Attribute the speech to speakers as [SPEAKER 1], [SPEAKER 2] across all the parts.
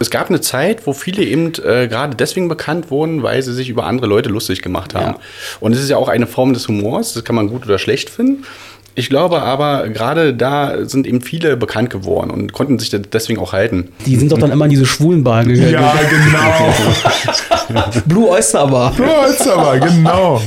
[SPEAKER 1] Es gab eine Zeit, wo viele eben äh, gerade deswegen bekannt wurden, weil sie sich über andere Leute lustig gemacht haben. Ja. Und es ist ja auch eine Form des Humors, das kann man gut oder schlecht finden. Ich glaube aber, gerade da sind eben viele bekannt geworden und konnten sich deswegen auch halten.
[SPEAKER 2] Die sind doch dann immer in diese schwulen Bar
[SPEAKER 3] gegangen. Ja, genau.
[SPEAKER 2] Blue Oyster Bar.
[SPEAKER 3] Blue Oyster Bar, genau.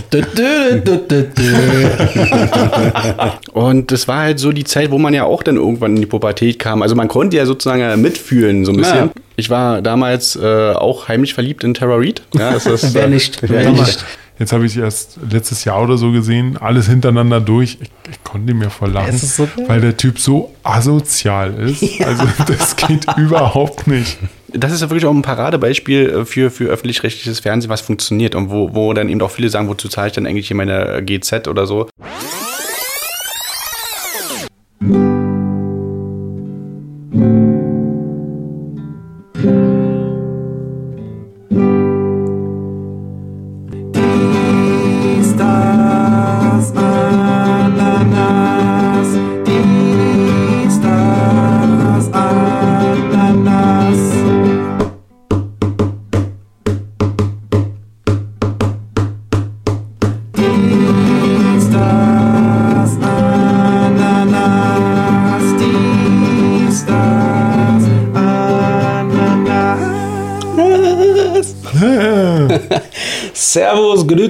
[SPEAKER 1] und das war halt so die Zeit, wo man ja auch dann irgendwann in die Pubertät kam. Also man konnte ja sozusagen mitfühlen, so ein bisschen. Ja. Ich war damals äh, auch heimlich verliebt in Tara Reid.
[SPEAKER 2] Ja, das ist, wer nicht? Wer nicht?
[SPEAKER 3] Jetzt habe ich erst letztes Jahr oder so gesehen, alles hintereinander durch. Ich, ich konnte mir vor lachen, so weil der Typ so asozial ist. Ja. Also das geht überhaupt nicht.
[SPEAKER 1] Das ist ja wirklich auch ein Paradebeispiel für, für öffentlich-rechtliches Fernsehen, was funktioniert und wo, wo dann eben auch viele sagen, wozu zahle ich dann eigentlich hier meine GZ oder so.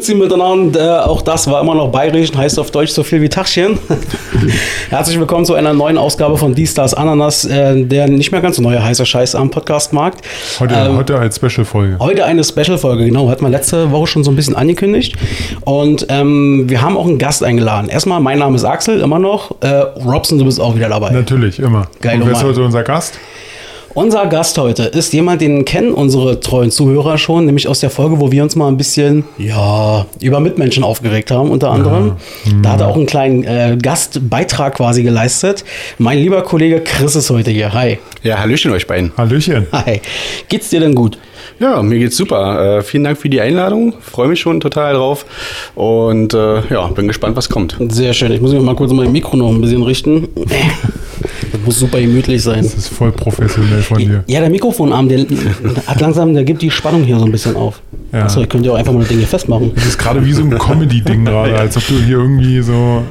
[SPEAKER 2] Grüezi miteinander. Auch das war immer noch bayerisch und heißt auf Deutsch so viel wie Tachchen. Herzlich willkommen zu einer neuen Ausgabe von Die Stars Ananas, äh, der nicht mehr ganz so neue heißer Scheiß am Podcastmarkt.
[SPEAKER 3] Heute, ähm, heute eine Special-Folge.
[SPEAKER 2] Heute eine Special-Folge, genau. Hat man letzte Woche schon so ein bisschen angekündigt. Und ähm, wir haben auch einen Gast eingeladen. Erstmal, mein Name ist Axel, immer noch. Äh, Robson, du bist auch wieder dabei.
[SPEAKER 3] Natürlich, immer.
[SPEAKER 2] Geil, und
[SPEAKER 3] wer ist heute unser Gast?
[SPEAKER 2] Unser Gast heute ist jemand, den kennen unsere treuen Zuhörer schon, nämlich aus der Folge, wo wir uns mal ein bisschen ja, über Mitmenschen aufgeregt haben, unter anderem. Ja. Da hat er auch einen kleinen äh, Gastbeitrag quasi geleistet. Mein lieber Kollege Chris ist heute hier. Hi.
[SPEAKER 1] Ja, Hallöchen euch beiden.
[SPEAKER 3] Hallöchen.
[SPEAKER 2] Hi. Geht's dir denn gut?
[SPEAKER 1] Ja, mir geht's super. Äh, vielen Dank für die Einladung. Freue mich schon total drauf. Und äh, ja, bin gespannt, was kommt.
[SPEAKER 2] Sehr schön. Ich muss mich mal kurz mein Mikro noch ein bisschen richten. Das muss super gemütlich sein. Das
[SPEAKER 3] ist voll professionell von dir.
[SPEAKER 2] Ja, der Mikrofonarm, der hat langsam, der gibt die Spannung hier so ein bisschen auf. Ja. Achso, ihr könnt ja auch einfach mal das Ding hier festmachen.
[SPEAKER 3] Das ist gerade wie so ein Comedy-Ding gerade, als ob du hier irgendwie so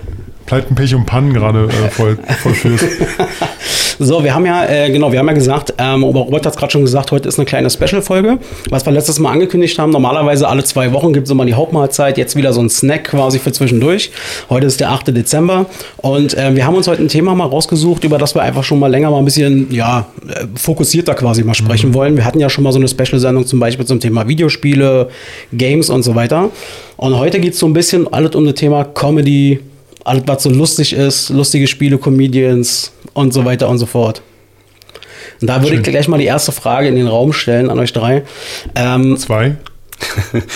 [SPEAKER 3] Pleiten, Pech und Pannen gerade äh, voll, vollführst.
[SPEAKER 2] So, wir haben ja, äh, genau, wir haben ja gesagt, ähm, Robert hat es gerade schon gesagt, heute ist eine kleine Special-Folge. Was wir letztes Mal angekündigt haben, normalerweise alle zwei Wochen gibt es immer die Hauptmahlzeit, jetzt wieder so ein Snack quasi für zwischendurch. Heute ist der 8. Dezember und äh, wir haben uns heute ein Thema mal rausgesucht, über das wir einfach schon mal länger mal ein bisschen, ja, äh, fokussierter quasi mal sprechen mhm. wollen. Wir hatten ja schon mal so eine Special-Sendung zum Beispiel zum Thema Videospiele, Games und so weiter. Und heute geht es so ein bisschen alles um das Thema Comedy, alles, was so lustig ist, lustige Spiele, Comedians und so weiter und so fort. Und da würde ich gleich mal die erste Frage in den Raum stellen an euch drei.
[SPEAKER 3] Ähm, zwei?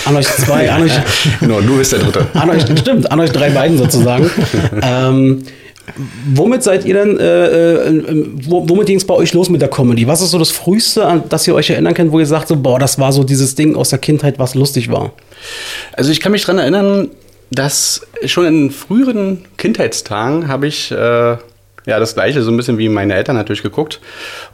[SPEAKER 2] An euch zwei, an euch.
[SPEAKER 1] genau, du bist der Dritte.
[SPEAKER 2] An euch, stimmt, an euch drei beiden sozusagen. ähm, womit seid ihr denn, äh, äh, womit ging es bei euch los mit der Comedy? Was ist so das Früheste, an das ihr euch erinnern könnt, wo ihr sagt, so, boah, das war so dieses Ding aus der Kindheit, was lustig war?
[SPEAKER 1] Also ich kann mich daran erinnern, dass schon in früheren Kindheitstagen habe ich äh, ja das gleiche so ein bisschen wie meine Eltern natürlich geguckt.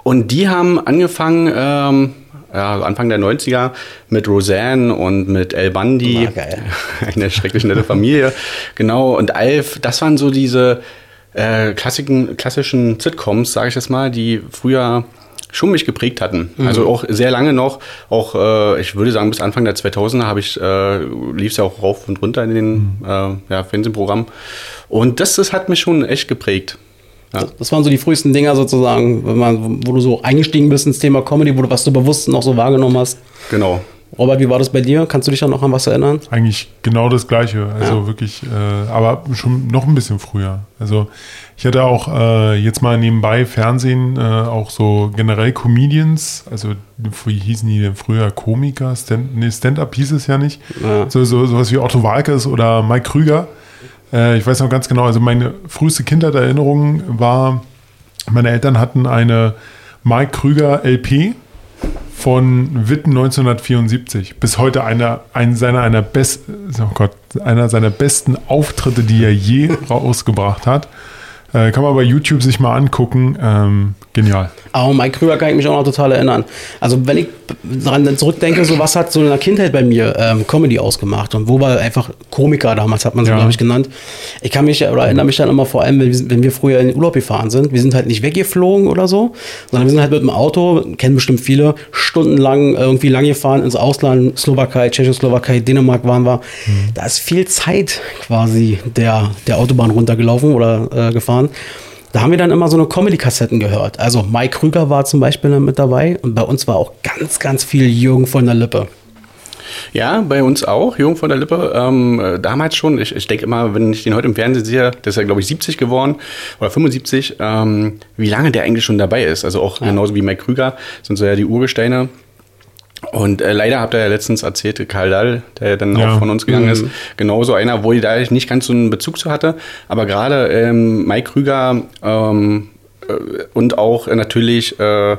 [SPEAKER 1] Und die haben angefangen, ähm, ja, Anfang der 90er mit Roseanne und mit El Bundy. Oh, Eine schrecklich nette Familie. genau, und Alf, das waren so diese äh, klassischen, klassischen Sitcoms, sage ich jetzt mal, die früher schon mich geprägt hatten. Mhm. Also auch sehr lange noch, auch äh, ich würde sagen bis Anfang der 2000er habe ich äh, lief es ja auch rauf und runter in den mhm. äh, ja, Fernsehprogrammen und das, das hat mich schon echt geprägt.
[SPEAKER 2] Ja. Das waren so die frühesten Dinger sozusagen, wenn man, wo du so eingestiegen bist ins Thema Comedy, wo du was du bewusst noch so wahrgenommen hast.
[SPEAKER 1] Genau.
[SPEAKER 2] Robert, wie war das bei dir? Kannst du dich da noch an was erinnern?
[SPEAKER 3] Eigentlich genau das Gleiche. Also ja. wirklich, äh, aber schon noch ein bisschen früher. Also ich hatte auch äh, jetzt mal nebenbei Fernsehen, äh, auch so generell Comedians, also wie hießen die denn früher? Komiker? Stand, nee, Stand-up hieß es ja nicht. Ja. So, so sowas wie Otto Walkes oder Mike Krüger. Äh, ich weiß noch ganz genau, also meine früheste Kindheitserinnerung war, meine Eltern hatten eine Mike Krüger LP von Witten 1974. Bis heute einer, ein, seiner, einer, best, oh Gott, einer seiner besten Auftritte, die er je rausgebracht hat. Äh, kann man bei YouTube sich mal angucken. Ähm, genial.
[SPEAKER 2] Aber Mike Krüger kann ich mich auch noch total erinnern. Also wenn ich daran zurückdenke, so was hat so in der Kindheit bei mir ähm, Comedy ausgemacht und wo war einfach Komiker damals, hat man sie,
[SPEAKER 3] Ja.
[SPEAKER 2] glaube ich, genannt. Ich kann mich oder erinnere mich dann immer vor allem, wenn wir, wenn wir früher in den Urlaub gefahren sind. Wir sind halt nicht weggeflogen oder so, sondern wir sind halt mit dem Auto, kennen bestimmt viele, stundenlang irgendwie lang gefahren ins Ausland, Slowakei, Tschechoslowakei, Dänemark waren wir. Da ist viel Zeit quasi der, der Autobahn runtergelaufen oder äh, gefahren. Da haben wir dann immer so eine Comedy-Kassetten gehört. Also Mike Krüger war zum Beispiel dann mit dabei und bei uns war auch ganz, ganz viel Jürgen von der Lippe.
[SPEAKER 1] Ja, bei uns auch, Jürgen von der Lippe. Ähm, äh, damals schon, ich, ich denke immer, wenn ich den heute im Fernsehen sehe, der ist ja, glaube ich, 70 geworden oder 75, ähm, wie lange der eigentlich schon dabei ist. Also auch genauso wie Mike Krüger, sind so ja die Urgesteine. Und äh, leider habt ihr ja letztens erzählt, Karl Dahl, der ja dann
[SPEAKER 3] Ja.
[SPEAKER 1] auch von uns gegangen ist, genauso einer, wo ich da nicht ganz so einen Bezug zu hatte. Aber gerade ähm, Mike Krüger ähm, äh, und auch äh, natürlich äh,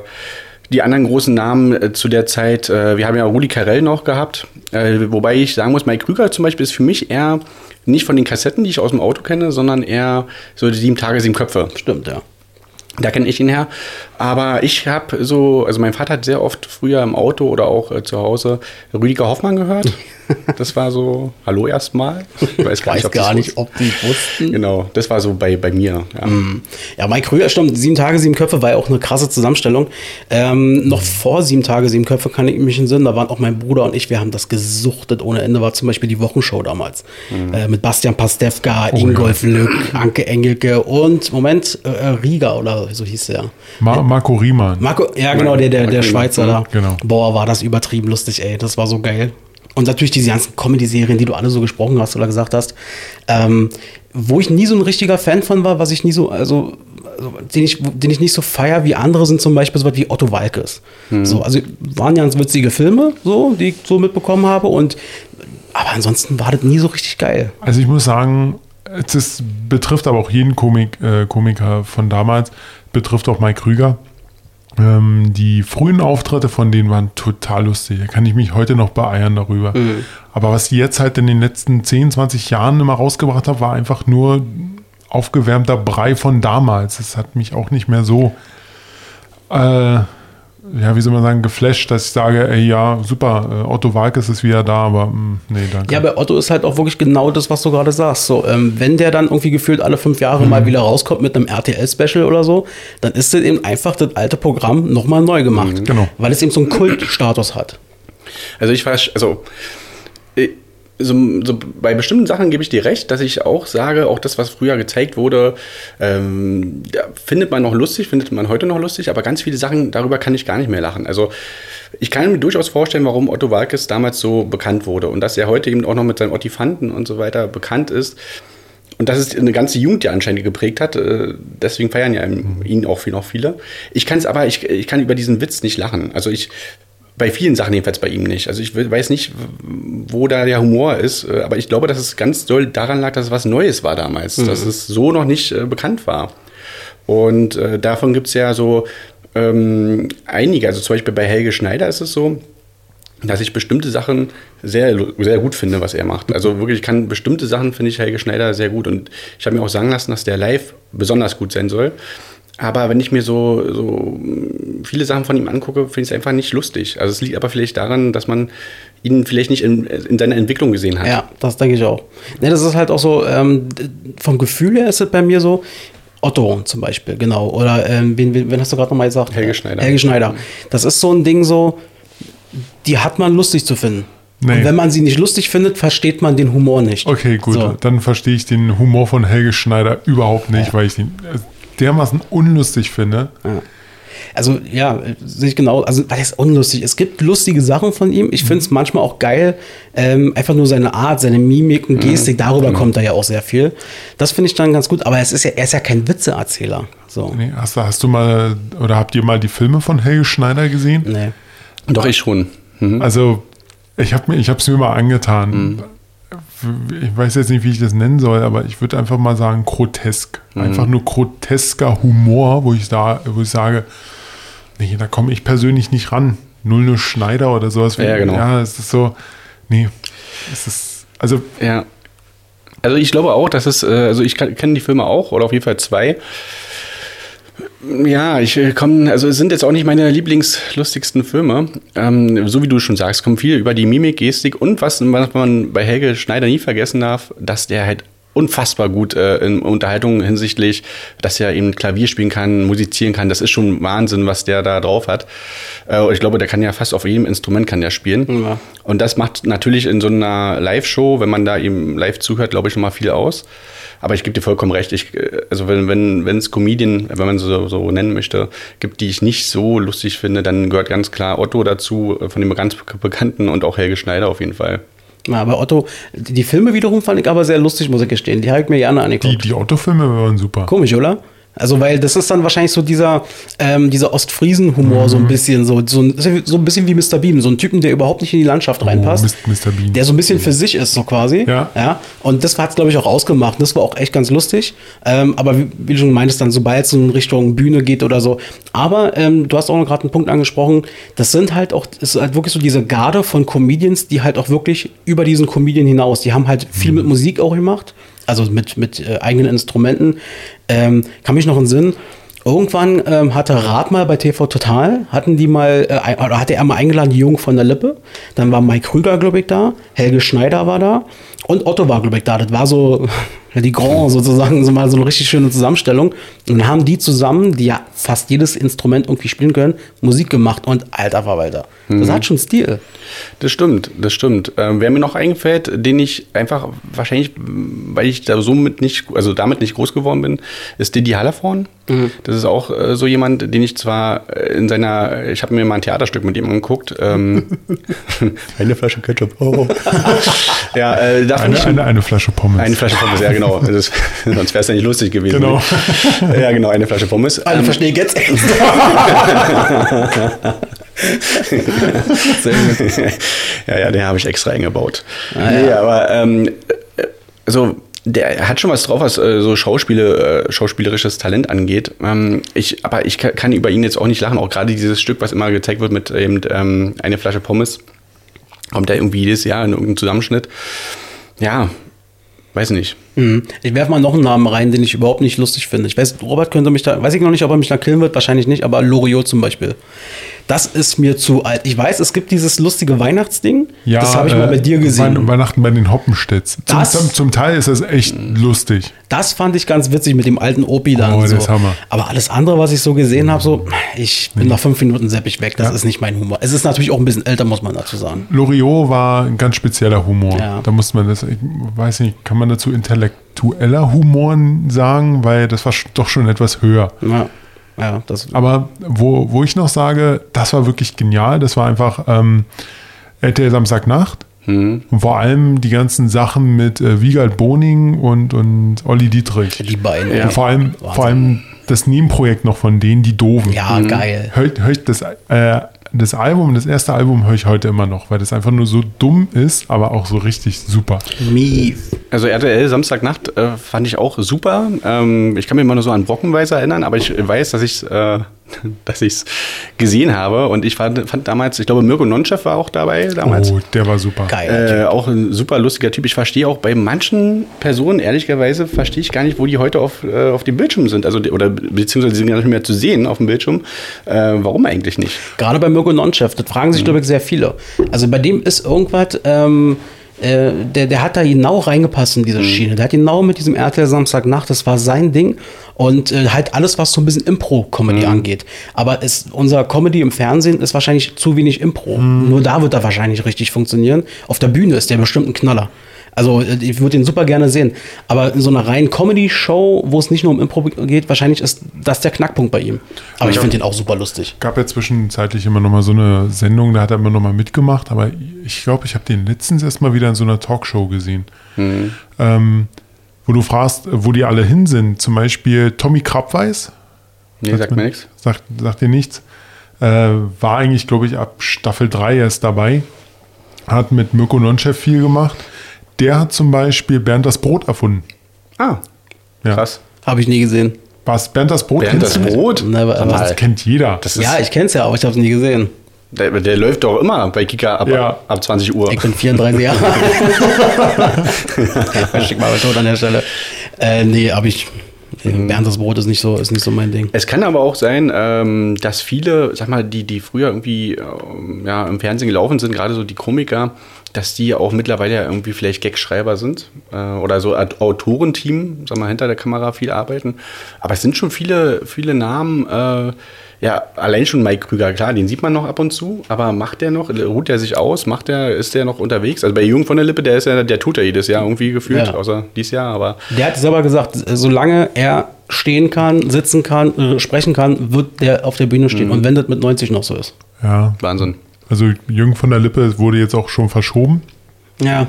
[SPEAKER 1] die anderen großen Namen äh, zu der Zeit, äh, wir haben ja Rudi Carell noch gehabt, äh, wobei ich sagen muss, Mike Krüger zum Beispiel ist für mich eher nicht von den Kassetten, die ich aus dem Auto kenne, sondern eher so die sieben Tage, sieben Köpfe.
[SPEAKER 2] Stimmt, ja.
[SPEAKER 1] Da kenne ich ihn her. Aber ich habe so, also mein Vater hat sehr oft früher im Auto oder auch äh, zu Hause Rüdiger Hoffmann gehört. Das war so, hallo erstmal. Ich weiß gar
[SPEAKER 2] Weiß
[SPEAKER 1] nicht, ob
[SPEAKER 2] gar
[SPEAKER 1] das
[SPEAKER 2] nicht, ob die wussten.
[SPEAKER 1] Genau, das war so bei, bei mir. Ja.
[SPEAKER 2] Ja, Mike Krüger, stimmt, sieben Tage, sieben Köpfe war ja auch eine krasse Zusammenstellung. Ähm, noch vor sieben Tage, sieben Köpfe kann ich mich entsinnen, da waren auch mein Bruder und ich, wir haben das gesuchtet ohne Ende, war zum Beispiel die Wochenshow damals. Äh, mit Bastian Pastewka, Ingolf Lück, Anke Engelke und, Moment, äh, äh, Rieger oder so hieß der.
[SPEAKER 3] Ma Marco Riemann.
[SPEAKER 2] Marco, ja genau, der, der, der Schweizer
[SPEAKER 1] Riemann,
[SPEAKER 2] da.
[SPEAKER 3] genau.
[SPEAKER 2] Boah, war das übertrieben lustig, ey, das war so geil. Und natürlich diese ganzen Comedy-Serien, die du alle so gesprochen hast oder gesagt hast, ähm, wo ich nie so ein richtiger Fan von war, was ich nie so, also, also den, ich, den ich nicht so feier wie andere sind zum Beispiel so was wie Otto Walkes. So, also waren ja ganz witzige Filme, so, die ich so mitbekommen habe und aber ansonsten war das nie so richtig geil.
[SPEAKER 3] Also ich muss sagen, es ist, betrifft aber auch jeden Komik, äh, Komiker von damals, betrifft auch Mike Krüger. Ähm, die frühen Auftritte von denen waren total lustig. Da kann ich mich heute noch beeiern darüber. Aber was die jetzt halt in den letzten 10, 20 Jahren immer rausgebracht haben, war einfach nur aufgewärmter Brei von damals. Das hat mich auch nicht mehr so, äh, ja, wie soll man sagen, geflasht, dass ich sage, ey, ja, super, äh, Otto Walkes ist wieder da, aber mh, nee, danke.
[SPEAKER 2] Ja, bei Otto ist halt auch wirklich genau das, was du gerade sagst. So, ähm, wenn der dann irgendwie gefühlt alle fünf Jahre mal wieder rauskommt mit einem RTL-Special oder so, dann ist das eben einfach das alte Programm nochmal neu gemacht.
[SPEAKER 3] Genau.
[SPEAKER 2] Weil es eben so einen Kultstatus hat.
[SPEAKER 1] Also ich war, also äh, so, so bei bestimmten Sachen gebe ich dir recht, dass ich auch sage, auch das, was früher gezeigt wurde, ähm, findet man noch lustig, findet man heute noch lustig, aber ganz viele Sachen, darüber kann ich gar nicht mehr lachen. Also ich kann mir durchaus vorstellen, warum Otto Walkes damals so bekannt wurde und dass er heute eben auch noch mit seinen Ottifanten und so weiter bekannt ist. Und dass es eine ganze Jugend ja anscheinend geprägt hat. äh, Deswegen feiern ja ihn auch viel, noch viele. Ich kann es aber, ich, ich kann über diesen Witz nicht lachen. Also ich, bei vielen Sachen jedenfalls bei ihm nicht. Also ich weiß nicht, wo da der Humor ist, äh, aber ich glaube, dass es ganz doll daran lag, dass es was Neues war damals, dass es so noch nicht äh, bekannt war. Und äh, davon gibt es ja so ähm, einige. Also zum Beispiel bei Helge Schneider ist es so, dass ich bestimmte Sachen sehr, sehr gut finde, was er macht. Also wirklich, ich kann bestimmte Sachen finde ich Helge Schneider sehr gut. Und ich habe mir auch sagen lassen, dass der live besonders gut sein soll. Aber wenn ich mir so, so viele Sachen von ihm angucke, finde ich es einfach nicht lustig. Also es liegt aber vielleicht daran, dass man ihn vielleicht nicht in, in seiner Entwicklung gesehen hat.
[SPEAKER 2] Ja, das denke ich auch. Ne, das ist halt auch so, ähm, vom Gefühl her ist es bei mir so, Otto zum Beispiel, genau. Oder ähm, wen, wen, wen hast du gerade nochmal gesagt?
[SPEAKER 1] Helge Schneider.
[SPEAKER 2] Helge Schneider. Das ist so ein Ding so, die hat man lustig zu finden.
[SPEAKER 3] Nee.
[SPEAKER 2] Und wenn man sie nicht lustig findet, versteht man den Humor nicht.
[SPEAKER 3] Okay, gut.
[SPEAKER 2] So.
[SPEAKER 3] Dann verstehe ich den Humor von Helge Schneider überhaupt nicht, weil ich den äh, dermaßen unlustig finde.
[SPEAKER 2] Also ja, sehe ich genau. Also was ist unlustig? Es gibt lustige Sachen von ihm. Ich finde es manchmal auch geil. Ähm, einfach nur seine Art, seine Mimik und Gestik. Darüber kommt da ja auch sehr viel. Das finde ich dann ganz gut. Aber es ist ja, er ist ja kein Witzeerzähler. So.
[SPEAKER 3] Nee, hast, du- hast du mal oder habt ihr mal die Filme von Helge Schneider gesehen?
[SPEAKER 2] Nee.
[SPEAKER 1] Doch, ich schon. Mhm.
[SPEAKER 3] Also, ich habe es mir mal angetan. Ich weiß jetzt nicht, wie ich das nennen soll, aber ich würde einfach mal sagen, grotesk. Einfach nur grotesker Humor, wo ich, da, wo ich sage, nee, da komme ich persönlich nicht ran. Null nur Schneider oder sowas.
[SPEAKER 1] Ja, genau.
[SPEAKER 3] Ja, es ist so, nee, es ist, also,
[SPEAKER 1] Ja. Also ich glaube auch, dass es, äh, also ich kenne die Filme auch, oder auf jeden Fall zwei. Ja, ich äh, komme, also es sind jetzt auch nicht meine lieblingslustigsten Filme. Ähm, so wie du schon sagst, kommen viel über die Mimik, Gestik und was, was man bei Helge Schneider nie vergessen darf, dass der halt unfassbar gut äh, in Unterhaltung hinsichtlich, dass er eben Klavier spielen kann, musizieren kann. Das ist schon Wahnsinn, was der da drauf hat. Äh, ich glaube, der kann ja fast auf jedem Instrument kann der spielen. Ja. Und das macht natürlich in so einer Live-Show, wenn man da eben live zuhört, glaube ich, nochmal viel aus. Aber ich gebe dir vollkommen recht. Ich, äh, also wenn wenn wenn es Comedian, wenn man so, so nennen möchte, gibt, die ich nicht so lustig finde, dann gehört ganz klar Otto dazu, äh, von dem ganz Bekannten und auch Helge Schneider auf jeden Fall.
[SPEAKER 2] Ja, aber Otto, die Filme wiederum fand ich aber sehr lustig, muss ich gestehen. Die habe ich mir gerne angeguckt.
[SPEAKER 3] Die, die Otto-Filme waren super.
[SPEAKER 2] Komisch, oder? Also, weil das ist dann wahrscheinlich so dieser, ähm, dieser Ostfriesen-Humor, mhm. so ein bisschen, so, so, so ein bisschen wie Mr. Beam, so ein Typen, der überhaupt nicht in die Landschaft oh, reinpasst. Mr. Beam. Der so ein bisschen für sich ist, so quasi. Ja. ja? Und das hat es, glaube ich, auch ausgemacht. Das war auch echt ganz lustig. Ähm, aber wie, wie, du schon meintest, dann, sobald es in Richtung Bühne geht oder so. Aber ähm, du hast auch noch gerade einen Punkt angesprochen, das sind halt auch, es ist halt wirklich so diese Garde von Comedians, die halt auch wirklich über diesen Comedian hinaus, die haben halt viel mhm. mit Musik auch gemacht also mit, mit äh, eigenen Instrumenten. Ähm, kann mich noch in Sinn. Irgendwann ähm, hatte Rat mal bei TV Total, hatten die mal, äh, hatte er mal eingeladen, die Jungen von der Lippe. Dann war Mike Krüger, glaube ich, da. Helge Schneider war da. Und Otto war, glaube ich, da. Das war so die Grand sozusagen, so mal so eine richtig schöne Zusammenstellung. Und dann haben die zusammen, die ja fast jedes Instrument irgendwie spielen können, Musik gemacht. Und alter Verwalter, das mhm. hat schon Stil.
[SPEAKER 1] Das stimmt, das stimmt. Ähm, wer mir noch eingefällt, den ich einfach wahrscheinlich, weil ich da somit nicht, also damit nicht groß geworden bin, ist Didi Hallervorn. Mhm. Das ist auch äh, so jemand, den ich zwar in seiner, ich habe mir mal ein Theaterstück mit ihm angeguckt. Ähm, eine Flasche Ketchup. Oh.
[SPEAKER 3] ja, äh, eine, eine, eine, Flasche Pommes.
[SPEAKER 1] Eine Flasche Pommes, ja genau. Das, sonst wäre es ja nicht lustig gewesen. Genau. ja, genau, eine Flasche Pommes.
[SPEAKER 2] Alle ähm, verstehen jetzt.
[SPEAKER 1] ja, ja, den habe ich extra eingebaut. Ah, nee, ja. aber ähm, so der hat schon was drauf, was äh, so Schauspiele, äh, schauspielerisches Talent angeht. Ähm, ich, aber ich kann über ihn jetzt auch nicht lachen. Auch gerade dieses Stück, was immer gezeigt wird mit eben ähm, eine Flasche Pommes, kommt da irgendwie jedes Jahr in irgendeinem Zusammenschnitt. Ja, weiß nicht.
[SPEAKER 2] Mhm. Ich werfe mal noch einen Namen rein, den ich überhaupt nicht lustig finde. Ich weiß, Robert könnte mich da, weiß ich noch nicht, ob er mich da killen wird, wahrscheinlich nicht, aber Loriot zum Beispiel das ist mir zu alt. Ich weiß, es gibt dieses lustige Weihnachtsding. Ja, das habe ich äh, mal bei dir gesehen.
[SPEAKER 3] Weihnachten bei den Hoppenstädts. Zum, zum, zum, Teil ist das echt lustig.
[SPEAKER 2] Das fand ich ganz witzig mit dem alten Opi dann. Oh, das so. ist Hammer. Aber alles andere, was ich so gesehen habe, so, ich bin nee. nach fünf Minuten seppig weg. Das ja. ist nicht mein Humor. Es ist natürlich auch ein bisschen älter, muss man dazu sagen.
[SPEAKER 3] Loriot war ein ganz spezieller Humor. Ja. Da muss man das, ich weiß nicht, kann man dazu intellektueller Humor sagen, weil das war doch schon etwas höher. Ja. Ja, das Aber wo, wo ich noch sage, das war wirklich genial, das war einfach ähm, RTL Samstagnacht. Mhm. Und vor allem die ganzen Sachen mit äh, Wiegald Boning und, und Olli Dietrich.
[SPEAKER 2] Die beiden.
[SPEAKER 3] Ja. Und vor allem, vor allem das Nebenprojekt noch von denen, die Doofen.
[SPEAKER 2] Ja, mhm. geil.
[SPEAKER 3] Hört, hört das, äh, das Album, das erste Album höre ich heute immer noch, weil das einfach nur so dumm ist, aber auch so richtig super.
[SPEAKER 1] Mies. Also RTL Samstagnacht äh, fand ich auch super. Ähm, ich kann mich immer nur so an Wochenweise erinnern, aber ich weiß, dass ich äh, dass ich es gesehen habe. Und ich fand, fand, damals, ich glaube, Mirko Nonchef war auch dabei damals. Oh,
[SPEAKER 3] der war super.
[SPEAKER 1] Geil. Äh, auch ein super lustiger Typ. Ich verstehe auch bei manchen Personen, ehrlicherweise, verstehe ich gar nicht, wo die heute auf, äh, auf dem Bildschirm sind. Also, oder beziehungsweise sie sind gar nicht mehr zu sehen auf dem Bildschirm. Äh, warum eigentlich nicht?
[SPEAKER 2] Gerade bei Mirko Nonchef, das fragen sich, mhm. glaube ich, sehr viele. Also bei dem ist irgendwas. Ähm, äh, der, der hat da genau reingepasst in diese mhm. Schiene. Der hat genau mit diesem RTL Samstagnacht, das war sein Ding. Und äh, halt alles, was so ein bisschen Impro-Comedy mhm. angeht. Aber es, unser Comedy im Fernsehen ist wahrscheinlich zu wenig Impro. Mhm. Nur da wird er wahrscheinlich richtig funktionieren. Auf der Bühne ist der bestimmt ein Knaller. Also äh, ich würde ihn super gerne sehen. Aber in so einer reinen Comedy-Show, wo es nicht nur um Impro geht, wahrscheinlich ist das der Knackpunkt bei ihm. Aber ich, ich finde ihn auch super lustig.
[SPEAKER 3] gab ja zwischenzeitlich immer noch mal so eine Sendung, da hat er immer noch mal mitgemacht. Aber ich glaube, ich habe den letztens erst mal wieder in so einer Talkshow gesehen. Mhm. Ähm, wo du fragst, wo die alle hin sind. Zum Beispiel Tommy Krabweis.
[SPEAKER 1] Nee, sagt, sagt mir nichts.
[SPEAKER 3] Sagt, sagt dir nichts. Äh, war eigentlich, glaube ich, ab Staffel 3 erst dabei. Hat mit Mirko Nonchef viel gemacht. Der hat zum Beispiel Bernd das Brot erfunden.
[SPEAKER 1] Ah, ja. krass.
[SPEAKER 2] Habe ich nie gesehen.
[SPEAKER 3] Was? Bernd das Brot?
[SPEAKER 1] Bernd das Brot?
[SPEAKER 3] Never, aber das kennt jeder.
[SPEAKER 2] Das ja, ich kenne es ja, aber ich habe es nie gesehen.
[SPEAKER 1] Der, der, läuft doch immer bei Kika ab, ja. ab 20 Uhr.
[SPEAKER 2] Ich bin 34 Jahre alt. Schick mal tot an der Stelle. Äh, nee, habe ich Mhm. Berndes Brot ist nicht so, ist nicht so mein Ding.
[SPEAKER 1] Es kann aber auch sein, ähm, dass viele, sag mal, die, die früher irgendwie ähm, ja, im Fernsehen gelaufen sind, gerade so die Komiker, dass die auch mittlerweile ja irgendwie vielleicht Gagschreiber sind äh, oder so Autorenteam, sag mal, hinter der Kamera viel arbeiten. Aber es sind schon viele, viele Namen, äh, ja, allein schon Mike Krüger, klar, den sieht man noch ab und zu, aber macht der noch, ruht der sich aus, macht der, ist der noch unterwegs? Also bei Jürgen von der Lippe, der ist ja, der tut ja jedes Jahr irgendwie gefühlt,
[SPEAKER 2] Ja.
[SPEAKER 1] außer dieses Jahr, aber
[SPEAKER 2] Der hat selber gesagt, solange er stehen kann, sitzen kann, äh, sprechen kann, wird der auf der Bühne
[SPEAKER 1] Mhm.
[SPEAKER 2] stehen. Und wenn das mit 90 noch so ist.
[SPEAKER 3] Ja,
[SPEAKER 1] Wahnsinn.
[SPEAKER 3] also Jürgen von der Lippe wurde jetzt auch schon verschoben.
[SPEAKER 2] Ja.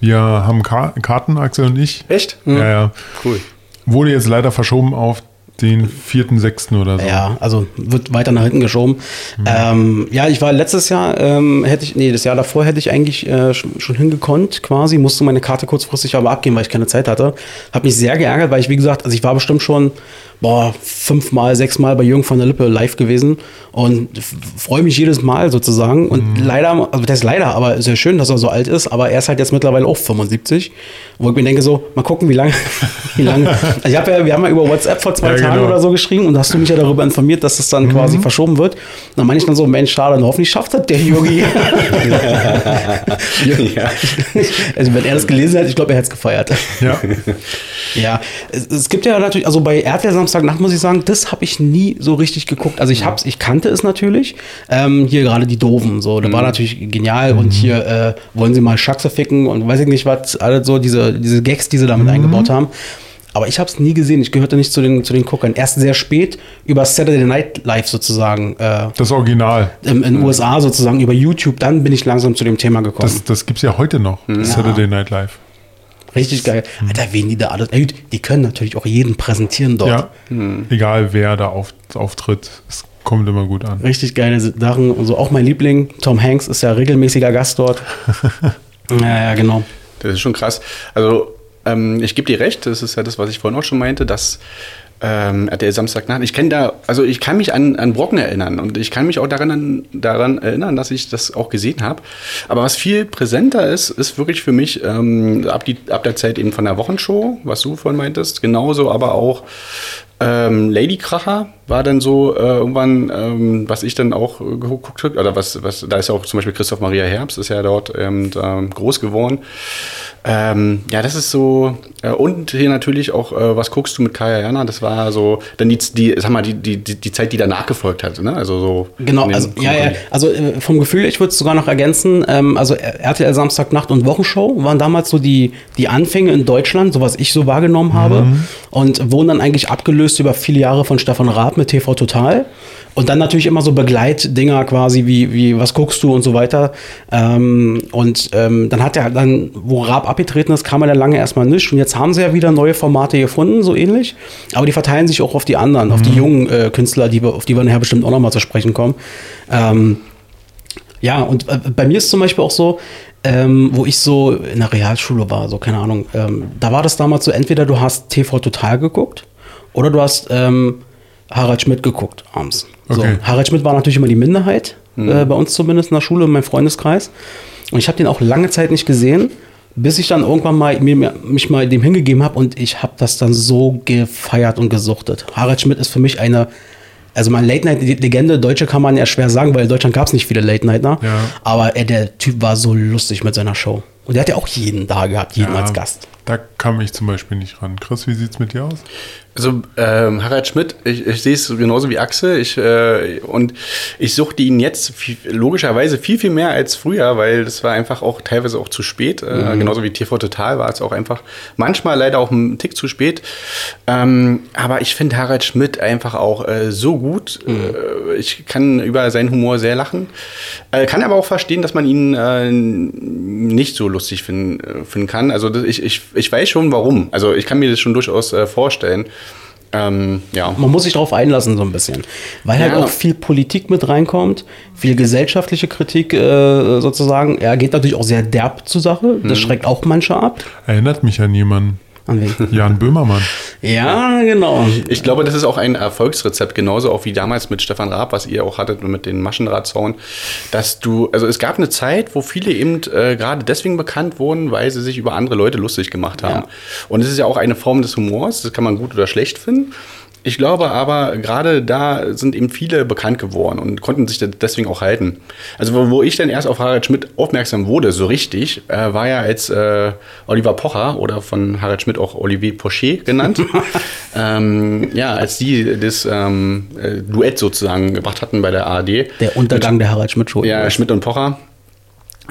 [SPEAKER 3] Wir haben Ka Karten, Axel und ich.
[SPEAKER 1] Echt?
[SPEAKER 3] Ja, ja.
[SPEAKER 1] Cool.
[SPEAKER 3] Wurde jetzt leider verschoben auf den 4.6. oder so.
[SPEAKER 2] Ja, also wird weiter nach hinten geschoben. Ähm, ja, ich war letztes Jahr, ähm, hätte ich, nee, das Jahr davor hätte ich eigentlich äh, schon schon hingekonnt quasi, musste meine Karte kurzfristig aber abgeben, weil ich keine Zeit hatte. Hab mich sehr geärgert, weil ich, wie gesagt, also ich war bestimmt schon, boah, fünfmal, sechsmal bei Jürgen von der Lippe live gewesen und freue mich jedes Mal sozusagen. Und leider, also das ist leider, aber sehr schön, dass er so alt ist, aber er ist halt jetzt mittlerweile auch 75, wo ich mir denke so, mal gucken, wie lange, wie lange. Also ich hab ja, wir haben ja über WhatsApp vor zwei
[SPEAKER 3] Ja,
[SPEAKER 2] Tagen
[SPEAKER 3] genau.
[SPEAKER 2] oder so geschrieben und da hast du mich ja darüber informiert, dass es dann quasi verschoben wird. Und dann meine ich dann so, Mensch, schade, und hoffentlich schafft das der Yogi.
[SPEAKER 1] ja.
[SPEAKER 2] also wenn er das gelesen hat, ich glaube, er hätte es gefeiert.
[SPEAKER 3] Ja.
[SPEAKER 2] Ja, es, es gibt ja natürlich, also bei RTL Samstagnacht muss ich sagen, das habe ich nie so richtig geguckt. Also ich hab's, ich kannte es natürlich. Ähm, hier gerade die Doofen, so, das war natürlich genial. Und hier äh, wollen sie mal Schaxe ficken und weiß ich nicht was, alle so diese, diese Gags, die sie damit eingebaut haben. Aber ich habe es nie gesehen. Ich gehörte nicht zu den, zu den Guckern. Erst sehr spät über Saturday Night Live sozusagen, äh,
[SPEAKER 3] Das Original.
[SPEAKER 2] in den USA sozusagen, über YouTube. Dann bin ich langsam zu dem Thema gekommen.
[SPEAKER 3] Das, das gibt es ja heute noch. Saturday Night Live.
[SPEAKER 2] Richtig geil. Alter, wen die da alles. Gut, die können natürlich auch jeden präsentieren dort.
[SPEAKER 3] Ja. Egal wer da auf, auftritt, es kommt immer gut an.
[SPEAKER 2] Richtig geile Sachen. Und so auch mein Liebling, Tom Hanks, ist ja regelmäßiger Gast dort. ja, ja, genau.
[SPEAKER 1] Das ist schon krass. Also, ähm, ich gebe dir recht, das ist ja das, was ich vorhin auch schon meinte, dass ähm, RTL Samstagnacht, ich kenne da, also ich kann mich an, an Brocken erinnern und ich kann mich auch daran, daran erinnern, dass ich das auch gesehen habe. Aber was viel präsenter ist, ist wirklich für mich ähm, ab, die, ab der Zeit eben von der Wochenshow, was du vorhin meintest, genauso aber auch ähm, Lady Kracher war dann so äh, irgendwann, ähm, was ich dann auch äh, geguckt habe, oder was, was, da ist ja auch zum Beispiel Christoph Maria Herbst, ist ja dort ähm, groß geworden. Ähm, ja, das ist so, äh, und hier natürlich auch, äh, was guckst du mit Kaya Jana? Das war so, dann die, die sag mal, die, die, die die Zeit, die danach gefolgt hat, ne? Also so.
[SPEAKER 2] Genau, also, ja, ja, also äh, vom Gefühl, ich würde es sogar noch ergänzen, ähm, also RTL Samstagnacht und Wochenshow waren damals so die, die Anfänge in Deutschland, so was ich so wahrgenommen habe und wurden dann eigentlich abgelöst über viele Jahre von Stefan Raab mit TV Total und dann natürlich immer so Begleitdinger quasi wie, wie was guckst du und so weiter ähm, und ähm, dann hat er dann, wo Raab abgetreten ist, kam er dann lange erstmal nicht und jetzt haben sie ja wieder neue Formate gefunden, so ähnlich, aber die verteilen sich auch auf die anderen, auf die jungen äh, Künstler, die wir, auf die wir nachher bestimmt auch nochmal zu sprechen kommen. Ähm, ja, und äh, bei mir ist zum Beispiel auch so, ähm, wo ich so in der Realschule war, so keine Ahnung, ähm, da war das damals so, entweder du hast TV Total geguckt oder du hast ähm, Harald Schmidt geguckt abends. So,
[SPEAKER 3] Okay.
[SPEAKER 2] Harald Schmidt war natürlich immer die Minderheit, äh, bei uns zumindest in der Schule, in meinem Freundeskreis. Und ich habe den auch lange Zeit nicht gesehen, bis ich dann irgendwann mal mir, mich mal dem hingegeben habe und ich habe das dann so gefeiert und gesuchtet. Harald Schmidt ist für mich eine, also mal Late-Night-Legende, Deutsche kann man ja schwer sagen, weil in Deutschland gab es nicht viele Late-Nightner.
[SPEAKER 3] Ja.
[SPEAKER 2] Aber äh, der Typ war so lustig mit seiner Show. Und der hat ja auch jeden da gehabt, jeden
[SPEAKER 3] Ja,
[SPEAKER 2] als Gast.
[SPEAKER 3] Da kam ich zum Beispiel nicht ran. Chris, wie sieht's mit dir aus?
[SPEAKER 1] Also ähm, Harald Schmidt, ich, ich sehe es genauso wie Axel. Ich, äh, und ich suchte ihn jetzt viel, logischerweise viel, viel mehr als früher, weil das war einfach auch teilweise auch zu spät. Äh, genauso wie TV Total war es auch einfach manchmal leider auch ein Tick zu spät. Ähm, aber ich finde Harald Schmidt einfach auch äh, so gut. Äh, ich kann über seinen Humor sehr lachen. Äh, kann aber auch verstehen, dass man ihn äh, nicht so lustig finden, äh, finden kann. Also ich, ich, ich weiß schon warum. Also ich kann mir das schon durchaus äh, vorstellen. Ähm, ja.
[SPEAKER 2] Man muss sich darauf einlassen, so ein bisschen. Weil halt
[SPEAKER 1] Ja.
[SPEAKER 2] auch viel Politik mit reinkommt, viel gesellschaftliche Kritik äh, sozusagen. Er geht natürlich auch sehr derb zur Sache. Das schreckt auch manche ab.
[SPEAKER 3] Erinnert mich an jemanden.
[SPEAKER 2] An wen?
[SPEAKER 3] Jan Böhmermann.
[SPEAKER 2] Ja, genau.
[SPEAKER 1] Ich glaube, das ist auch ein Erfolgsrezept, genauso auch wie damals mit Stefan Raab, was ihr auch hattet mit den Maschendrahtzaun, dass du, also es gab eine Zeit, wo viele eben äh, gerade deswegen bekannt wurden, weil sie sich über andere Leute lustig gemacht haben.
[SPEAKER 2] Ja.
[SPEAKER 1] Und es ist ja auch eine Form des Humors, das kann man gut oder schlecht finden. Ich glaube aber, gerade da sind eben viele bekannt geworden und konnten sich deswegen auch halten. Also, wo, ich dann erst auf Harald Schmidt aufmerksam wurde, so richtig, äh, war ja als äh, Oliver Pocher oder von Harald Schmidt auch Olivier Pochet genannt. ähm, ja, als die das ähm, äh, Duett sozusagen gebracht hatten bei der ARD.
[SPEAKER 2] Der Untergang der Harald Schmidt Show.
[SPEAKER 1] Ja, Schmidt und Pocher.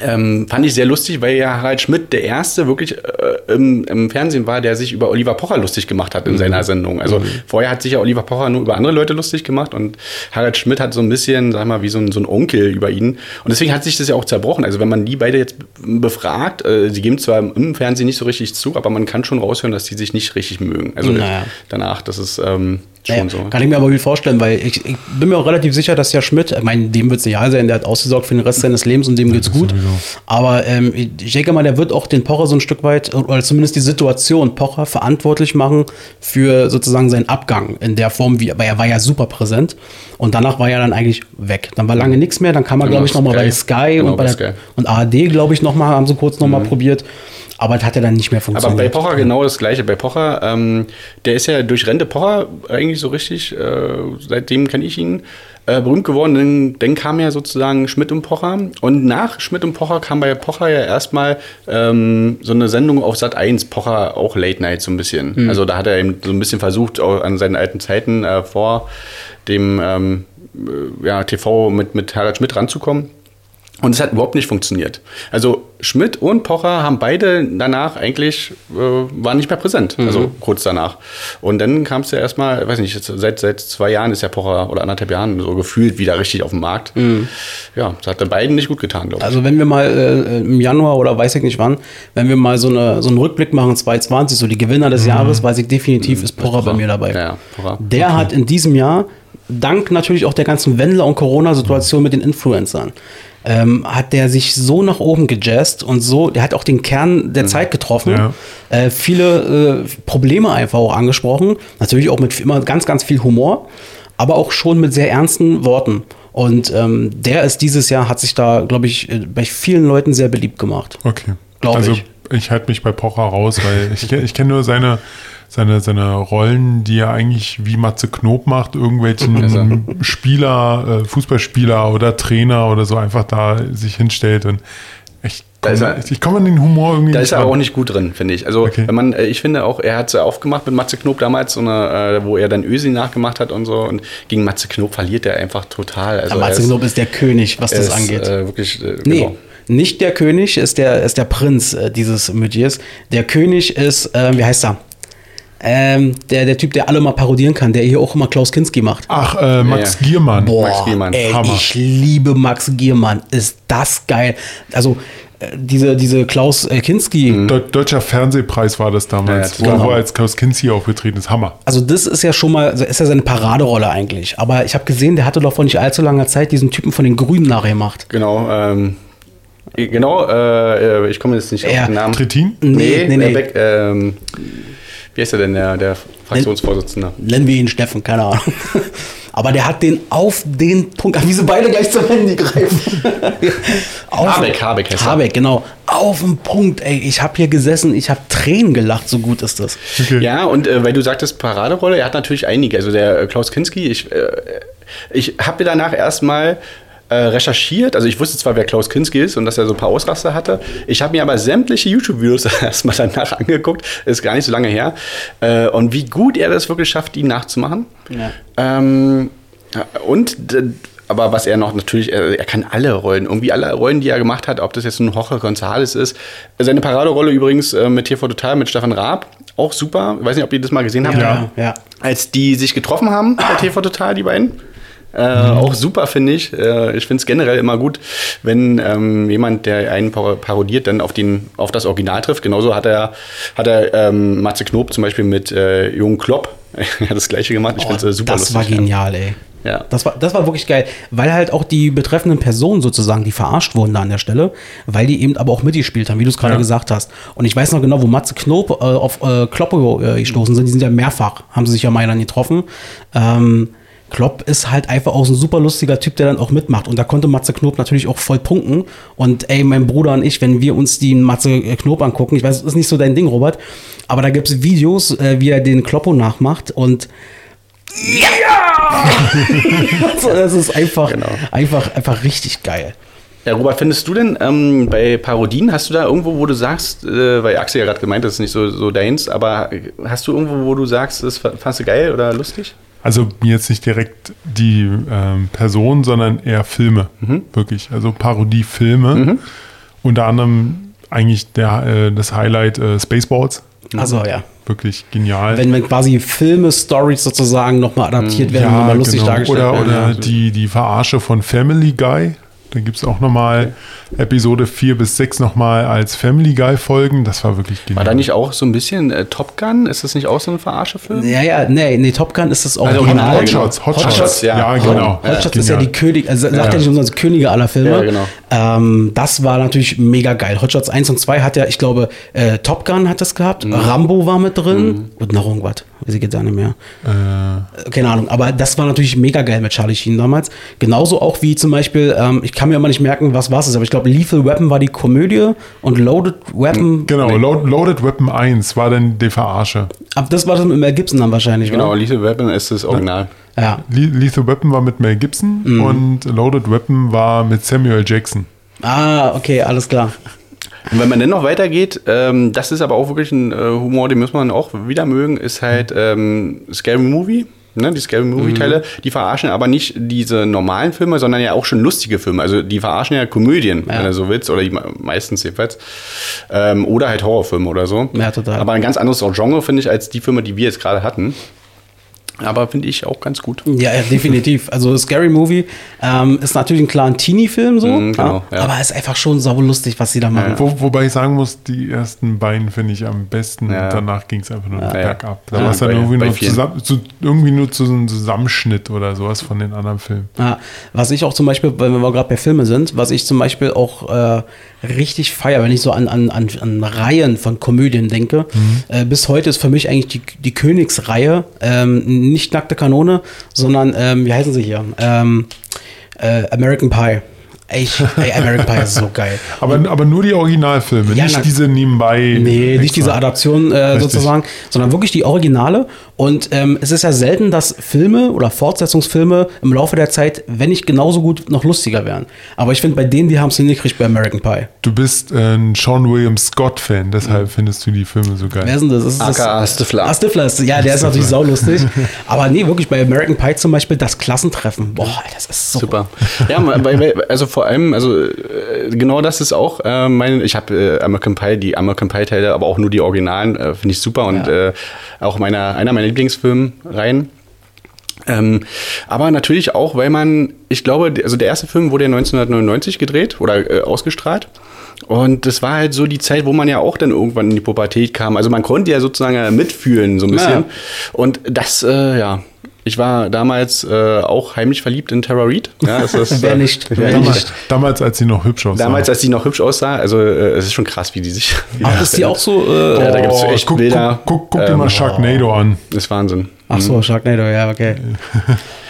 [SPEAKER 1] Ähm, fand ich sehr lustig, weil ja Harald Schmidt der erste wirklich äh, im, im, Fernsehen war, der sich über Oliver Pocher lustig gemacht hat in mhm. seiner Sendung. Also mhm. vorher hat sich ja Oliver Pocher nur über andere Leute lustig gemacht und Harald Schmidt hat so ein bisschen, sag mal, wie so ein, so ein Onkel über ihn. Und deswegen hat sich das ja auch zerbrochen. Also wenn man die beide jetzt befragt, äh, sie geben zwar im Fernsehen nicht so richtig zu, aber man kann schon raushören, dass die sich nicht richtig mögen. Also naja. danach, das ist ähm, schon naja,
[SPEAKER 2] so. Kann ich mir aber gut vorstellen, weil ich, ich, bin mir auch relativ sicher, dass der Schmidt, ich meine, dem wird es egal sein, der hat ausgesorgt für den Rest seines Lebens und dem geht's gut. Sowieso. Aber ähm, ich denke mal, der wird auch den Pocher so ein Stück weit, oder zumindest die Situation Pocher verantwortlich machen für sozusagen seinen Abgang in der Form, wie, weil er war ja super präsent. Und danach war er dann eigentlich weg. Dann war lange nichts mehr, dann kam er, glaube ich, nochmal bei Sky genau, und, bei der, und ARD, glaube ich, nochmal, haben sie kurz nochmal mhm. probiert. Aber das hat ja dann nicht mehr funktioniert.
[SPEAKER 1] Aber bei Pocher genau das Gleiche. Bei Pocher, ähm, der ist ja durch Rente Pocher eigentlich so richtig, äh, seitdem kenne ich ihn, äh, berühmt geworden. Dann, dann kam ja sozusagen Schmidt und Pocher. Und nach Schmidt und Pocher kam bei Pocher ja erstmal ähm, so eine Sendung auf Sat 1, Pocher auch Late Night so ein bisschen. Mhm. Also da hat er eben so ein bisschen versucht, auch an seinen alten Zeiten äh, vor dem ähm, äh, ja, TV mit, mit Harald Schmidt ranzukommen. Und es hat überhaupt nicht funktioniert. Also Schmidt und Pocher haben beide danach eigentlich, äh, waren nicht mehr präsent, mhm. also kurz danach. Und dann kam es ja erstmal, weiß nicht, seit, seit zwei Jahren ist ja Pocher oder anderthalb Jahren so gefühlt wieder richtig auf dem Markt. Mhm. Ja, das hat dann beiden nicht gut getan,
[SPEAKER 2] glaube ich. Also wenn wir mal äh, im Januar oder weiß ich nicht wann, wenn wir mal so, eine, so einen Rückblick machen, 2020, so die Gewinner des mhm. Jahres, weiß ich definitiv, mhm. ist Pocher bei mir dabei. Ja, Pocher. Der okay. hat in diesem Jahr dank natürlich auch der ganzen Wendler- und Corona-Situation mit den Influencern ähm, hat der sich so nach oben gejazzt und so, der hat auch den Kern der mhm. Zeit getroffen. Ja. Äh, viele äh, Probleme einfach auch angesprochen. Natürlich auch mit immer ganz, ganz viel Humor, aber auch schon mit sehr ernsten Worten. Und ähm, der ist dieses Jahr, hat sich da, glaube ich, äh, bei vielen Leuten sehr beliebt gemacht.
[SPEAKER 3] Okay. Glaube also, ich. Ich halte mich bei Pocher raus, weil ich, ich kenne nur seine seine, seine Rollen, die er eigentlich wie Matze Knob macht, irgendwelchen Spieler, äh, Fußballspieler oder Trainer oder so einfach da sich hinstellt und ich komme, ich komme an den Humor irgendwie
[SPEAKER 1] Da ist er aber auch nicht gut drin, finde ich. Also, okay. wenn man, äh, ich finde auch, er hat es ja aufgemacht mit Matze Knob damals, so eine, äh, wo er dann Ösi nachgemacht hat und so. Und gegen Matze Knob verliert er einfach total.
[SPEAKER 2] Also ja, Matze Knob ist der König, was das ist, angeht. Äh, wirklich, äh, nee. Genau. Nicht der König ist der, ist der Prinz äh, dieses Metiers. Der König ist, äh, wie heißt er? Ähm, der, der Typ, der alle mal parodieren kann, der hier auch immer Klaus Kinski macht.
[SPEAKER 3] Ach, äh, Max ja. Giermann.
[SPEAKER 2] Boah,
[SPEAKER 3] Max
[SPEAKER 2] Giermann. Ey, ich liebe Max Giermann. Ist das geil. Also, äh, diese, diese Klaus äh, Kinski.
[SPEAKER 3] Mhm. Deutscher Fernsehpreis war das damals, ja, genau. wo er als Klaus Kinski aufgetreten ist. Hammer.
[SPEAKER 2] Also, das ist ja schon mal, also ist ja seine Paraderolle eigentlich. Aber ich habe gesehen, der hatte doch vor nicht allzu langer Zeit diesen Typen von den Grünen nachgemacht.
[SPEAKER 1] Genau, ähm, Genau, äh, ich komme jetzt nicht
[SPEAKER 3] auf den Namen. Trittin?
[SPEAKER 1] Nee, nee, nee. nee. Beck, ähm, wie heißt er denn, der, der Fraktionsvorsitzende?
[SPEAKER 2] Nennen wir ihn Steffen, keine Ahnung. Aber der hat den auf den Punkt, wie sie beide gleich zum Handy greifen.
[SPEAKER 1] Habeck, Habeck heißt
[SPEAKER 2] Habeck, genau. Auf den Punkt, ey. Ich habe hier gesessen, ich habe Tränen gelacht, so gut ist das.
[SPEAKER 1] Okay. Ja, und äh, weil du sagtest Paraderolle, er hat natürlich einige. Also der äh, Klaus Kinski, ich, äh, ich habe danach erstmal äh, recherchiert. Also ich wusste zwar, wer Klaus Kinski ist und dass er so ein paar Ausraster hatte. Ich habe mir aber sämtliche YouTube-Videos erstmal danach angeguckt. Ist gar nicht so lange her. Äh, und wie gut er das wirklich schafft, ihn nachzumachen. Ja. Ähm, und aber was er noch natürlich, er, er, kann alle Rollen, irgendwie alle Rollen, die er gemacht hat, ob das jetzt ein Jorge González ist. Seine Paraderolle übrigens äh, mit TV Total mit Stefan Raab, auch super. Ich weiß nicht, ob ihr das mal gesehen habt.
[SPEAKER 2] Ja, ja.
[SPEAKER 1] Als die sich getroffen haben bei TV Total, die beiden. Äh, mhm. Auch super, finde ich. Äh, ich finde es generell immer gut, wenn ähm, jemand, der einen parodiert, dann auf, den, auf das Original trifft. Genauso hat er, hat er ähm, Matze Knob zum Beispiel mit äh, Jungen Klopp das gleiche gemacht. Ich
[SPEAKER 2] oh, finde es äh, super das lustig. Das war genial, ey.
[SPEAKER 1] Ja.
[SPEAKER 2] Das war, das war wirklich geil, weil halt auch die betreffenden Personen sozusagen, die verarscht wurden da an der Stelle, weil die eben aber auch mitgespielt haben, wie du es gerade
[SPEAKER 3] Ja.
[SPEAKER 2] gesagt hast. Und ich weiß noch genau, wo Matze Knob äh, auf äh, Kloppo äh, gestoßen sind. Die sind ja mehrfach, haben sie sich ja mal dann getroffen. Ähm, Klopp ist halt einfach auch so ein super lustiger Typ, der dann auch mitmacht. Und da konnte Matze Knob natürlich auch voll punkten. Und ey, mein Bruder und ich, wenn wir uns die Matze Knob angucken, ich weiß, das ist nicht so dein Ding, Robert, aber da gibt es Videos, äh, wie er den Kloppo nachmacht und ja! also, das ist einfach,
[SPEAKER 1] Genau.
[SPEAKER 2] einfach, einfach richtig geil.
[SPEAKER 1] Ja, Robert, findest du denn ähm, bei Parodien, hast du da irgendwo, wo du sagst, äh, weil Axel ja gerade gemeint hat, das ist nicht so, so deins, aber hast du irgendwo, wo du sagst, das fandst du geil oder lustig?
[SPEAKER 3] Also jetzt nicht direkt die ähm, Person, sondern eher Filme. Wirklich. Also Parodiefilme. Unter anderem eigentlich der, äh, das Highlight äh, Spaceballs.
[SPEAKER 2] Also ja.
[SPEAKER 3] Wirklich genial.
[SPEAKER 2] Wenn, wenn quasi Filme, Stories sozusagen nochmal adaptiert werden und nochmal lustig
[SPEAKER 3] genau.
[SPEAKER 2] dargestellt
[SPEAKER 3] Oder,
[SPEAKER 2] werden.
[SPEAKER 3] oder
[SPEAKER 2] ja.
[SPEAKER 3] die, die Verarsche von Family Guy. Da gibt es auch nochmal Episode 4 bis 6 nochmal als Family Guy Folgen. Das war wirklich genial.
[SPEAKER 1] War da nicht auch so ein bisschen äh, Top Gun? Ist das nicht auch so ein Verarsche-Film?
[SPEAKER 2] Ja, ja, nee, nee, Top Gun ist das
[SPEAKER 1] Also
[SPEAKER 2] Original.
[SPEAKER 1] Original,
[SPEAKER 3] Hotshots,
[SPEAKER 1] genau.
[SPEAKER 3] Hotshots,
[SPEAKER 1] Hotshots, ja.
[SPEAKER 3] ja, genau.
[SPEAKER 2] Hotshots ist ja die König, also sagt ja nicht umsonst Könige aller Filme.
[SPEAKER 1] Ja, genau.
[SPEAKER 2] ähm, das war natürlich mega geil. Hotshots 1 und 2 hat ja, ich glaube, äh, Top Gun hat das gehabt,
[SPEAKER 1] Mhm.
[SPEAKER 2] Rambo war mit drin und noch irgendwas. Weiß ich jetzt auch nicht mehr.
[SPEAKER 3] Äh,
[SPEAKER 2] Keine Ahnung, aber das war natürlich mega geil mit Charlie Sheen damals. Genauso auch wie zum Beispiel, ähm, ich kann mir immer nicht merken, was war es, aber ich glaube, Lethal Weapon war die Komödie und Loaded Weapon,
[SPEAKER 3] genau, Load, Loaded Weapon 1 war dann die Verarsche.
[SPEAKER 2] ab das war das mit Mel Gibson dann wahrscheinlich,
[SPEAKER 1] Genau,
[SPEAKER 2] oder?
[SPEAKER 1] Lethal Weapon ist das Original.
[SPEAKER 2] Ja.
[SPEAKER 3] Le Lethal Weapon war mit Mel Gibson
[SPEAKER 2] Mhm.
[SPEAKER 3] und Loaded Weapon war mit Samuel Jackson.
[SPEAKER 2] Ah, okay, alles klar.
[SPEAKER 1] Und wenn man dann noch weitergeht, ähm, das ist aber auch wirklich ein äh, Humor, den muss man auch wieder mögen, ist halt ähm, Scary Movie. Ne, die Scary Movie-Teile, die verarschen aber nicht diese normalen Filme, sondern ja auch schon lustige Filme. Also die verarschen ja Komödien, wenn du so willst, oder die me- meistens jedenfalls. Ähm, oder halt Horrorfilme oder so.
[SPEAKER 2] Ja, total.
[SPEAKER 1] Aber ein ganz anderes Genre, finde ich, als die Filme, die wir jetzt gerade hatten. Aber finde ich auch ganz gut.
[SPEAKER 2] Ja, ja, definitiv. Also Scary Movie ähm, ist natürlich ein klar ein Teenie-Film so,
[SPEAKER 1] Mhm, genau,
[SPEAKER 2] ja,
[SPEAKER 1] ja.
[SPEAKER 2] aber ist einfach schon saulustig, was sie da machen.
[SPEAKER 3] Wo, wobei ich sagen muss, die ersten beiden finde ich am besten.
[SPEAKER 1] Ja.
[SPEAKER 3] Danach ging es einfach nur
[SPEAKER 1] Ja.
[SPEAKER 3] bergab. Da
[SPEAKER 1] Ja,
[SPEAKER 3] war es dann irgendwie nur, zusammen, zu, irgendwie nur zu so einem Zusammenschnitt oder sowas von den anderen Filmen.
[SPEAKER 2] Ja, was ich auch zum Beispiel, weil wir gerade bei Filmen sind, was ich zum Beispiel auch äh, richtig feier, wenn ich so an, an, an, an Reihen von Komödien denke. Äh, bis heute ist für mich eigentlich die, die Königsreihe ähm, nicht nackte Kanone, sondern, ähm, wie heißen sie hier? Ähm, äh, American Pie. Ey, ich, ey, American Pie ist so geil.
[SPEAKER 3] Aber, aber nur die Originalfilme,
[SPEAKER 2] Ja,
[SPEAKER 3] nicht
[SPEAKER 2] na-
[SPEAKER 3] diese nebenbei.
[SPEAKER 2] Nee, nicht
[SPEAKER 3] extra.
[SPEAKER 2] diese Adaption äh, sozusagen, sondern wirklich die Originale. Und ähm, es ist ja selten, dass Filme oder Fortsetzungsfilme im Laufe der Zeit, wenn nicht genauso gut, noch lustiger werden. Aber ich finde, bei denen, die haben es hingekriegt bei American Pie.
[SPEAKER 3] Du bist äh, ein Sean William Scott-Fan, deshalb findest du die Filme so geil.
[SPEAKER 2] Wer ist denn das? Ist das
[SPEAKER 1] aka Stifler.
[SPEAKER 2] Ah, Stifler ist, ja, der ist natürlich saulustig. Aber nee, wirklich bei American Pie zum Beispiel das Klassentreffen. Boah, das ist so.
[SPEAKER 1] Super. Ja, weil, weil, also vor allem, also äh, genau das ist auch äh, mein, ich habe äh, American Pie, die American Pie Teile, aber auch nur die Originalen, äh, finde ich super und
[SPEAKER 2] Ja.
[SPEAKER 1] äh, auch meiner, einer meiner Lieblingsfilmreihen. Ähm, aber natürlich auch, weil man, ich glaube, also der erste Film wurde ja 1999 gedreht oder äh, ausgestrahlt. Und das war halt so die Zeit, wo man ja auch dann irgendwann in die Pubertät kam. Also man konnte ja sozusagen mitfühlen, so ein bisschen.
[SPEAKER 2] Ja.
[SPEAKER 1] Und das, äh, ja, ich war damals äh, auch heimlich verliebt in Tara Reid. Ja, das ist,
[SPEAKER 2] Wer
[SPEAKER 1] äh,
[SPEAKER 2] nicht?
[SPEAKER 1] Wer
[SPEAKER 2] Wer
[SPEAKER 1] nicht?
[SPEAKER 3] Damals, damals, als sie noch hübsch aussah.
[SPEAKER 1] Damals, als sie noch hübsch aussah, also äh, es ist schon krass, wie die sich. Wie
[SPEAKER 2] Ach, ist die auch so. Äh,
[SPEAKER 1] Ja, da gibt's echt
[SPEAKER 3] guck,
[SPEAKER 1] Bilder.
[SPEAKER 3] Guck, guck, guck dir
[SPEAKER 1] Ähm,
[SPEAKER 3] mal Sharknado an.
[SPEAKER 1] Das ist Wahnsinn.
[SPEAKER 2] Ach so, Sharknado, ja, okay.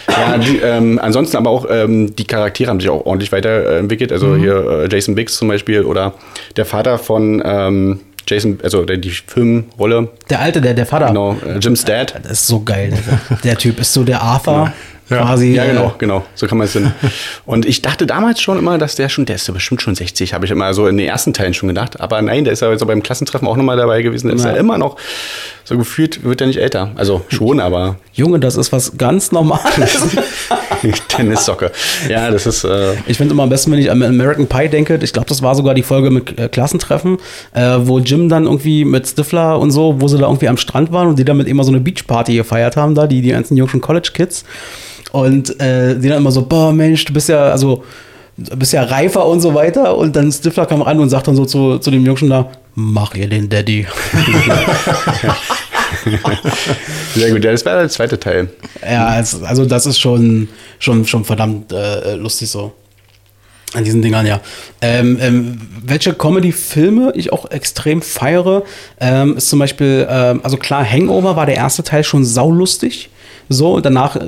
[SPEAKER 1] Ja, die, ähm, ansonsten aber auch ähm, die Charaktere haben sich auch ordentlich weiterentwickelt. Also
[SPEAKER 2] Mhm.
[SPEAKER 1] hier äh, Jason Biggs zum Beispiel oder der Vater von ähm, Jason, also der, die Filmrolle,
[SPEAKER 2] Der Alte, der, der Vater.
[SPEAKER 1] genau, äh, Jim's Dad.
[SPEAKER 2] Das ist so geil. Der, der Typ ist so der Arthur.
[SPEAKER 3] Ja.
[SPEAKER 2] Quasi.
[SPEAKER 1] Ja, genau,
[SPEAKER 2] äh,
[SPEAKER 1] genau. So kann man es denn. Und ich dachte damals schon immer, dass der schon, der ist ja bestimmt schon 60, habe ich immer so in den ersten Teilen schon gedacht. Aber nein, der ist ja jetzt beim Klassentreffen auch nochmal dabei gewesen. Der ist
[SPEAKER 2] Ja.
[SPEAKER 1] ja immer noch so gefühlt, wird er nicht älter. Also schon, aber
[SPEAKER 2] Junge, das ist was ganz Normales.
[SPEAKER 1] Tennissocke. Ja, das ist. Äh,
[SPEAKER 2] Ich finde immer am besten, wenn ich an American Pie denke, ich glaube, das war sogar die Folge mit äh, Klassentreffen, äh, wo Jim dann irgendwie mit Stifler und so, wo sie da irgendwie am Strand waren und die damit immer so eine Beachparty gefeiert haben, da, die, die ganzen jungen College Kids. Und äh, die dann immer so, boah, Mensch, du bist ja, also, du bist ja reifer und so weiter. Und dann Stifler kam ran und sagt dann so zu, zu dem Jungen da, mach ihr den Daddy.
[SPEAKER 1] Sehr gut, ja, das war der zweite Teil.
[SPEAKER 2] Ja, also das ist schon, schon, schon verdammt äh, lustig so. An diesen Dingern, ja. Ähm, ähm, welche Comedy-Filme ich auch extrem feiere, ähm, ist zum Beispiel, ähm, also klar, Hangover war der erste Teil schon saulustig. So, danach äh,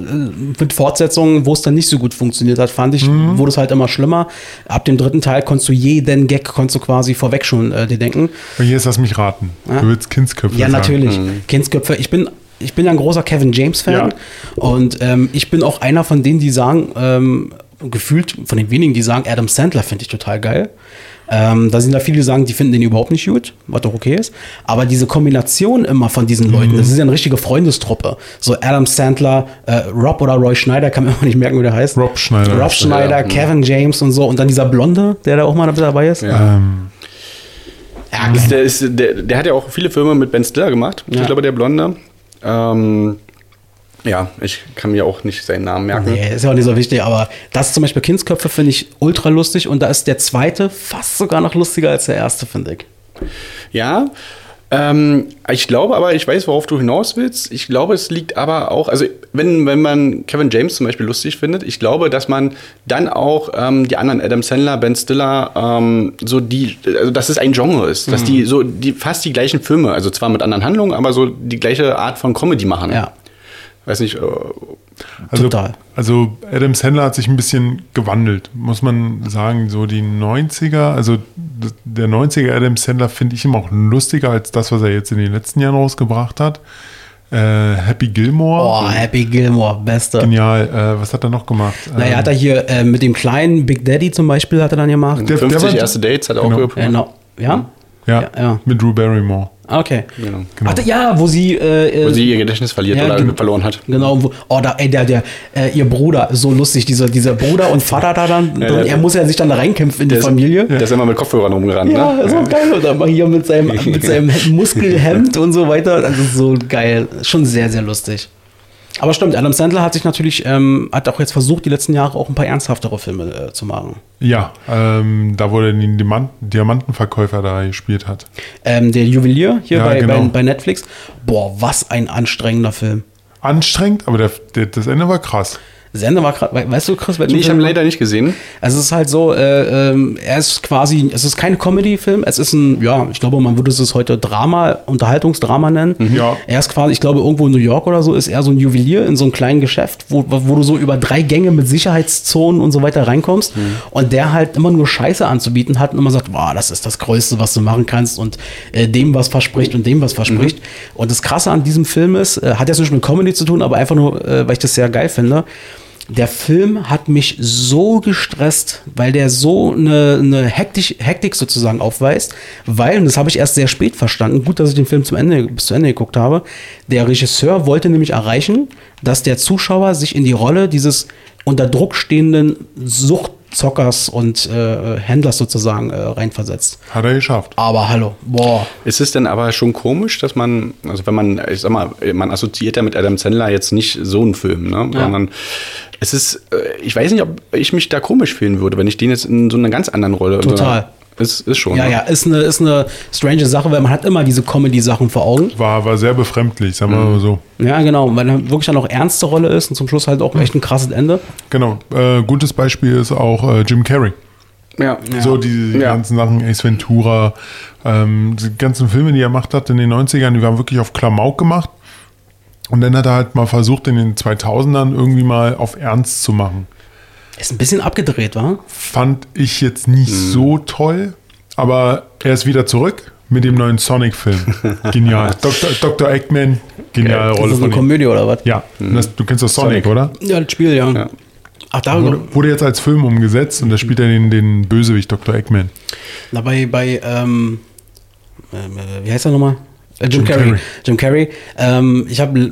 [SPEAKER 2] mit Fortsetzungen, wo es dann nicht so gut funktioniert hat, fand ich, wurde es halt immer schlimmer. Ab dem dritten Teil konntest du jeden Gag, konntest du quasi vorweg schon äh, dir denken.
[SPEAKER 3] Und jetzt lass mich raten.
[SPEAKER 2] Ja.
[SPEAKER 3] Du willst Kindsköpfe
[SPEAKER 2] Ja,
[SPEAKER 3] sagen.
[SPEAKER 2] natürlich. Kindsköpfe. Ich bin, ich bin ja ein großer Kevin James-Fan.
[SPEAKER 3] Ja.
[SPEAKER 2] Und ähm, ich bin auch einer von denen, die sagen, ähm, gefühlt von den wenigen, die sagen, Adam Sandler finde ich total geil. Ähm, da sind da viele, die sagen, die finden den überhaupt nicht gut, was doch okay ist. Aber diese Kombination immer von diesen Leuten, das ist ja eine richtige Freundestruppe. So Adam Sandler, äh, Rob oder Roy Schneider, kann man immer nicht merken, wie der heißt.
[SPEAKER 3] Rob Schneider.
[SPEAKER 2] Rob Schneider,
[SPEAKER 1] Ja.
[SPEAKER 2] Kevin James und so. Und dann dieser Blonde, der da auch mal dabei ist.
[SPEAKER 1] Ja.
[SPEAKER 3] Ähm,
[SPEAKER 2] Ja,
[SPEAKER 1] Das, der, ist, der, der hat ja auch viele Filme mit Ben Stiller gemacht.
[SPEAKER 2] Ja.
[SPEAKER 1] Ich glaube, der Blonde. Ähm, ja, ich kann mir auch nicht seinen Namen merken.
[SPEAKER 2] Nee, ist ja auch nicht so wichtig, aber das zum Beispiel Kindsköpfe finde ich ultra lustig und da ist der zweite fast sogar noch lustiger als der erste, finde ich.
[SPEAKER 1] Ja, ähm, ich glaube aber, ich weiß, worauf du hinaus willst. Ich glaube, es liegt aber auch, also wenn, wenn man Kevin James zum Beispiel lustig findet, ich glaube, dass man dann auch ähm, die anderen, Adam Sandler, Ben Stiller, ähm, so die, also dass es ein Genre ist, dass die so die fast die gleichen Filme, also zwar mit anderen Handlungen, aber so die gleiche Art von Comedy machen.
[SPEAKER 2] Ja,
[SPEAKER 1] Weiß nicht, äh,
[SPEAKER 3] also,
[SPEAKER 2] Total.
[SPEAKER 3] Also Adam Sandler hat sich ein bisschen gewandelt, muss man sagen. So die 90er, also der 90er Adam Sandler finde ich immer auch lustiger als das, was er jetzt in den letzten Jahren rausgebracht hat. Äh, Happy Gilmore.
[SPEAKER 2] Boah, Happy Gilmore, bester.
[SPEAKER 3] Genial. Äh, was hat er noch gemacht?
[SPEAKER 2] Naja,
[SPEAKER 3] Ähm,
[SPEAKER 2] hat er hier äh, mit dem kleinen Big Daddy zum Beispiel hat er dann gemacht.
[SPEAKER 3] Der-
[SPEAKER 1] 50
[SPEAKER 3] war-
[SPEAKER 1] erste Dates hat er
[SPEAKER 3] Genau.
[SPEAKER 1] auch gemacht.
[SPEAKER 2] Genau. Ja?
[SPEAKER 3] ja,
[SPEAKER 2] ja, ja.
[SPEAKER 3] mit Drew Barrymore.
[SPEAKER 2] Okay.
[SPEAKER 1] Genau.
[SPEAKER 3] Genau.
[SPEAKER 2] Ach, ja, wo sie. Äh,
[SPEAKER 1] Wo
[SPEAKER 2] äh,
[SPEAKER 1] sie ihr Gedächtnis verliert
[SPEAKER 2] Ja,
[SPEAKER 1] oder
[SPEAKER 2] genau.
[SPEAKER 1] verloren hat.
[SPEAKER 2] Genau, wo, oh, da, ey, der, der, äh, ihr Bruder, so lustig, dieser, dieser Bruder und Vater da dann,
[SPEAKER 1] Ja, der-
[SPEAKER 2] er muss ja sich dann da reinkämpfen in die
[SPEAKER 1] Der ist-
[SPEAKER 2] Familie.
[SPEAKER 1] Der ist immer mit Kopfhörern rumgerannt,
[SPEAKER 2] Ja,
[SPEAKER 1] ne?
[SPEAKER 2] so geil. Und dann mal hier mit seinem, mit seinem Muskelhemd und so weiter. Das ist so geil. Schon sehr, sehr lustig. Aber stimmt, Adam Sandler hat sich natürlich, ähm, hat auch jetzt versucht, die letzten Jahre auch ein paar ernsthaftere Filme äh, zu machen.
[SPEAKER 3] Ja, ähm, da wo er den Diamant Diamantenverkäufer da gespielt hat.
[SPEAKER 2] Ähm, der Juwelier hier
[SPEAKER 3] Ja,
[SPEAKER 2] bei,
[SPEAKER 3] genau.
[SPEAKER 2] bei, bei Netflix. Boah, was ein anstrengender Film.
[SPEAKER 3] Anstrengend, aber der, der, das Ende war krass.
[SPEAKER 2] Das Ende war gerade, weißt du, Chris,
[SPEAKER 1] Nee, ich habe leider nicht gesehen.
[SPEAKER 2] Also es ist halt so, äh, ähm, er ist quasi, es ist kein Comedy-Film, es ist ein, ja, ich glaube, man würde es heute Drama, Unterhaltungsdrama nennen.
[SPEAKER 3] Ja.
[SPEAKER 2] Er ist quasi, ich glaube, irgendwo in New York oder so, ist er so ein Juwelier in so einem kleinen Geschäft, wo, wo du so über drei Gänge mit Sicherheitszonen und so weiter reinkommst und der halt immer nur Scheiße anzubieten hat und immer sagt, boah, das ist das Größte, was du machen kannst und äh, dem was verspricht und dem was verspricht. Und das Krasse an diesem Film ist, äh, hat jetzt nicht mit Comedy zu tun, aber einfach nur, äh, weil ich das sehr geil finde, der Film hat mich so gestresst, weil der so eine, eine Hektik, Hektik sozusagen aufweist, weil, und das habe ich erst sehr spät verstanden, gut, dass ich den Film zum Ende, bis zu Ende geguckt habe, der Regisseur wollte nämlich erreichen, dass der Zuschauer sich in die Rolle dieses unter Druck stehenden Suchtzockers und äh, Händlers sozusagen äh, reinversetzt.
[SPEAKER 3] Hat er geschafft.
[SPEAKER 2] Aber hallo, boah.
[SPEAKER 1] Ist es denn aber schon komisch, dass man, also wenn man, ich sag mal, man assoziiert ja mit Adam Sandler jetzt nicht so einen Film, ne?
[SPEAKER 2] Ja.
[SPEAKER 1] Sondern es ist, äh, ich weiß nicht, ob ich mich da komisch fühlen würde, wenn ich den jetzt in so einer ganz anderen Rolle.
[SPEAKER 2] Total.
[SPEAKER 1] Ist, ist schon.
[SPEAKER 2] Ja,
[SPEAKER 1] ne?
[SPEAKER 2] ja, ist eine, ist eine strange Sache, weil man hat immer diese Comedy-Sachen vor Augen.
[SPEAKER 3] War, war sehr befremdlich, sagen wir
[SPEAKER 2] Mhm.
[SPEAKER 3] mal so.
[SPEAKER 2] Ja, genau, weil er wirklich dann auch ernste Rolle ist und zum Schluss halt auch echt ein krasses Ende.
[SPEAKER 3] Genau. Äh, gutes Beispiel ist auch äh, Jim Carrey.
[SPEAKER 1] Ja.
[SPEAKER 3] So diese
[SPEAKER 1] Ja.
[SPEAKER 3] ganzen Sachen, Ace Ventura, ähm, die ganzen Filme, die er gemacht hat in den 90ern, die waren wirklich auf Klamauk gemacht. Und dann hat er halt mal versucht, in den 2000ern irgendwie mal auf Ernst zu machen.
[SPEAKER 2] Ist ein bisschen abgedreht, wa?
[SPEAKER 3] Fand ich jetzt nicht
[SPEAKER 2] Mhm.
[SPEAKER 3] so toll, aber er ist wieder zurück mit dem neuen Sonic-Film. Genial. Dr. Dr. Eggman, geniale
[SPEAKER 2] Ist
[SPEAKER 3] Rolle
[SPEAKER 2] das eine
[SPEAKER 3] von ihm.
[SPEAKER 2] Komödie oder was?
[SPEAKER 3] Ja, das, du kennst doch Sonic,
[SPEAKER 1] Sonic.
[SPEAKER 3] oder?
[SPEAKER 2] Ja, das Spiel, ja.
[SPEAKER 1] Ja.
[SPEAKER 2] Ach, da
[SPEAKER 3] Wurde, wurde jetzt als Film umgesetzt und da spielt er den, den Bösewicht Dr. Eggman.
[SPEAKER 2] Na, bei, bei ähm, ähm, äh, wie heißt er nochmal? Äh, Jim,
[SPEAKER 3] Jim
[SPEAKER 2] Carrey.
[SPEAKER 3] Carrey.
[SPEAKER 2] Jim Carrey. Ähm, ich habe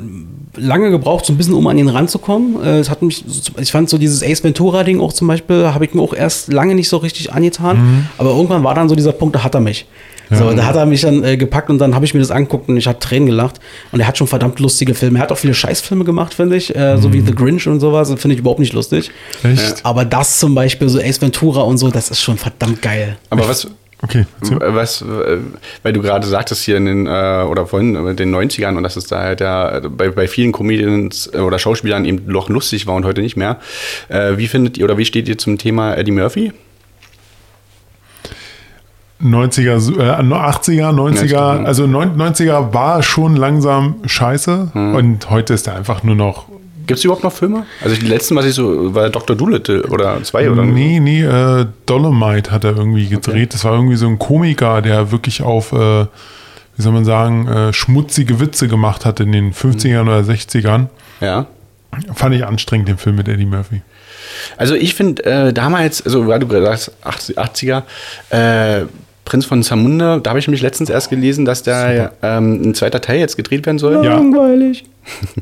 [SPEAKER 2] lange gebraucht, so ein bisschen, um an ihn ranzukommen. Äh, es hat mich, ich fand so dieses Ace Ventura-Ding auch zum Beispiel, habe ich mir auch erst lange nicht so richtig angetan. Aber irgendwann war dann so dieser Punkt, da hat er mich. So, da hat er mich dann äh, gepackt und dann habe ich mir das angeguckt und ich habe Tränen gelacht. Und er hat schon verdammt lustige Filme. Er hat auch viele Scheißfilme gemacht, finde ich. Äh, So wie The Grinch und sowas. Das finde ich überhaupt nicht lustig.
[SPEAKER 3] Echt?
[SPEAKER 2] Aber das zum Beispiel, so Ace Ventura und so, das ist schon verdammt geil.
[SPEAKER 1] Aber was,
[SPEAKER 3] Okay, erzähl.
[SPEAKER 1] Was, äh, weil du gerade sagtest hier in den, äh, oder vorhin in den 90ern und dass es da halt ja bei, bei vielen Comedians äh, oder Schauspielern eben noch lustig war und heute nicht mehr. Äh, wie findet ihr oder wie steht ihr zum Thema Eddie Murphy?
[SPEAKER 3] 90er, äh, 80er, 90er,
[SPEAKER 1] Ja, stimmt.
[SPEAKER 3] also 90er war schon langsam scheiße und heute ist er einfach nur noch.
[SPEAKER 1] Gibt es überhaupt noch Filme? Also die letzten, was ich so, war Dr. Doolittle oder zwei oder
[SPEAKER 3] Nee, nee, äh, Dolomite hat er irgendwie gedreht. Das war irgendwie so ein Komiker, der wirklich auf, äh, wie soll man sagen, äh, schmutzige Witze gemacht hat in den 50ern oder 60ern.
[SPEAKER 1] Ja.
[SPEAKER 3] Fand ich anstrengend, den Film mit Eddie Murphy.
[SPEAKER 1] Also ich finde äh, damals, also weil du gerade sagst, 80, 80er, äh, Prinz von Zamunda, da habe ich mich letztens erst gelesen, dass da ähm, ein zweiter Teil jetzt gedreht werden soll.
[SPEAKER 3] Ja.
[SPEAKER 2] Langweilig.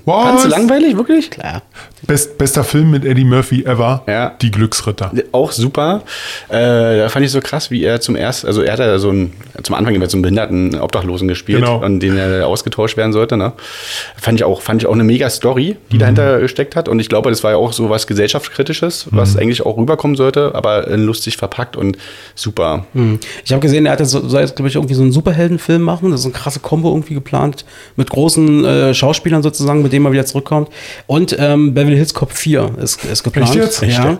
[SPEAKER 1] Fandst du
[SPEAKER 3] Was?
[SPEAKER 1] langweilig, wirklich?
[SPEAKER 2] Klar.
[SPEAKER 3] Best, bester Film mit Eddie Murphy ever.
[SPEAKER 1] Ja.
[SPEAKER 3] Die Glücksritter.
[SPEAKER 1] Auch super. Äh, da fand ich so krass, wie er zum ersten, also er hat ja so ein, zum Anfang immer so einen behinderten Obdachlosen gespielt
[SPEAKER 3] Genau.
[SPEAKER 1] und den er ausgetauscht werden sollte. Ne? Fand ich auch, fand ich auch eine mega Story, die dahinter gesteckt hat. Und ich glaube, das war ja auch so was gesellschaftskritisches, was eigentlich auch rüberkommen sollte, aber äh, lustig verpackt und super.
[SPEAKER 2] Hm. Ich habe gesehen, er hat jetzt, so- soll jetzt, glaube ich, irgendwie so einen Superheldenfilm machen. Das ist eine krasse Kombo irgendwie geplant mit großen äh, Schauspielern sozusagen, mit denen er wieder zurückkommt. Und ähm, Beverly Hills Cop 4 ist, ist geplant.
[SPEAKER 3] Jetzt?
[SPEAKER 2] Ja.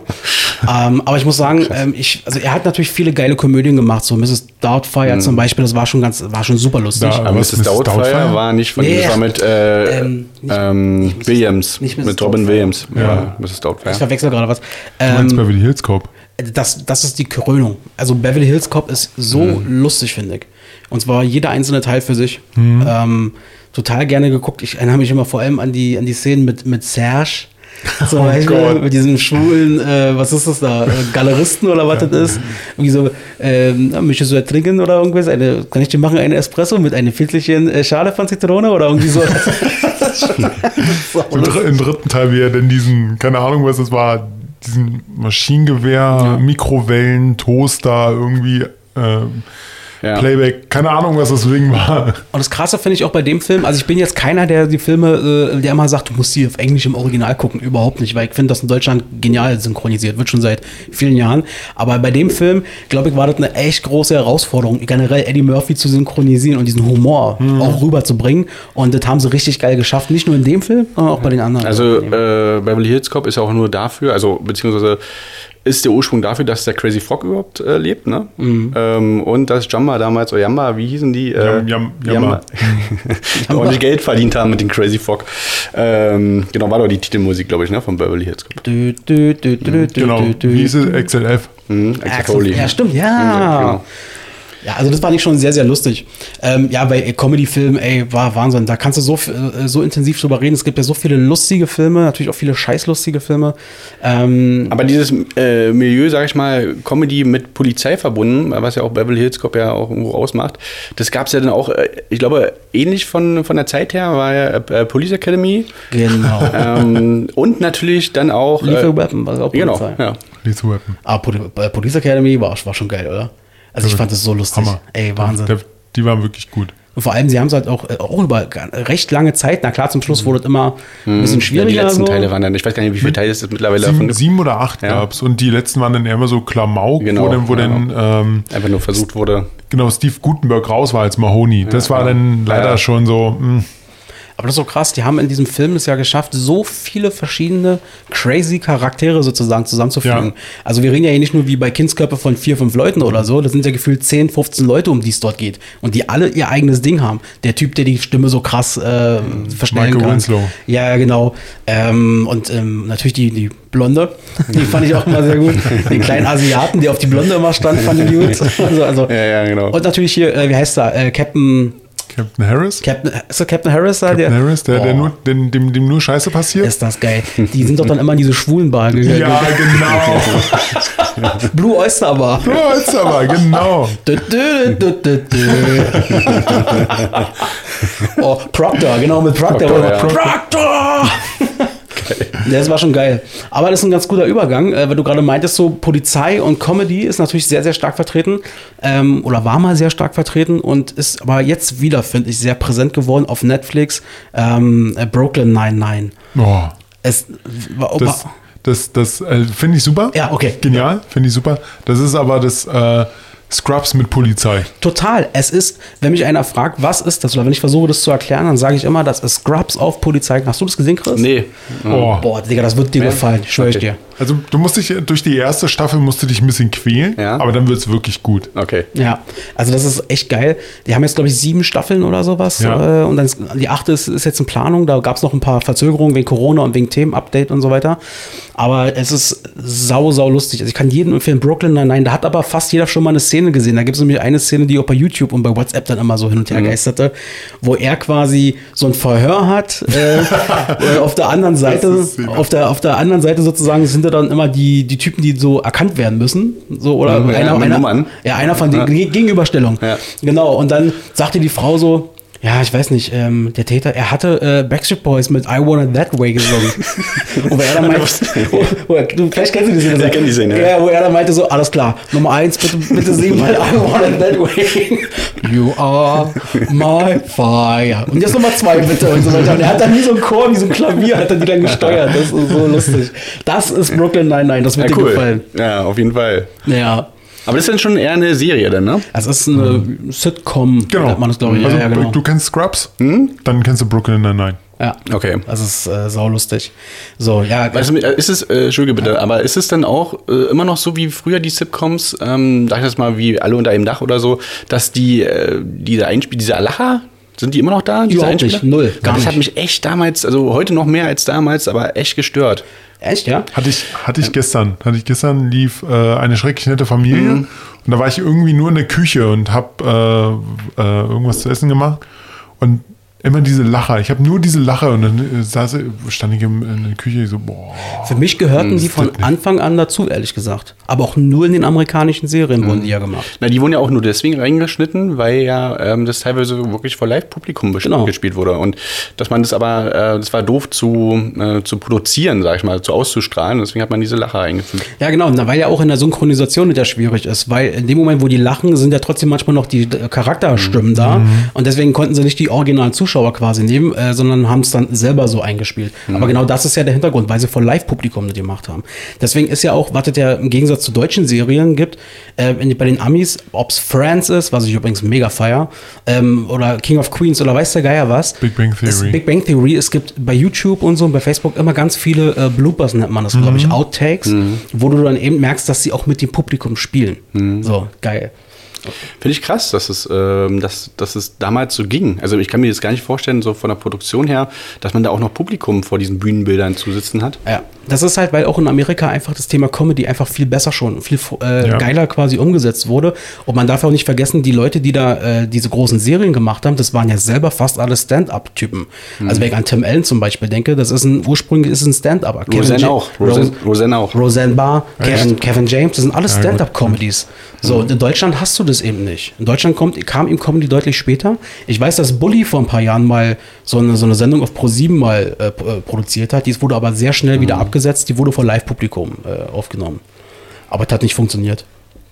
[SPEAKER 2] ähm, aber ich muss sagen, ähm, ich, also er hat natürlich viele geile Komödien gemacht, so Mrs. Doubtfire zum Beispiel, das war schon ganz, war schon super lustig.
[SPEAKER 3] Da-
[SPEAKER 1] Aber Mrs.
[SPEAKER 3] Mrs.
[SPEAKER 1] Doubtfire
[SPEAKER 3] Doubtfire?
[SPEAKER 1] war nicht von
[SPEAKER 2] Nee.
[SPEAKER 1] ihm, das war mit äh,
[SPEAKER 2] Ähm, nicht-
[SPEAKER 1] ähm, Williams,
[SPEAKER 2] nicht
[SPEAKER 1] mit Robin
[SPEAKER 2] Doubtfire.
[SPEAKER 1] Williams.
[SPEAKER 3] Ja.
[SPEAKER 1] Ja, Mrs.
[SPEAKER 2] Ich
[SPEAKER 1] Doubtfire.
[SPEAKER 2] verwechsel gerade was.
[SPEAKER 3] Du meinst
[SPEAKER 2] Ähm,
[SPEAKER 3] Beverly Hills Cop.
[SPEAKER 2] das, das ist die Krönung. Also Beverly Hills Cop ist so
[SPEAKER 1] Mhm.
[SPEAKER 2] lustig, finde ich. Und zwar jeder einzelne Teil für sich.
[SPEAKER 1] Mhm.
[SPEAKER 2] Ähm, total gerne geguckt. Ich erinnere mich immer vor allem an die, an die Szenen mit, mit Serge. Zum
[SPEAKER 3] Oh
[SPEAKER 2] Beispiel
[SPEAKER 3] Gott.
[SPEAKER 2] mit diesem schwulen, äh, was ist das da, äh, Galeristen oder was das ist. Irgendwie so, ähm, möchtest du ertrinken oder irgendwas? Eine, kann ich dir machen, eine Espresso mit einer pfifferlichen äh, Schale von Zitrone oder irgendwie so? Das
[SPEAKER 3] Im, dr Im dritten Teil, wie er denn diesen, keine Ahnung, was es war, diesen Maschinengewehr, Mikrowellen, Toaster, irgendwie äh,
[SPEAKER 1] Ja.
[SPEAKER 3] Playback, keine Ahnung, was das Ding war.
[SPEAKER 2] Und das Krasse finde ich auch bei dem Film, also ich bin jetzt keiner, der die Filme, äh, der immer sagt, du musst sie auf Englisch im Original gucken, überhaupt nicht, weil ich finde das in Deutschland genial synchronisiert, wird schon seit vielen Jahren. Aber bei dem Film, glaube ich, war das eine echt große Herausforderung, generell Eddie Murphy zu synchronisieren und diesen Humor auch rüberzubringen. Und das haben sie richtig geil geschafft, nicht nur in dem Film, sondern auch bei den anderen.
[SPEAKER 1] Also äh, Beverly Hills Cop ist ja auch nur dafür, also beziehungsweise ist der Ursprung dafür, dass der Crazy Frog überhaupt äh, lebt, ne? Ähm, und dass Jamba damals, oder Jamba, wie hießen die? Äh,
[SPEAKER 3] Jam- Jam- Jamba.
[SPEAKER 1] Jamba. ordentlich Geld verdient haben mit dem Crazy Frog. Ähm, genau, war doch die Titelmusik, glaube ich, ne? Von Beverly Hills Cop.
[SPEAKER 2] Dü, dü, dü, dü,
[SPEAKER 3] Genau, wie hieß es? XLF.
[SPEAKER 1] Mhm, Foley.
[SPEAKER 2] Ja, stimmt, ja.
[SPEAKER 1] Ja, genau.
[SPEAKER 2] Ja, also das fand ich schon sehr, sehr lustig. Ähm, ja, bei Comedy-Filmen, ey, war Wahnsinn. Da kannst du so, äh, so intensiv drüber reden. Es gibt ja so viele lustige Filme, natürlich auch viele scheißlustige Filme. Ähm,
[SPEAKER 1] Aber dieses äh, Milieu, sag ich mal, Comedy mit Polizei verbunden, was ja auch Beverly Hills Cop ja auch irgendwo ausmacht, das gab es ja dann auch, äh, ich glaube, ähnlich von, von der Zeit her, war ja äh, Police Academy.
[SPEAKER 2] genau.
[SPEAKER 1] ähm, und natürlich dann auch.
[SPEAKER 2] Lethal Weapon war auch
[SPEAKER 1] Genau,
[SPEAKER 2] Polizei.
[SPEAKER 1] ja.
[SPEAKER 3] Lethal Weapon.
[SPEAKER 2] Aber Poli äh, Police Academy war, war schon geil, oder? Also ich fand das so lustig.
[SPEAKER 3] Hammer.
[SPEAKER 2] Ey, Wahnsinn.
[SPEAKER 3] Der, die waren wirklich gut.
[SPEAKER 2] Und vor allem, sie haben es halt auch, äh, auch über recht lange Zeit, na klar, zum Schluss wurde es immer ein bisschen
[SPEAKER 1] Ja, die
[SPEAKER 2] schwieriger.
[SPEAKER 1] letzten
[SPEAKER 2] so.
[SPEAKER 1] Teile waren dann, ich weiß gar nicht, wie viele Teile es mittlerweile davon
[SPEAKER 3] Sieben, sieben oder acht
[SPEAKER 1] Ja.
[SPEAKER 3] gab's und die letzten waren dann eher immer so Klamauk,
[SPEAKER 1] Genau,
[SPEAKER 3] wo dann, wo
[SPEAKER 1] ja.
[SPEAKER 3] dann ähm,
[SPEAKER 1] Einfach nur versucht wurde.
[SPEAKER 3] genau Steve Gutenberg raus war als Mahoney. Das war dann leider
[SPEAKER 1] Ja.
[SPEAKER 3] schon so, hm, mh,
[SPEAKER 2] Aber das ist so krass, die haben in diesem Film es ja geschafft, so viele verschiedene crazy Charaktere sozusagen zusammenzufügen.
[SPEAKER 3] Ja.
[SPEAKER 2] Also wir reden ja hier nicht nur wie bei Kindskörper von vier, fünf Leuten oder so, das sind ja gefühlt 10, 15 Leute, um die es dort geht. Und die alle ihr eigenes Ding haben. Der Typ, der die Stimme so krass äh, verstellen
[SPEAKER 3] Michael
[SPEAKER 2] kann.
[SPEAKER 3] Winslow.
[SPEAKER 2] Ja, ja, genau. Ähm, und ähm, natürlich die, die Blonde, die fand ich auch immer sehr gut. Den kleinen Asiaten, der auf die Blonde immer stand, fand ich gut. Also, also,
[SPEAKER 1] Ja, ja, genau.
[SPEAKER 2] Und natürlich hier, äh, wie heißt er? Äh, Captain,
[SPEAKER 3] Captain Harris.
[SPEAKER 2] Captain, ist der Captain Harris da?
[SPEAKER 3] Captain Harris, der, der
[SPEAKER 2] Oh.
[SPEAKER 3] nur, dem, dem, dem nur Scheiße passiert.
[SPEAKER 2] Ist das geil. Die sind doch dann immer in diese schwulen Bar gegangen.
[SPEAKER 3] ja, genau.
[SPEAKER 2] Blue Oyster Bar.
[SPEAKER 3] Ja, ist aber, genau.
[SPEAKER 2] Oh, Proctor, genau mit Proctor.
[SPEAKER 1] Proctor, ja.
[SPEAKER 2] Proctor! Das war schon geil. Aber das ist ein ganz guter Übergang, äh, weil du gerade meintest, so Polizei und Comedy ist natürlich sehr, sehr stark vertreten ähm, oder war mal sehr stark vertreten und ist aber jetzt wieder, finde ich, sehr präsent geworden auf Netflix. Ähm, äh, Brooklyn 99.
[SPEAKER 3] Boah.
[SPEAKER 2] Es war,
[SPEAKER 3] Das, das, das äh, finde ich super.
[SPEAKER 2] Ja, okay.
[SPEAKER 3] Genial, finde ich super. Das ist aber das, äh, Scrubs mit Polizei.
[SPEAKER 2] Total. Es ist, wenn mich einer fragt, was ist das, oder wenn ich versuche, das zu erklären, dann sage ich immer, das ist Scrubs auf Polizei. Hast du das gesehen, Chris?
[SPEAKER 1] Nee.
[SPEAKER 3] Oh.
[SPEAKER 2] Boah, Digga, das wird dir gefallen, schwöre ich
[SPEAKER 1] Okay.
[SPEAKER 2] dir.
[SPEAKER 3] Also du musst dich durch die erste Staffel musst du dich ein bisschen quälen,
[SPEAKER 1] Ja.
[SPEAKER 3] aber dann wird es wirklich gut.
[SPEAKER 1] Okay.
[SPEAKER 2] Ja, also das ist echt geil. Die haben jetzt, glaube ich, sieben Staffeln oder sowas.
[SPEAKER 3] Ja.
[SPEAKER 2] Äh, und dann ist, die achte ist, ist jetzt in Planung. Da gab es noch ein paar Verzögerungen wegen Corona und wegen Themenupdate und so weiter. Aber es ist sau, sau lustig. Also ich kann jedem empfehlen, Brooklyn Nine-Nine. Da hat aber fast jeder schon mal eine Szene gesehen. Da gibt es nämlich eine Szene, die auch bei YouTube und bei WhatsApp dann immer so hin und her geisterte, wo er quasi so ein Verhör hat. Äh, äh, auf der anderen Seite, auf der, auf der anderen Seite sozusagen sind da dann immer die, die Typen, die so erkannt werden müssen. So, oder
[SPEAKER 1] Mhm, ja,
[SPEAKER 2] einer, einer, ja, einer von den
[SPEAKER 1] Ja.
[SPEAKER 2] Ge- Gegenüberstellung.
[SPEAKER 1] Ja.
[SPEAKER 2] Genau, und dann sagte die Frau so, ja, ich weiß nicht, ähm, der Täter, er hatte äh, Backstreet Boys mit I Want It That Way gesungen. wo er dann meinte, wo, wo er, du, vielleicht kennst du die Szene.
[SPEAKER 1] Ich kenn die Szene, ja.
[SPEAKER 2] ja. wo er dann meinte so, alles klar, Nummer eins, bitte, bitte sing mal I Want It That Way. You are my fire. Und jetzt Nummer zwei, bitte, und so weiter. Und er hat dann wie so ein Chor, wie so ein Klavier, hat er die dann gesteuert. Das ist so lustig. Das ist Brooklyn Nine-Nine, das wird
[SPEAKER 1] Ja,
[SPEAKER 2] dir
[SPEAKER 1] cool.
[SPEAKER 2] gefallen.
[SPEAKER 1] Ja, auf jeden Fall.
[SPEAKER 2] Ja.
[SPEAKER 1] Aber das ist dann schon eher eine Serie dann, ne?
[SPEAKER 2] Es ist eine Sitcom,
[SPEAKER 3] Genau.
[SPEAKER 2] man das, glaube ich.
[SPEAKER 3] also,
[SPEAKER 2] ja, ja, genau.
[SPEAKER 3] Du kennst Scrubs,
[SPEAKER 1] Hm?
[SPEAKER 3] dann kennst du Brooklyn Nine-Nine.
[SPEAKER 2] ja.
[SPEAKER 1] Okay.
[SPEAKER 2] Das ist äh, saulustig. So, ja.
[SPEAKER 1] Weißt du, ist es, äh, Entschuldige bitte, aber ist es dann auch äh, immer noch so wie früher die Sitcoms, ähm, sag ich das mal, wie alle unter einem Dach oder so, dass die, äh, diese Einspiel, diese Lacher, sind die immer noch da? Diese
[SPEAKER 2] Überhaupt nicht,
[SPEAKER 1] Einspieler?
[SPEAKER 2] null, gar
[SPEAKER 1] das hat
[SPEAKER 2] nicht.
[SPEAKER 1] mich echt damals, also heute noch mehr als damals, aber echt gestört.
[SPEAKER 2] Echt, ja?
[SPEAKER 3] Hatte ich, hatte ich gestern. Hatte ich gestern lief äh, eine schrecklich nette Familie
[SPEAKER 1] Mhm.
[SPEAKER 3] und da war ich irgendwie nur in der Küche und habe äh, äh, irgendwas zu essen gemacht und immer diese Lacher. Ich habe nur diese Lacher und dann äh, saß, stand ich im, in der Küche so, boah.
[SPEAKER 2] Für mich gehörten die von Anfang an dazu, ehrlich gesagt. Aber auch nur in den amerikanischen Serien wurden die ja gemacht.
[SPEAKER 1] Na, die wurden ja auch nur deswegen reingeschnitten, weil ja ähm, das teilweise wirklich vor Live-Publikum
[SPEAKER 2] Genau.
[SPEAKER 1] gespielt wurde. Und dass man das aber, äh, das war doof zu, äh, zu produzieren, sag ich mal, zu auszustrahlen. Deswegen hat man diese Lacher eingefügt.
[SPEAKER 2] Ja, genau, na, weil ja auch in der Synchronisation nicht schwierig ist, weil in dem Moment, wo die lachen, sind ja trotzdem manchmal noch die äh, Charakterstimmen da und deswegen konnten sie nicht die originalen Zuschauer quasi nehmen, äh, sondern haben es dann selber so eingespielt. Aber genau das ist ja der Hintergrund, weil sie vor Live-Publikum das gemacht haben. Deswegen ist ja auch, was es ja im Gegensatz zu deutschen Serien gibt, äh, in, bei den Amis, ob es Friends ist, was ich übrigens mega feier, ähm, oder King of Queens oder weiß der Geier was.
[SPEAKER 3] Big Bang Theory.
[SPEAKER 2] Big Bang Theory, es gibt bei YouTube und so und bei Facebook immer ganz viele äh, Bloopers, nennt man das, glaube ich, Outtakes, wo du dann eben merkst, dass sie auch mit dem Publikum spielen. So, geil.
[SPEAKER 1] Finde ich krass, dass es, ähm, dass, dass es damals so ging. Also ich kann mir das gar nicht vorstellen, so von der Produktion her, dass man da auch noch Publikum vor diesen Bühnenbildern zu sitzen hat.
[SPEAKER 2] Ja, das ist halt, weil auch in Amerika einfach das Thema Comedy einfach viel besser schon, viel äh,
[SPEAKER 3] Ja.
[SPEAKER 2] geiler quasi umgesetzt wurde. Und man darf auch nicht vergessen, die Leute, die da äh, diese großen Serien gemacht haben, das waren ja selber fast alle Stand-up-Typen. Also wenn ich an Tim Allen zum Beispiel denke, das ist ein ursprünglich ist ein. Kevin
[SPEAKER 1] Roseanne auch. Roseanne, Roseanne auch.
[SPEAKER 2] Roseanne Barr, Kevin? Kevin James, das sind alles. Stand-up-Comedies. So, und in Deutschland hast du das eben nicht. In Deutschland kommt, kam ihm Comedy deutlich später. Ich weiß, dass Bully vor ein paar Jahren mal so eine, so eine Sendung auf Pro7 mal äh, äh, produziert hat. Die wurde aber sehr schnell wieder abgesetzt. Die wurde vor Live-Publikum äh, aufgenommen. Aber das hat nicht funktioniert.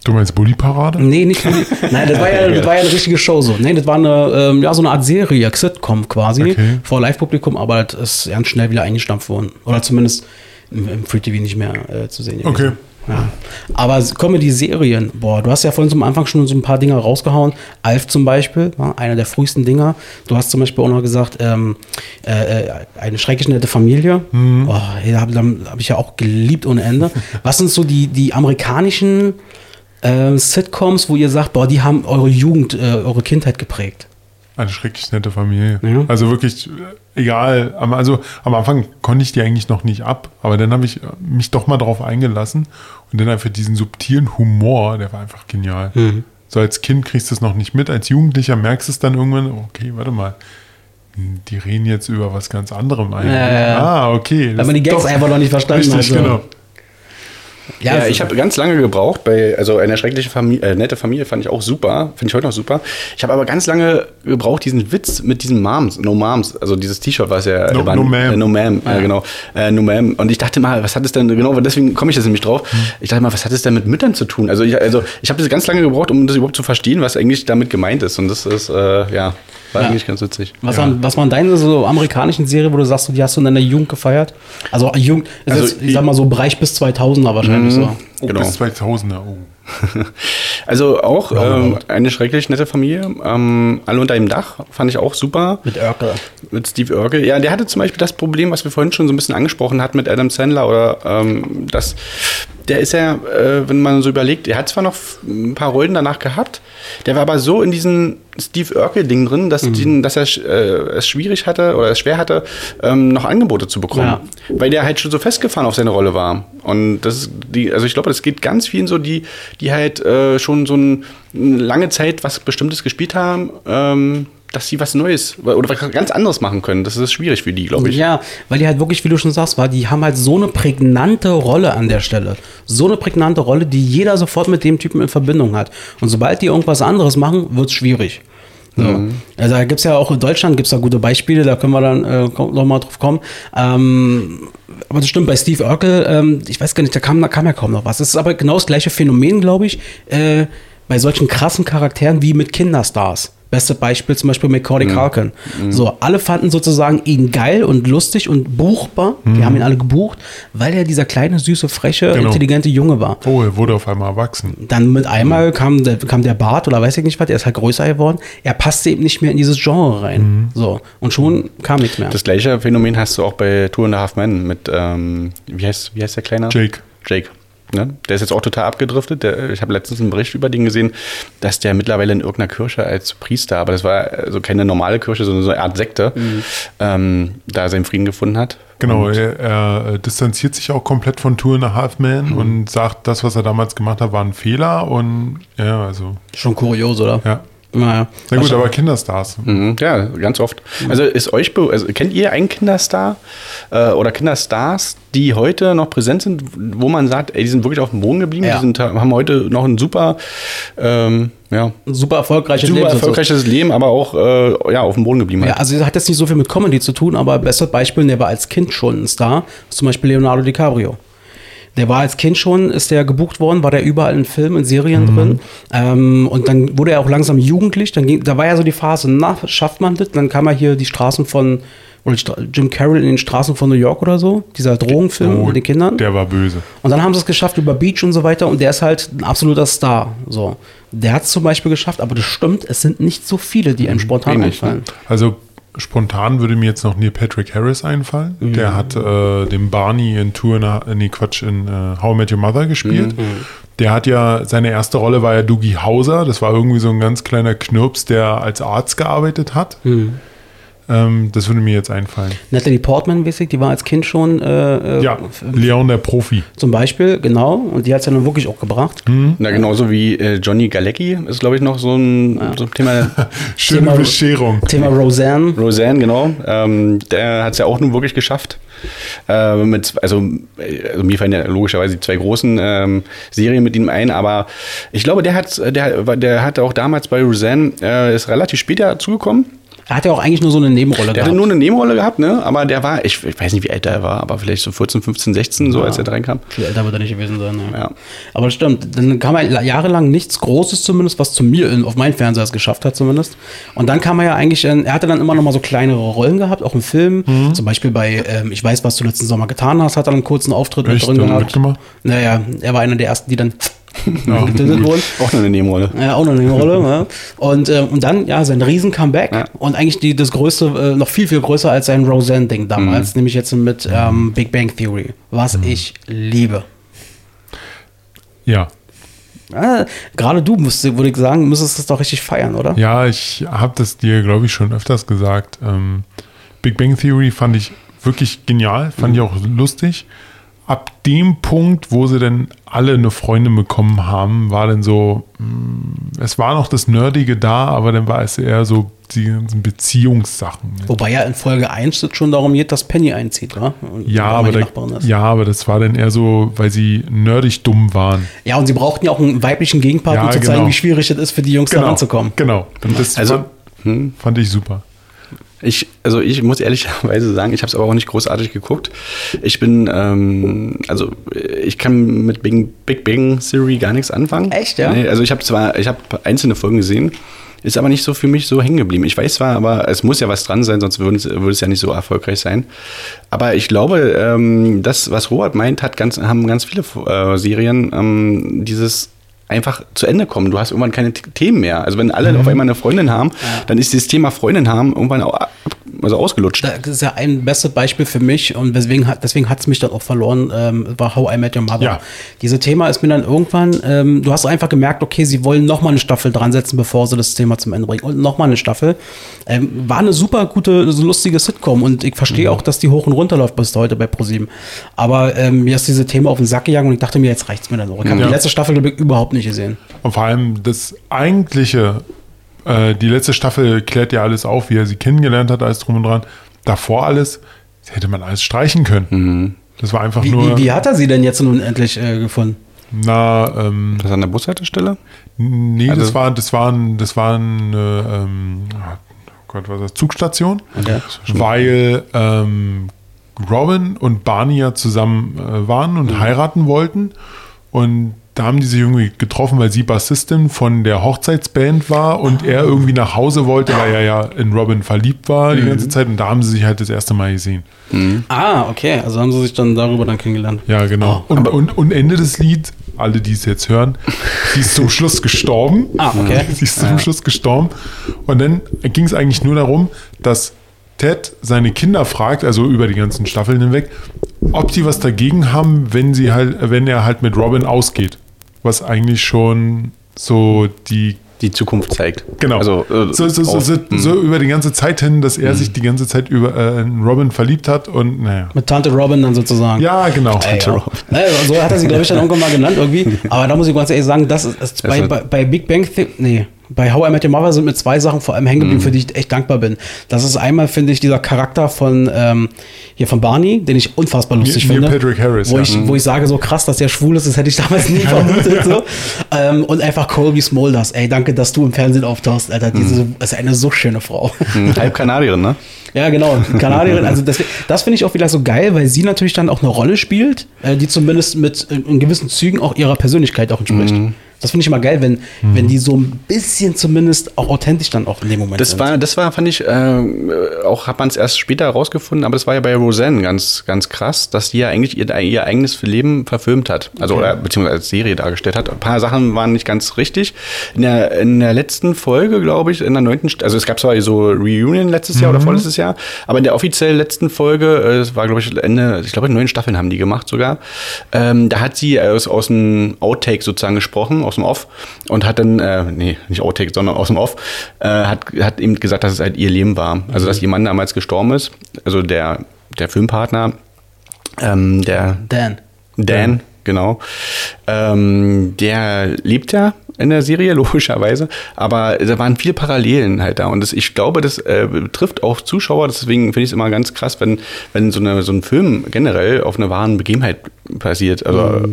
[SPEAKER 3] Du meinst Bully-Parade?
[SPEAKER 2] Nee, nicht Bully. Nein, das war, ja, das war ja eine richtige Show so. Nee, das war eine, ähm, ja, so eine Art Serie, Sitcom quasi,
[SPEAKER 3] Okay.
[SPEAKER 2] vor Live-Publikum, aber das ist ganz schnell wieder eingestampft worden. Oder zumindest im, im Free TV nicht mehr äh, zu sehen. gewesen.
[SPEAKER 3] Okay.
[SPEAKER 2] Ja. Aber Comedy-Serien, boah, du hast ja vorhin zum Anfang schon so ein paar Dinger rausgehauen. Alf zum Beispiel, war einer der frühesten Dinger. Du hast zum Beispiel auch noch gesagt, ähm, äh, äh, eine schrecklich nette Familie. Oh, da habe hab ich ja auch geliebt ohne Ende. Was sind so die, die amerikanischen äh, Sitcoms, wo ihr sagt, boah, die haben eure Jugend, äh, eure Kindheit geprägt?
[SPEAKER 3] Eine schrecklich nette Familie.
[SPEAKER 2] Ja.
[SPEAKER 3] Also wirklich, äh, egal. Am- Also am Anfang konnte ich die eigentlich noch nicht ab, aber dann habe ich äh, mich doch mal drauf eingelassen und dann einfach diesen subtilen Humor, der war einfach genial.
[SPEAKER 2] Mhm.
[SPEAKER 3] So als Kind kriegst du es noch nicht mit, als Jugendlicher merkst du es dann irgendwann, okay, warte mal. hm, Die reden jetzt über was ganz anderem eigentlich.
[SPEAKER 2] Ja, ja, ja.
[SPEAKER 3] Ah, okay.
[SPEAKER 2] Weil man die Gags
[SPEAKER 3] doch-
[SPEAKER 2] einfach noch nicht verstanden
[SPEAKER 3] Richtig,
[SPEAKER 2] hat. so.
[SPEAKER 3] genau.
[SPEAKER 1] Ja,
[SPEAKER 2] es-
[SPEAKER 1] ich habe ganz lange gebraucht bei, also eine schreckliche Familie, äh, nette Familie fand ich auch super, finde ich heute noch super. Ich habe aber ganz lange gebraucht, diesen Witz mit diesen Moms, No Moms, also dieses T-Shirt, was ja
[SPEAKER 3] No-
[SPEAKER 1] war-
[SPEAKER 3] No Ma'am.
[SPEAKER 1] Äh, no Ma'am,
[SPEAKER 2] Ah,
[SPEAKER 1] äh, genau, äh, No Ma'am. Und ich dachte mal, was hat es denn, genau, deswegen komme ich jetzt nämlich drauf. Ich dachte mal, was hat es denn mit Müttern zu tun? Also ich, also ich habe das ganz lange gebraucht, um das überhaupt zu verstehen, was eigentlich damit gemeint ist. Und das ist, äh, ja, war
[SPEAKER 2] Ja.
[SPEAKER 1] eigentlich ganz witzig.
[SPEAKER 2] Was, waren, was waren deine so amerikanischen Serien, wo du sagst, die hast du in deiner Jugend gefeiert? Also Jugend, ist
[SPEAKER 1] Also
[SPEAKER 2] jetzt, ich sag mal so Bereich bis 2000er wahrscheinlich so.
[SPEAKER 3] Oh,
[SPEAKER 1] Genau.
[SPEAKER 3] bis 2000er. Oh.
[SPEAKER 1] also auch ähm, eine schrecklich nette Familie. Ähm, alle unter einem Dach fand ich auch super.
[SPEAKER 2] Mit Urkel.
[SPEAKER 1] Mit Steve Urkel. Ja, der hatte zum Beispiel das Problem, was wir vorhin schon so ein bisschen angesprochen hatten mit Adam Sandler oder ähm, das. Der ist ja, äh, wenn man so überlegt, er hat zwar noch ein paar Rollen danach gehabt, der war aber so in diesem Steve Urkel-Ding drin, dass,
[SPEAKER 2] Mhm.
[SPEAKER 1] die, dass er äh, es schwierig hatte oder es schwer hatte, ähm, noch Angebote zu bekommen.
[SPEAKER 2] Ja.
[SPEAKER 1] Weil der halt schon so festgefahren auf seine Rolle war. Und das ist die, also ich glaube, das geht ganz vielen so, die, die halt äh, schon so ein, eine lange Zeit was Bestimmtes gespielt haben, ähm, dass sie was Neues oder was ganz anderes machen können. Das ist schwierig für die, glaube ich.
[SPEAKER 2] Ja, weil die halt wirklich, wie du schon sagst, war, die haben halt so eine prägnante Rolle an der Stelle. So eine prägnante Rolle, die jeder sofort mit dem Typen in Verbindung hat. Und sobald die irgendwas anderes machen, wird es schwierig. So. Also da gibt es ja auch in Deutschland gibt's da gute Beispiele, da können wir dann äh, nochmal drauf kommen. Ähm, aber das stimmt, bei Steve Urkel, ähm, ich weiß gar nicht, da kam, da kam ja kaum noch was. Es ist aber genau das gleiche Phänomen, glaube ich, äh, bei solchen krassen Charakteren wie mit Kinderstars. Beste Beispiel zum Beispiel Macaulay Culkin. So, alle fanden sozusagen ihn geil und lustig und buchbar. Die haben ihn alle gebucht, weil er dieser kleine, süße, freche,
[SPEAKER 3] Genau.
[SPEAKER 2] intelligente Junge war.
[SPEAKER 3] Oh, er wurde auf einmal erwachsen.
[SPEAKER 2] Dann mit einmal kam der, kam der Bart oder weiß ich nicht was, er ist halt größer geworden. Er passte eben nicht mehr in dieses Genre rein. So, und schon kam nichts mehr.
[SPEAKER 1] Das gleiche Phänomen hast du auch bei Two and a Half Men mit, ähm, wie, heißt, wie heißt der Kleine?
[SPEAKER 3] Jake.
[SPEAKER 1] Jake. Ne? Der ist jetzt auch total abgedriftet. Der, ich habe letztens einen Bericht über den gesehen, dass der mittlerweile in irgendeiner Kirche als Priester, aber das war also keine normale Kirche, sondern so eine Art Sekte, ähm, da seinen Frieden gefunden hat.
[SPEAKER 3] Genau, er, er äh, distanziert sich auch komplett von Two and a Half Men und sagt, das, was er damals gemacht hat, war ein Fehler und ja, also,
[SPEAKER 2] schon kurios, oder?
[SPEAKER 3] ja.
[SPEAKER 2] Naja.
[SPEAKER 3] Na gut, aber Kinderstars.
[SPEAKER 1] Mhm, ja, ganz oft. Also ist euch, also kennt ihr einen Kinderstar äh, oder Kinderstars, die heute noch präsent sind, wo man sagt, ey, die sind wirklich auf dem Boden geblieben,
[SPEAKER 2] Ja.
[SPEAKER 1] die sind, haben heute noch ein super, ähm, ja,
[SPEAKER 2] super erfolgreiches
[SPEAKER 1] super
[SPEAKER 2] Leben.
[SPEAKER 1] erfolgreiches Leben, aber auch äh, ja, auf dem Boden geblieben.
[SPEAKER 2] Ja,
[SPEAKER 1] Halt.
[SPEAKER 2] also hat jetzt nicht so viel mit Comedy zu tun, aber bestes Beispiel, der war als Kind schon ein Star, ist zum Beispiel Leonardo DiCaprio. Der war als Kind schon, ist der gebucht worden, war der überall in Filmen, in Serien drin. Ähm, und dann wurde er auch langsam jugendlich. Dann ging, da war ja so die Phase, na, schafft man das? Dann kam er hier die Straßen von, oder Jim Carroll in den Straßen von New York oder so, dieser Drogenfilm mit den Kindern.
[SPEAKER 3] Oh, Der war böse.
[SPEAKER 2] Und dann haben sie es geschafft über Beach und so weiter und der ist halt ein absoluter Star. So. Der hat es zum Beispiel geschafft, aber das stimmt, es sind nicht so viele, die einem spontan
[SPEAKER 1] wenig,
[SPEAKER 2] einfallen.
[SPEAKER 3] Also spontan würde mir jetzt noch Neil Patrick Harris einfallen.
[SPEAKER 2] Mhm.
[SPEAKER 3] Der hat äh, den Barney in Tour, äh, nee Quatsch, in äh, How I Met Your Mother gespielt.
[SPEAKER 2] Mhm.
[SPEAKER 3] Der hat ja, seine erste Rolle war ja Doogie Hauser. Das war irgendwie so ein ganz kleiner Knirps, der als Arzt gearbeitet hat.
[SPEAKER 2] Mhm.
[SPEAKER 3] Ähm, das würde mir jetzt einfallen.
[SPEAKER 2] Natalie Portman, weiß ich, die war als Kind schon äh, äh,
[SPEAKER 3] Ja, Leon der Profi.
[SPEAKER 2] zum Beispiel, genau. Und die hat es ja nun wirklich auch gebracht.
[SPEAKER 1] Na, genauso wie äh, Johnny Galecki ist, glaube ich, noch so ein, so ein Thema.
[SPEAKER 3] Schöne
[SPEAKER 2] Thema-
[SPEAKER 3] Bescherung.
[SPEAKER 2] Thema Roseanne.
[SPEAKER 1] Roseanne, genau. Ähm, der hat es ja auch nun wirklich geschafft. Äh, mit, also, also mir fallen ja logischerweise die zwei großen ähm, Serien mit ihm ein, aber ich glaube, der hat, der, der hat auch damals bei Roseanne, äh, ist relativ spät dazugekommen.
[SPEAKER 2] Er hat ja auch eigentlich nur so eine Nebenrolle
[SPEAKER 1] Der
[SPEAKER 2] gehabt.
[SPEAKER 1] hatte nur eine Nebenrolle gehabt, ne? Aber der war, ich, ich weiß nicht, wie alt er war, aber vielleicht so 14, 15, 16, so als er da reinkam.
[SPEAKER 2] Viel älter wird er nicht gewesen sein. Ja.
[SPEAKER 1] Ja.
[SPEAKER 2] Aber das stimmt. Dann kam er jahrelang nichts Großes zumindest, was zu mir in, auf meinen Fernseher es geschafft hat zumindest. Und dann kam er ja eigentlich, in, er hatte dann immer noch mal so kleinere Rollen gehabt, auch im Film.
[SPEAKER 3] Mhm.
[SPEAKER 2] Zum Beispiel bei ähm, Ich weiß, was du letzten Sommer getan hast, hat er einen kurzen Auftritt mit
[SPEAKER 3] Echt?
[SPEAKER 2] drin
[SPEAKER 3] Hat er
[SPEAKER 2] gehabt.
[SPEAKER 3] mitgemacht?
[SPEAKER 2] Naja, er war einer der ersten, die dann wurden.
[SPEAKER 1] Auch nur eine Nebenrolle.
[SPEAKER 2] Ja, auch noch eine Rolle. ja. Und, äh, und dann, ja, sein Riesen-Comeback.
[SPEAKER 1] Ja.
[SPEAKER 2] Und eigentlich die, das größte, äh, noch viel, viel größer als sein Roseanne-Ding damals. Nämlich jetzt mit ähm, Big Bang Theory. Was ich liebe.
[SPEAKER 3] Ja.
[SPEAKER 2] Ah, Gerade du, musst, würde ich sagen, müsstest das doch richtig feiern, oder?
[SPEAKER 3] Ja, ich habe das dir, glaube ich, schon öfters gesagt. Ähm, Big Bang Theory fand ich wirklich genial, fand ich auch lustig. Ab dem Punkt, wo sie dann alle eine Freundin bekommen haben, war dann so, mh, es war noch das Nerdige da, aber dann war es eher so die ganzen Beziehungssachen.
[SPEAKER 2] Wobei ja in Folge 1 es schon darum geht, dass Penny einzieht, wa? Und
[SPEAKER 3] Ja, aber,
[SPEAKER 2] die
[SPEAKER 3] da, ja, aber das war dann eher so, weil sie nerdig dumm waren.
[SPEAKER 2] ja, und sie brauchten ja auch einen weiblichen Gegenpart,
[SPEAKER 3] Ja,
[SPEAKER 2] um zu zeigen,
[SPEAKER 3] genau.
[SPEAKER 2] wie schwierig es ist, für die Jungs da ranzukommen.
[SPEAKER 3] Genau. Und das
[SPEAKER 1] Also,
[SPEAKER 3] fand, fand ich super.
[SPEAKER 1] Ich, also ich muss ehrlicherweise sagen, ich habe es aber auch nicht großartig geguckt. Ich bin, ähm, also ich kann mit Big, Big Bang Theory gar nichts anfangen.
[SPEAKER 2] Echt, ja?
[SPEAKER 1] Nee, also ich habe zwar, ich habe einzelne Folgen gesehen, ist aber nicht so für mich so hängen geblieben. Ich weiß zwar, aber es muss ja was dran sein, sonst würde es, würde es ja nicht so erfolgreich sein. Aber ich glaube, ähm, das, was Robert meint, hat ganz, haben ganz viele äh, Serien ähm, dieses einfach zu Ende kommen. Du hast irgendwann keine Themen mehr. Also wenn alle auf einmal eine Freundin haben, dann ist dieses Thema Freundin haben irgendwann auch, also ausgelutscht.
[SPEAKER 2] Das ist ja ein bestes Beispiel für mich und deswegen hat deswegen hat's mich dann auch verloren, ähm, war How I Met Your Mother.
[SPEAKER 3] Ja.
[SPEAKER 2] Dieses Thema ist mir dann irgendwann, ähm, du hast einfach gemerkt, okay, sie wollen noch mal eine Staffel dran setzen, bevor sie das Thema zum Ende bringen und noch mal eine Staffel. Ähm, war eine super gute, so lustige Sitcom und ich verstehe auch, dass die hoch und runter läuft bis heute bei ProSieben. Aber ähm, mir ist diese Thema auf den Sack gegangen und ich dachte mir, jetzt reicht's mir dann auch. Ich habe
[SPEAKER 3] Ja.
[SPEAKER 2] die letzte Staffel überhaupt nicht gesehen.
[SPEAKER 3] Und vor allem das eigentliche, äh, die letzte Staffel klärt ja alles auf, wie er sie kennengelernt hat, alles drum und dran. Davor alles, das hätte man alles streichen können. Das war einfach
[SPEAKER 2] Wie,
[SPEAKER 3] nur,
[SPEAKER 2] wie, wie hat er sie denn jetzt nun endlich äh, gefunden?
[SPEAKER 3] na, ähm,
[SPEAKER 1] Das an der Bushaltestelle?
[SPEAKER 3] nee, das
[SPEAKER 1] Also-
[SPEAKER 3] war, das waren, das waren, äh, ähm, oh Gott, was ist das, Zugstation?
[SPEAKER 2] Okay.
[SPEAKER 3] Weil ähm, Robin und Barney ja zusammen äh, waren und heiraten wollten. Und da haben die sich irgendwie getroffen, weil sie Bassistin von der Hochzeitsband war und er irgendwie nach Hause wollte, weil er ja in Robin verliebt war die ganze Zeit. Und da haben sie sich halt das erste Mal gesehen.
[SPEAKER 2] Ah, okay. Also haben sie sich dann darüber dann kennengelernt.
[SPEAKER 3] Ja, genau. und, und, und Ende des Lied, alle, die es jetzt hören, sie ist zum Schluss gestorben.
[SPEAKER 2] Ah, okay.
[SPEAKER 3] Sie ist zum Schluss gestorben. Und dann ging es eigentlich nur darum, dass Ted seine Kinder fragt, also über die ganzen Staffeln hinweg, ob die was dagegen haben, wenn sie halt, wenn er halt mit Robin ausgeht. Was eigentlich schon so die
[SPEAKER 1] Die Zukunft zeigt.
[SPEAKER 3] Genau.
[SPEAKER 1] Also, äh,
[SPEAKER 3] so, so, so,
[SPEAKER 1] auf-
[SPEAKER 3] so, so über die ganze Zeit hin, dass er sich die ganze Zeit über äh, in Robin verliebt hat und naja.
[SPEAKER 2] Mit Tante Robin dann sozusagen.
[SPEAKER 3] Ja, genau.
[SPEAKER 2] Ey, ja. Naja, so hat er sie, glaube ich, dann irgendwann mal genannt irgendwie. Aber da muss ich ganz ehrlich sagen, das ist, ist bei,
[SPEAKER 1] ist-
[SPEAKER 2] bei, bei Big Bang Theory, nee, bei How I Met Your Mother sind mir zwei Sachen vor allem hängen geblieben, für die ich echt dankbar bin. Das ist einmal, finde ich, dieser Charakter von, ähm, hier von Barney, den ich unfassbar lustig
[SPEAKER 3] Neil
[SPEAKER 2] finde.
[SPEAKER 3] Patrick Harris,
[SPEAKER 2] Wo,
[SPEAKER 3] ja.
[SPEAKER 2] ich, wo ich sage, so krass, dass der schwul ist, das hätte ich damals nie vermutet. so. ähm, und einfach Colby Smulders, ey, danke, dass du im Fernsehen auftauchst, Alter. Diese ist eine so schöne Frau.
[SPEAKER 1] Hm, Halb Kanadierin, ne?
[SPEAKER 2] Ja, genau, Kanadierin. Also das, das finde ich auch wieder so geil, weil sie natürlich dann auch eine Rolle spielt, äh, die zumindest mit äh, in gewissen Zügen auch ihrer Persönlichkeit auch entspricht.
[SPEAKER 1] Mhm.
[SPEAKER 2] Das finde ich immer geil, wenn, wenn die so ein bisschen zumindest auch authentisch dann auch in dem Moment
[SPEAKER 1] Das
[SPEAKER 2] sind.
[SPEAKER 1] war, das war, fand ich, äh, auch hat man es erst später herausgefunden, aber das war ja bei Roseanne ganz, ganz krass, dass die ja eigentlich ihr, ihr eigenes Leben verfilmt hat. Also, oder, beziehungsweise als Serie dargestellt hat. Ein paar Sachen waren nicht ganz richtig. In der, in der letzten Folge, glaube ich, in der neunten, also es gab zwar so Reunion letztes Jahr oder vorletztes Jahr, aber in der offiziell letzten Folge, äh, es war, glaube ich, Ende, ich glaube, neun Staffeln haben die gemacht sogar, ähm, da hat sie aus, aus dem Outtake sozusagen gesprochen, aus dem Off, und hat dann, äh, nee, nicht Outtake, sondern aus dem Off, äh, hat, hat eben gesagt, dass es halt ihr Leben war. Also, dass ihr Mann damals gestorben ist, also der, der Filmpartner, ähm, der
[SPEAKER 2] Dan.
[SPEAKER 1] Dan, genau. Ähm, der lebt ja in der Serie, logischerweise, aber da waren viele Parallelen halt da. Und das, ich glaube, das äh, betrifft auch Zuschauer, deswegen finde ich es immer ganz krass, wenn, wenn so, eine, so ein Film generell auf einer wahren Begebenheit passiert, also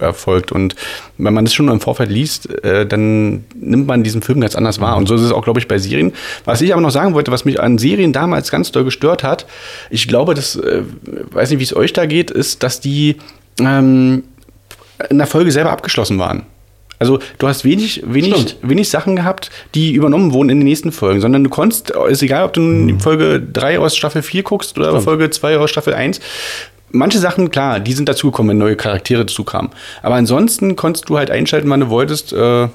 [SPEAKER 1] äh, erfolgt. Und wenn man das schon im Vorfeld liest, äh, dann nimmt man diesen Film ganz anders wahr. Und so ist es auch, glaube ich, bei Serien. Was ich aber noch sagen wollte, was mich an Serien damals ganz doll gestört hat, ich glaube, das, äh, weiß nicht, wie es euch da geht, ist, dass die ähm, in der Folge selber abgeschlossen waren. Also du hast wenig, wenig,
[SPEAKER 2] Stimmt.
[SPEAKER 1] wenig Sachen gehabt, die übernommen wurden in den nächsten Folgen, sondern du konntest, ist egal, ob du die Folge 3 aus Staffel 4 guckst oder
[SPEAKER 2] Stimmt.
[SPEAKER 1] Folge 2 aus Staffel 1. Manche Sachen, klar, die sind dazugekommen, wenn neue Charaktere dazukamen. Aber ansonsten konntest du halt einschalten, wann du wolltest. Äh,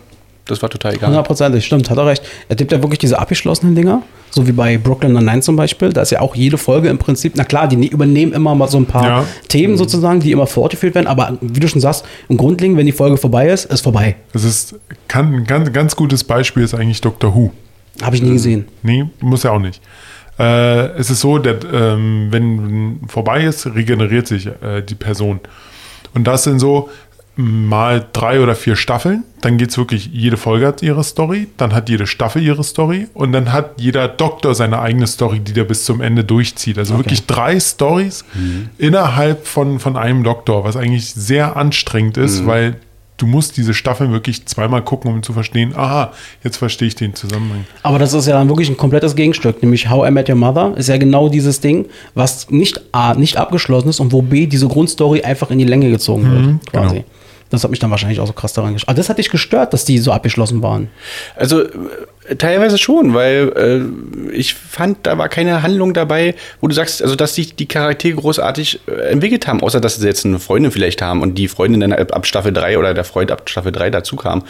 [SPEAKER 1] das war total egal.
[SPEAKER 2] Hundertprozentig, stimmt, hat er recht. Er gibt ja wirklich diese abgeschlossenen Dinger, so wie bei Brooklyn Nine-Nine zum Beispiel. Da ist ja auch jede Folge im Prinzip, na klar, die ne- übernehmen immer mal so ein paar
[SPEAKER 3] Ja.
[SPEAKER 2] Themen sozusagen, die immer fortgeführt werden, aber wie du schon sagst, im Grundlegend, wenn die Folge vorbei ist, ist vorbei.
[SPEAKER 3] Das ist kann, ein ganz, ganz gutes Beispiel ist eigentlich Doctor Who.
[SPEAKER 2] Habe ich nie gesehen.
[SPEAKER 3] Nee, muss ja auch nicht. Äh, es ist so, dass, ähm, wenn vorbei ist, regeneriert sich äh, die Person. Und das sind so mal drei oder vier Staffeln. Dann geht es wirklich, jede Folge hat ihre Story, dann hat jede Staffel ihre Story und dann hat jeder Doktor seine eigene Story, die der bis zum Ende durchzieht. Also wirklich drei Stories innerhalb von, von einem Doktor, was eigentlich sehr anstrengend ist, weil du musst diese Staffeln wirklich zweimal gucken, um zu verstehen, aha, jetzt verstehe ich den Zusammenhang.
[SPEAKER 2] Aber das ist ja dann wirklich ein komplettes Gegenstück, nämlich How I Met Your Mother ist ja genau dieses Ding, was nicht A, nicht abgeschlossen ist und wo B, diese Grundstory einfach in die Länge gezogen wird, quasi.
[SPEAKER 3] genau.
[SPEAKER 2] Das hat mich dann wahrscheinlich auch so krass daran gestört. Aber das hat dich gestört, dass die so abgeschlossen waren.
[SPEAKER 1] Also äh, teilweise schon, weil äh, ich fand, da war keine Handlung dabei, wo du sagst, also dass sich die Charaktere großartig äh, entwickelt haben, außer dass sie jetzt eine Freundin vielleicht haben und die Freundin dann ab Staffel 3 oder der Freund ab Staffel 3 dazu kam.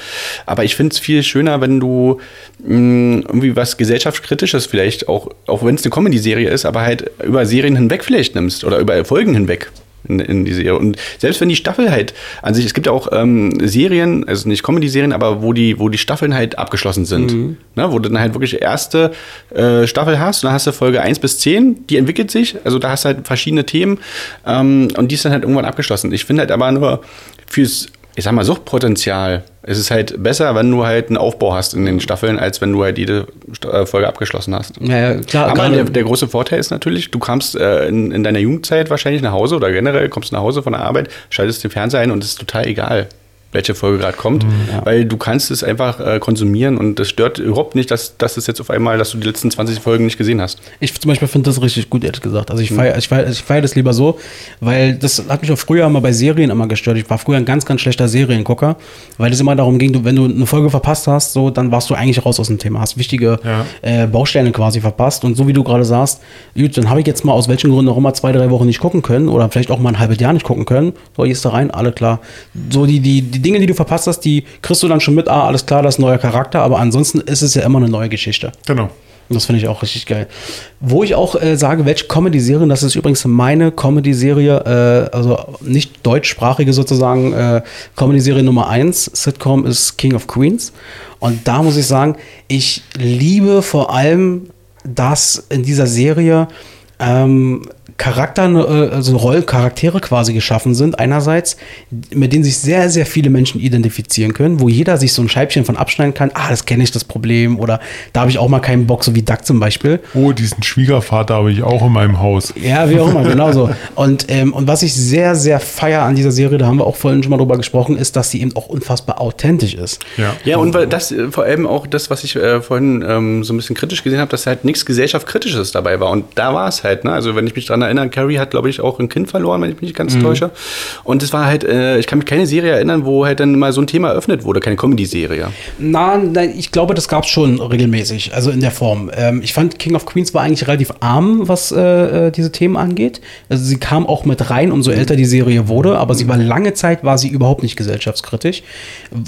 [SPEAKER 1] Aber ich finde es viel schöner, wenn du mh, irgendwie was gesellschaftskritisches vielleicht auch, auch wenn es eine Comedy-Serie ist, aber halt über Serien hinweg vielleicht nimmst oder über Folgen hinweg in, in die Serie. Und selbst wenn die Staffel halt an sich, es gibt ja auch ähm, Serien, also nicht Comedy-Serien, aber wo die, wo die Staffeln halt abgeschlossen sind. Mhm. Ne, wo du dann halt wirklich erste äh, Staffel hast und dann hast du Folge 1 bis 10, die entwickelt sich, also da hast du halt verschiedene Themen ähm, und die ist dann halt irgendwann abgeschlossen. Ich finde halt aber nur fürs ich sag mal, Suchtpotenzial. Es ist halt besser, wenn du halt einen Aufbau hast in den Staffeln, als wenn du halt jede äh, Folge abgeschlossen hast.
[SPEAKER 2] Ja, ja klar.
[SPEAKER 1] Aber der, der, große Vorteil ist natürlich, du kamst äh, in, in, deiner Jugendzeit wahrscheinlich nach Hause oder generell kommst nach Hause von der Arbeit, schaltest den Fernseher ein und es ist total egal welche Folge gerade kommt, mhm, ja. weil du kannst es einfach äh, konsumieren und das stört überhaupt nicht, dass, dass es jetzt auf einmal, dass du die letzten 20 Folgen nicht gesehen hast.
[SPEAKER 2] Ich zum Beispiel finde das richtig gut, ehrlich gesagt. Also ich feiere mhm. ich feier, ich feier das lieber so, weil das hat mich auch früher immer bei Serien immer gestört. Ich war früher ein ganz, ganz schlechter Seriengucker, weil es immer darum ging, du, wenn du eine Folge verpasst hast, so, dann warst du eigentlich raus aus dem Thema, hast wichtige ja. äh, Bausteine quasi verpasst und so wie du gerade sagst, gut, dann habe ich jetzt mal aus welchen Gründen auch immer zwei, drei Wochen nicht gucken können oder vielleicht auch mal ein halbes Jahr nicht gucken können. So, hier ist da rein, alle klar. So die, die, die Dinge, die du verpasst hast, die kriegst du dann schon mit, ah, alles klar, das ist ein neuer Charakter, aber ansonsten ist es ja immer eine neue Geschichte.
[SPEAKER 3] Genau.
[SPEAKER 2] Und das finde ich auch richtig geil. Wo ich auch äh, sage, welche Comedy-Serien, das ist übrigens meine Comedy-Serie, äh, also nicht deutschsprachige sozusagen, äh, Comedy-Serie Nummer 1, Sitcom ist King of Queens. Und da muss ich sagen, ich liebe vor allem, dass in dieser Serie ähm, Charakter, äh, also Rollcharaktere quasi geschaffen sind, einerseits, mit denen sich sehr, sehr viele Menschen identifizieren können, wo jeder sich so ein Scheibchen von abschneiden kann, ah, das kenne ich, das Problem, oder da habe ich auch mal keinen Bock, so wie Duck zum Beispiel.
[SPEAKER 3] Oh, diesen Schwiegervater habe ich auch in meinem Haus.
[SPEAKER 2] Ja, wie auch immer, genau so. Und, ähm, und was ich sehr, sehr feier an dieser Serie, da haben wir auch vorhin schon mal drüber gesprochen, ist, dass sie eben auch unfassbar authentisch ist.
[SPEAKER 1] Ja, ja und weil das äh, vor allem auch das, was ich äh, vorhin ähm, so ein bisschen kritisch gesehen habe, dass halt nichts gesellschaftskritisches dabei war. Und da war es halt, ne? Also wenn ich mich daran erinnern. Carrie hat, glaube ich, auch ein Kind verloren, wenn ich mich nicht ganz mhm. täusche. Und es war halt, äh, ich kann mich keine Serie erinnern, wo halt dann mal so ein Thema eröffnet wurde, keine Comedy-Serie.
[SPEAKER 2] Nein, nein, ich glaube, das gab es schon regelmäßig, also in der Form. Ähm, ich fand King of Queens war eigentlich relativ arm, was äh, äh diese Themen angeht. Also sie kam auch mit rein, umso älter die Serie wurde, aber sie war lange Zeit, war sie überhaupt nicht gesellschaftskritisch.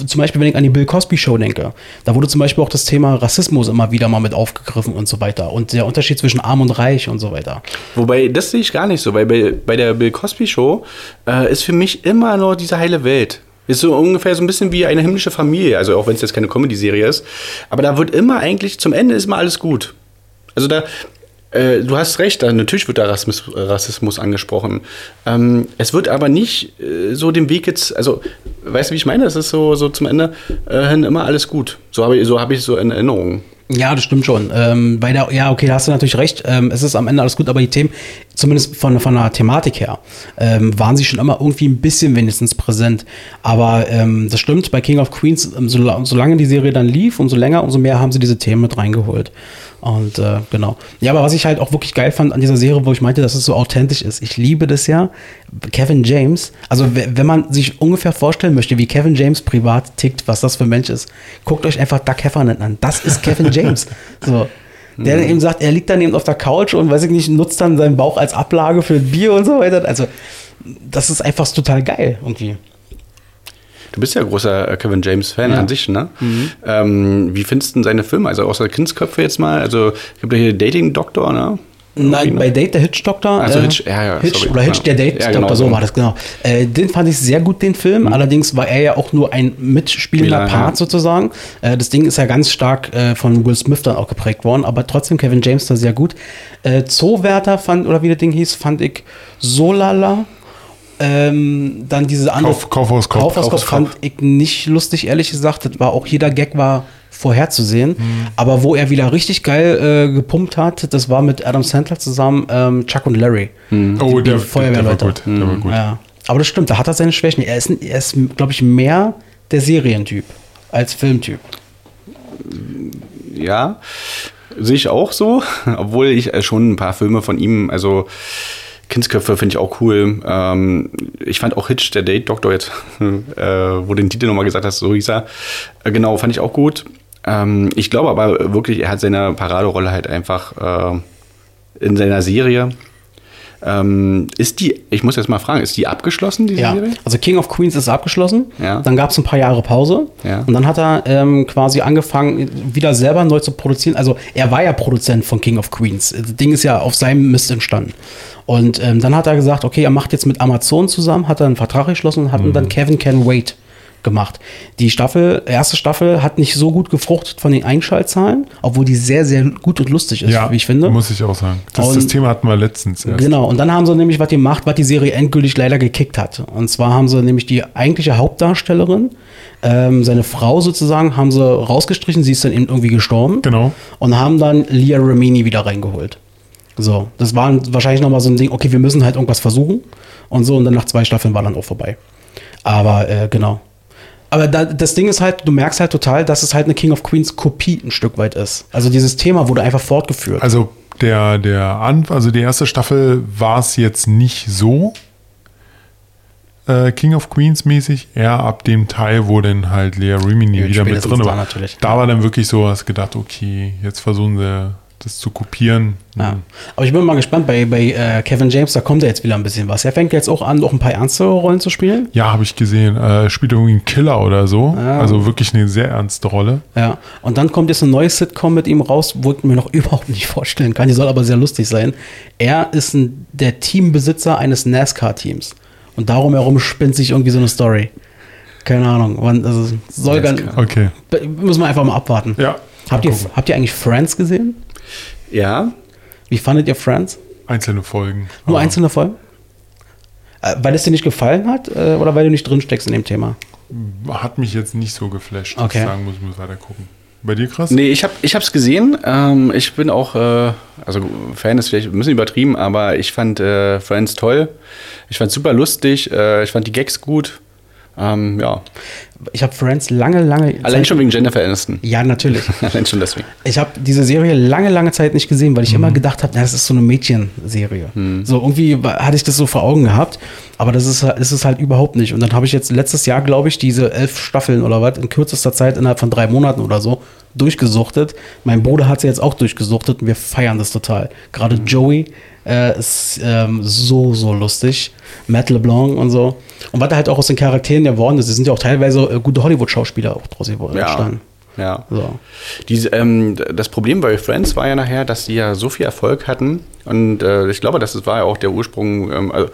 [SPEAKER 2] Zum Beispiel, wenn ich an die Bill Cosby Show denke, da wurde zum Beispiel auch das Thema Rassismus immer wieder mal mit aufgegriffen und so weiter. Und der Unterschied zwischen arm und reich und so weiter.
[SPEAKER 1] Wobei, das sehe ich gar nicht so, weil bei, bei der Bill Cosby Show äh, ist für mich immer nur diese heile Welt. Ist so ungefähr so ein bisschen wie eine himmlische Familie, also auch wenn es jetzt keine Comedy-Serie ist. Aber da wird immer eigentlich, zum Ende ist immer alles gut. Also da, äh, du hast recht, da, natürlich wird da Rassismus, Rassismus angesprochen. Ähm, es wird aber nicht äh, so dem Weg jetzt, also, weißt du, wie ich meine? Es ist so, so zum Ende äh, hin immer alles gut. So habe ich, so hab ich so in Erinnerung.
[SPEAKER 2] Ja, das stimmt schon. Ähm, bei der, ja, okay, da hast du natürlich recht. Ähm, es ist am Ende alles gut, aber die Themen, zumindest von, von der Thematik her, ähm, waren sie schon immer irgendwie ein bisschen wenigstens präsent. Aber ähm, das stimmt, bei King of Queens, ähm, so, solange die Serie dann lief, umso länger, umso mehr haben sie diese Themen mit reingeholt. Und äh, genau. Ja, aber was ich halt auch wirklich geil fand an dieser Serie, wo ich meinte, dass es so authentisch ist. Ich liebe das ja. Kevin James, also wenn man sich ungefähr vorstellen möchte, wie Kevin James privat tickt, was das für ein Mensch ist, guckt euch einfach Doug Heffernan an. Das ist Kevin James. so. Der dann mhm. eben sagt, er liegt dann eben auf der Couch und weiß ich nicht, nutzt dann seinen Bauch als Ablage für ein Bier und so weiter. Also, das ist einfach total geil irgendwie.
[SPEAKER 1] Du bist ja großer äh, Kevin James-Fan ja. an sich, ne? Mhm. Ähm, wie findest du denn seine Filme? Also außer Kindsköpfe jetzt mal, also gibt ja hier Dating Doktor, ne?
[SPEAKER 2] Nein, bei Date der Hitch-Doktor.
[SPEAKER 1] Also Hitch, ja, ja,
[SPEAKER 2] Hitch sorry, oder Hitch, der Date-Doktor, ja, genau, so war das, genau. Äh, den fand ich sehr gut, den Film. Mhm. Allerdings war er ja auch nur ein mitspielender Part sozusagen. Äh, das Ding ist ja ganz stark äh, von Will Smith dann auch geprägt worden, aber trotzdem Kevin James da sehr gut. Äh, Zoowärter fand, oder wie das Ding hieß, fand ich so lala. Ähm, dann diese andere
[SPEAKER 3] Kauf, Kaufhauskopf,
[SPEAKER 2] Kaufhauskopf fand ich nicht lustig, ehrlich gesagt. Das war auch jeder Gag war vorherzusehen. Mhm. Aber wo er wieder richtig geil äh, gepumpt hat, das war mit Adam Sandler zusammen ähm, Chuck und Larry.
[SPEAKER 3] Mhm. Oh, der, Feuerwehrleute. Der war gut. Der war
[SPEAKER 2] gut. Ja. Aber das stimmt, da hat er seine Schwächen. Er ist, er ist glaube ich, mehr der Serientyp als Filmtyp.
[SPEAKER 1] Ja, sehe ich auch so, obwohl ich äh, schon ein paar Filme von ihm, also Kindsköpfe finde ich auch cool. Ähm, ich fand auch Hitch, der Date-Doktor jetzt, äh, wo den Titel nochmal gesagt hast, so hieß er. Äh, genau, fand ich auch gut. Ähm, ich glaube aber wirklich, er hat seine Paraderolle halt einfach äh, in seiner Serie. Ähm, ist die, ich muss jetzt mal fragen, ist die abgeschlossen, die
[SPEAKER 2] Ja,
[SPEAKER 1] Serie?
[SPEAKER 2] also King of Queens ist abgeschlossen.
[SPEAKER 1] Ja.
[SPEAKER 2] Dann gab es ein paar Jahre Pause.
[SPEAKER 1] Ja.
[SPEAKER 2] Und dann hat er ähm, quasi angefangen, wieder selber neu zu produzieren. Also er war ja Produzent von King of Queens. Das Ding ist ja auf seinem Mist entstanden. Und ähm, dann hat er gesagt, okay, er macht jetzt mit Amazon zusammen, hat er einen Vertrag geschlossen und hat
[SPEAKER 1] Mhm.
[SPEAKER 2] dann Kevin Can Wait gemacht. Die Staffel, erste Staffel hat nicht so gut gefruchtet von den Einschaltzahlen, obwohl die sehr, sehr gut und lustig ist, wie ich finde.
[SPEAKER 3] muss ich auch sagen. Das,
[SPEAKER 2] Und-
[SPEAKER 3] das Thema hatten wir letztens erst.
[SPEAKER 2] Genau, und dann haben sie nämlich was gemacht, was die Serie endgültig leider gekickt hat. Und zwar haben sie nämlich die eigentliche Hauptdarstellerin, ähm, seine Frau sozusagen, haben sie rausgestrichen, sie ist dann eben irgendwie gestorben.
[SPEAKER 3] Genau.
[SPEAKER 2] Und haben dann Leah Remini wieder reingeholt. So, das war wahrscheinlich nochmal so ein Ding, okay, wir müssen halt irgendwas versuchen. Und so, und dann nach zwei Staffeln war dann auch vorbei. Aber äh, genau. Aber da, das Ding ist halt, du merkst halt total, dass es halt eine King of Queens Kopie ein Stück weit ist. Also dieses Thema wurde einfach fortgeführt.
[SPEAKER 3] Also der, der An also die erste Staffel war es jetzt nicht so äh, King of Queens mäßig, eher ab dem Teil, wo dann halt Lea Rimini
[SPEAKER 2] Ja,
[SPEAKER 3] wieder mit drin war.
[SPEAKER 2] natürlich.
[SPEAKER 3] Da war dann wirklich so, hast gedacht, okay, jetzt versuchen sie das zu kopieren.
[SPEAKER 2] Ja. Aber ich bin mal gespannt, bei, bei äh, Kevin James, da kommt ja jetzt wieder ein bisschen was. Er fängt jetzt auch an, auch ein paar ernstere Rollen zu spielen.
[SPEAKER 3] Ja, habe ich gesehen. Äh, spielt irgendwie einen Killer oder so.
[SPEAKER 2] Ja.
[SPEAKER 3] Also wirklich eine sehr ernste Rolle.
[SPEAKER 2] Ja. Und dann kommt jetzt eine neue Sitcom mit ihm raus, wo ich mir noch überhaupt nicht vorstellen kann. Die soll aber sehr lustig sein. Er ist ein, der Teambesitzer eines NASCAR-Teams. Und darum herum spinnt sich irgendwie so eine Story. Keine Ahnung. Wann, also soll
[SPEAKER 1] NASCAR.
[SPEAKER 3] Okay.
[SPEAKER 2] müssen wir einfach mal abwarten.
[SPEAKER 3] Ja.
[SPEAKER 2] Habt, ihr, habt ihr eigentlich Friends gesehen?
[SPEAKER 1] Ja.
[SPEAKER 2] Wie fandet ihr Friends?
[SPEAKER 3] Einzelne Folgen.
[SPEAKER 2] Nur
[SPEAKER 3] Aber
[SPEAKER 2] einzelne Folgen? Äh, weil es dir nicht gefallen hat äh, oder weil du nicht drin steckst in dem Thema?
[SPEAKER 3] Hat mich jetzt nicht so geflasht, dass
[SPEAKER 2] Okay.
[SPEAKER 3] ich sagen muss, ich muss weiter gucken. Bei dir krass?
[SPEAKER 1] Nee, ich habe ich hab's gesehen. Ähm, ich bin auch, äh, also Fan ist vielleicht ein bisschen übertrieben, aber ich fand äh, Friends toll. Ich fand super lustig. Äh, ich fand die Gags gut. Ähm, ja.
[SPEAKER 2] Ich habe Friends lange, lange.
[SPEAKER 1] Allein
[SPEAKER 2] Zeit-
[SPEAKER 1] schon wegen Jennifer Aniston.
[SPEAKER 2] Ja, natürlich.
[SPEAKER 1] Allein schon deswegen.
[SPEAKER 2] Ich habe diese Serie lange, lange Zeit nicht gesehen, weil ich immer gedacht habe, das ist so eine Mädchenserie. So irgendwie hatte ich das so vor Augen gehabt, aber das ist, ist es halt überhaupt nicht. Und dann habe ich jetzt letztes Jahr, glaube ich, diese elf Staffeln oder was in kürzester Zeit innerhalb von drei Monaten oder so durchgesuchtet. Mein Bruder hat sie jetzt auch durchgesuchtet und wir feiern das total. Gerade Joey äh, ist ähm, so, so lustig. Matt LeBlanc und so. Und was da halt auch aus den Charakteren geworden ist, es sind ja auch teilweise äh, gute Hollywood-Schauspieler auch draus geworden-
[SPEAKER 1] Ja.
[SPEAKER 2] entstanden.
[SPEAKER 1] Ja.
[SPEAKER 2] So.
[SPEAKER 1] Diese, ähm, das Problem bei Friends war ja nachher, dass sie ja so viel Erfolg hatten. Und äh, ich glaube, das war ja auch der Ursprung ähm, also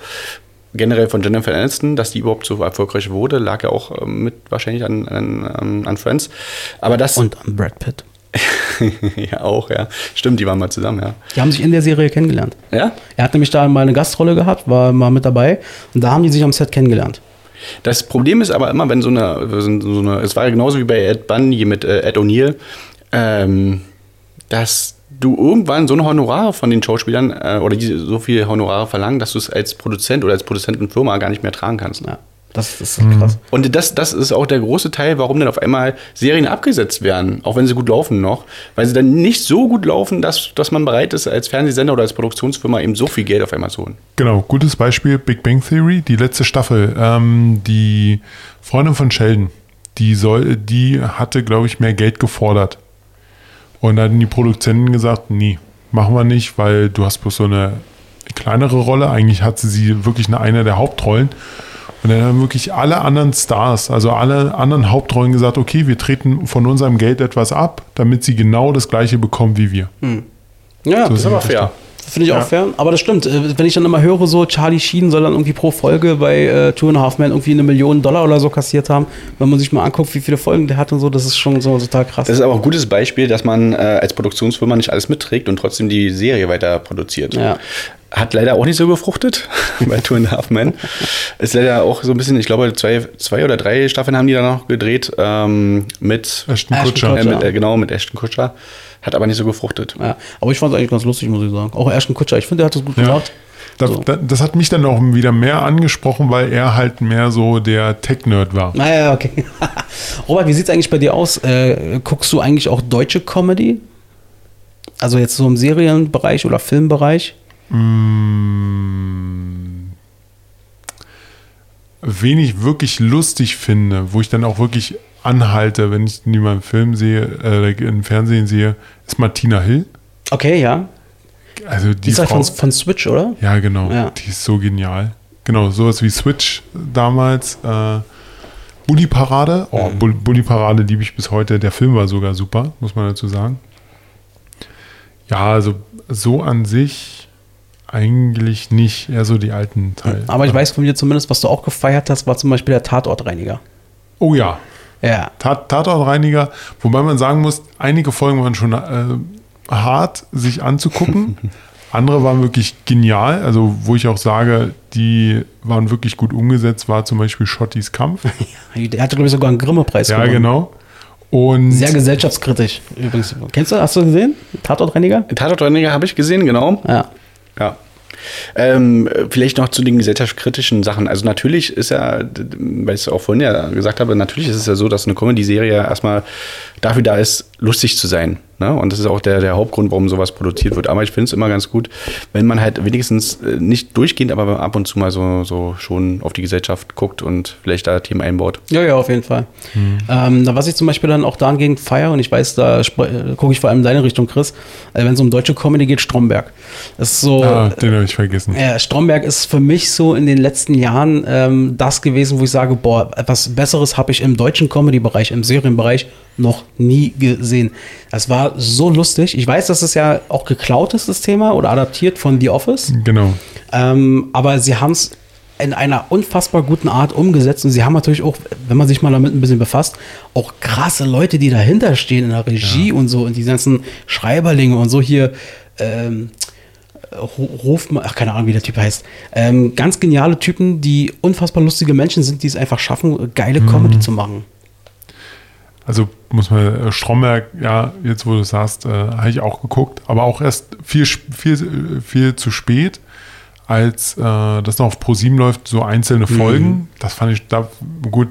[SPEAKER 1] generell von Jennifer Aniston, dass die überhaupt so erfolgreich wurde, lag ja auch ähm, mit wahrscheinlich an, an, an, an Friends. Aber das.
[SPEAKER 2] Und an Brad Pitt.
[SPEAKER 1] ja, auch, ja. Stimmt, die waren mal zusammen, ja.
[SPEAKER 2] Die haben sich in der Serie kennengelernt.
[SPEAKER 1] Ja?
[SPEAKER 2] Er hat nämlich da mal eine Gastrolle gehabt, war mal mit dabei und da haben die sich am Set kennengelernt.
[SPEAKER 1] Das Problem ist aber immer, wenn so eine, so eine es war ja genauso wie bei Ed Bundy mit äh, Ed O'Neill, ähm, dass du irgendwann so ein Honorar von den Schauspielern äh, oder die so viel Honorare verlangen, dass du es als Produzent oder als Produzentenfirma gar nicht mehr tragen kannst.
[SPEAKER 2] Ja, das, das ist krass.
[SPEAKER 1] Und das, das ist auch der große Teil, warum dann auf einmal Serien abgesetzt werden, auch wenn sie gut laufen noch, weil sie dann nicht so gut laufen, dass, dass man bereit ist, als Fernsehsender oder als Produktionsfirma eben so viel Geld auf einmal zu holen.
[SPEAKER 3] Genau, gutes Beispiel, Big Bang Theory, die letzte Staffel. Ähm, die Freundin von Sheldon, die, soll, die hatte, glaube ich, mehr Geld gefordert. Und dann hatten die Produzenten gesagt, nee, machen wir nicht, weil du hast bloß so eine kleinere Rolle. Eigentlich hatte sie wirklich eine, eine der Hauptrollen. Und dann haben wirklich alle anderen Stars, also alle anderen Hauptrollen gesagt, okay, wir treten von unserem Geld etwas ab, damit sie genau das gleiche bekommen wie wir.
[SPEAKER 2] Ja,
[SPEAKER 3] So
[SPEAKER 2] das
[SPEAKER 3] ist aber fair.
[SPEAKER 2] finde ich auch fair. Aber das stimmt. Äh, Wenn ich dann immer höre, so Charlie Sheen soll dann irgendwie pro Folge bei äh, Two and a Half Men irgendwie eine Million Dollar oder so kassiert haben, wenn man sich mal anguckt, wie viele Folgen der hat und so, das ist schon so total krass.
[SPEAKER 1] Das ist aber ein gutes Beispiel, dass man äh, als Produktionsfirma nicht alles mitträgt und trotzdem die Serie weiter produziert.
[SPEAKER 2] Ja.
[SPEAKER 1] Hat leider auch nicht so gefruchtet bei Two and a Half Men. Ist leider auch so ein bisschen, ich glaube, zwei, zwei oder drei Staffeln haben die da noch gedreht ähm, mit,
[SPEAKER 3] Ashton
[SPEAKER 2] Ashton
[SPEAKER 3] Kutscher.
[SPEAKER 2] Kutcher.
[SPEAKER 1] äh, mit äh, genau, mit Ashton Kutscher. Hat aber nicht so gefruchtet.
[SPEAKER 2] ja. Aber ich fand es eigentlich ganz lustig, muss ich sagen. Auch Ashton Kutscher, ich finde, der hat das gut
[SPEAKER 3] Ja.
[SPEAKER 2] gemacht.
[SPEAKER 3] Das,
[SPEAKER 2] So.
[SPEAKER 3] das, das hat mich dann auch wieder mehr angesprochen, weil er halt mehr so der Tech-Nerd war.
[SPEAKER 2] Naja, okay. Robert, wie sieht es eigentlich bei dir aus? Äh, guckst du eigentlich auch deutsche Comedy? Also jetzt so im Serienbereich oder Filmbereich?
[SPEAKER 3] Mm, wenig wirklich lustig finde, wo ich dann auch wirklich anhalte, wenn ich die mal im Film sehe, äh, im Fernsehen sehe, ist Martina Hill.
[SPEAKER 2] Okay, ja.
[SPEAKER 3] Also die
[SPEAKER 2] Die ist halt
[SPEAKER 3] Frau,
[SPEAKER 2] von, von Switch, oder?
[SPEAKER 3] ja genau,
[SPEAKER 2] Ja.
[SPEAKER 3] die ist so genial. Genau, sowas wie Switch damals. Äh, Bully Parade, oh, Bull- Bully Parade liebe ich bis heute. Der Film war sogar super, muss man dazu sagen. Ja, also so an sich eigentlich nicht, eher so die alten Teile.
[SPEAKER 2] Aber ich weiß von dir zumindest, was du auch gefeiert hast, war zum Beispiel der Tatortreiniger.
[SPEAKER 3] Oh ja,
[SPEAKER 2] Ja.
[SPEAKER 3] Tat, Tatortreiniger, wobei man sagen muss, einige Folgen waren schon äh, hart, sich anzugucken. Andere waren wirklich genial, also wo ich auch sage, die waren wirklich gut umgesetzt, war zum Beispiel Schottys Kampf.
[SPEAKER 2] Der hatte, glaube ich, sogar einen Grimme-Preis
[SPEAKER 3] ja, genau. Und
[SPEAKER 2] Sehr gesellschaftskritisch übrigens. Kennst du, hast du gesehen? Tatortreiniger?
[SPEAKER 1] Tatortreiniger habe ich gesehen, genau.
[SPEAKER 2] Ja.
[SPEAKER 1] Ja. Ähm, vielleicht noch zu den gesellschaftskritischen Sachen. Also natürlich ist ja, weil ich es auch vorhin ja gesagt habe, natürlich ist es ja so, dass eine Comedy-Serie erstmal dafür da ist, lustig zu sein. Ne? Und das ist auch der, der Hauptgrund, warum sowas produziert wird. Aber ich finde es immer ganz gut, wenn man halt wenigstens äh, nicht durchgehend, aber ab und zu mal so, so schon auf die Gesellschaft guckt und vielleicht da Themen einbaut.
[SPEAKER 2] Ja, ja, auf jeden Fall.
[SPEAKER 3] Mhm.
[SPEAKER 2] Ähm, was ich zum Beispiel dann auch dahingehend feiere, und ich weiß, da äh, gucke ich vor allem in deine Richtung, Chris, äh, wenn es um deutsche Comedy geht, Stromberg. Das ist so.
[SPEAKER 3] ah, den habe ich vergessen.
[SPEAKER 2] Ja, Stromberg ist für mich so in den letzten Jahren ähm, das gewesen, wo ich sage, boah, etwas Besseres habe ich im deutschen Comedy-Bereich, im Serienbereich noch nie gesehen. Das war so lustig. Ich weiß, dass es ja auch geklaut ist, das Thema, oder adaptiert von The Office.
[SPEAKER 3] Genau.
[SPEAKER 2] Ähm, aber sie haben es in einer unfassbar guten Art umgesetzt und sie haben natürlich auch, wenn man sich mal damit ein bisschen befasst, auch krasse Leute, die dahinter stehen in der Regie und so und die ganzen Schreiberlinge und so hier. Ähm, Hofmann, ach keine Ahnung, wie der Typ heißt. Ähm, ganz geniale Typen, die unfassbar lustige Menschen sind, die es einfach schaffen, geile Comedy zu machen.
[SPEAKER 3] Also muss man, äh, Stromberg, ja, jetzt wo du es sagst, äh, habe ich auch geguckt, aber auch erst viel, viel, viel zu spät, als äh, das noch auf Pro7 läuft, so einzelne Folgen. Das fand ich da gut,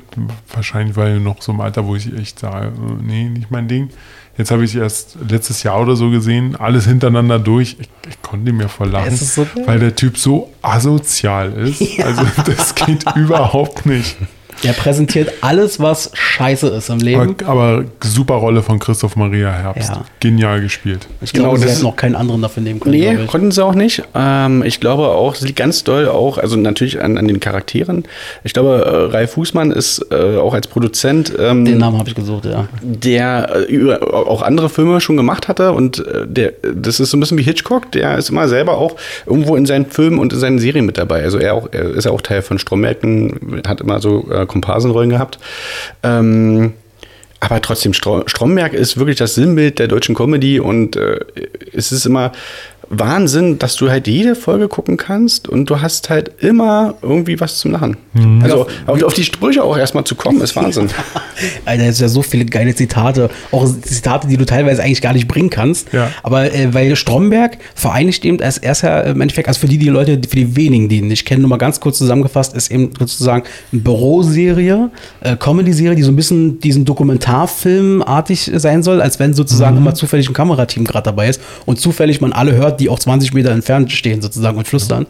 [SPEAKER 3] wahrscheinlich weil noch so im Alter, wo ich echt sage, äh, nee, nicht mein Ding. Jetzt habe ich erst letztes Jahr oder so gesehen, alles hintereinander durch. Ich, ich konnte mir lachen,
[SPEAKER 2] Es ist so
[SPEAKER 3] weil der Typ so asozial ist. Also das geht überhaupt nicht.
[SPEAKER 2] Der präsentiert alles, was scheiße ist im Leben.
[SPEAKER 3] Aber, aber super Rolle von Christoph Maria Herbst.
[SPEAKER 2] Ja.
[SPEAKER 3] Genial gespielt.
[SPEAKER 2] Ich
[SPEAKER 1] Genau,
[SPEAKER 2] glaube, sie
[SPEAKER 1] das
[SPEAKER 2] hätten noch keinen anderen dafür nehmen können.
[SPEAKER 1] Nee, konnten sie auch nicht. Ähm, ich glaube auch, es liegt ganz doll auch, also natürlich an, an den Charakteren. Ich glaube, äh, Ralf Fußmann ist äh, auch als Produzent, ähm,
[SPEAKER 2] Den Namen habe ich gesucht, ja.
[SPEAKER 1] der äh, auch andere Filme schon gemacht hatte und äh, der, das ist so ein bisschen wie Hitchcock, der ist immer selber auch irgendwo in seinen Filmen und in seinen Serien mit dabei. Also er, auch, er ist ja auch Teil von Strombergen, hat immer so äh, Komparsenrollen gehabt. Ähm, aber trotzdem, Stro Stromberg ist wirklich das Sinnbild der deutschen Comedy und äh, es ist immer Wahnsinn, dass du halt jede Folge gucken kannst und du hast halt immer irgendwie was zum Lachen. Also auf, auf die Sprüche auch erstmal zu kommen, ist Wahnsinn.
[SPEAKER 2] Alter, es ist ja so viele geile Zitate. Auch Zitate, die du teilweise eigentlich gar nicht bringen kannst.
[SPEAKER 3] Ja.
[SPEAKER 2] Aber äh, weil Stromberg vereinigt eben als erster im Endeffekt, also für die, die Leute, für die wenigen, die ihn nicht kennen, nur mal ganz kurz zusammengefasst, ist eben sozusagen eine Büroserie, äh, Comedy-Serie, die so ein bisschen diesen Dokumentarfilmartig sein soll, als wenn sozusagen immer zufällig ein Kamerateam gerade dabei ist und zufällig man alle hört, die auch 20 Meter entfernt stehen sozusagen und flüstern.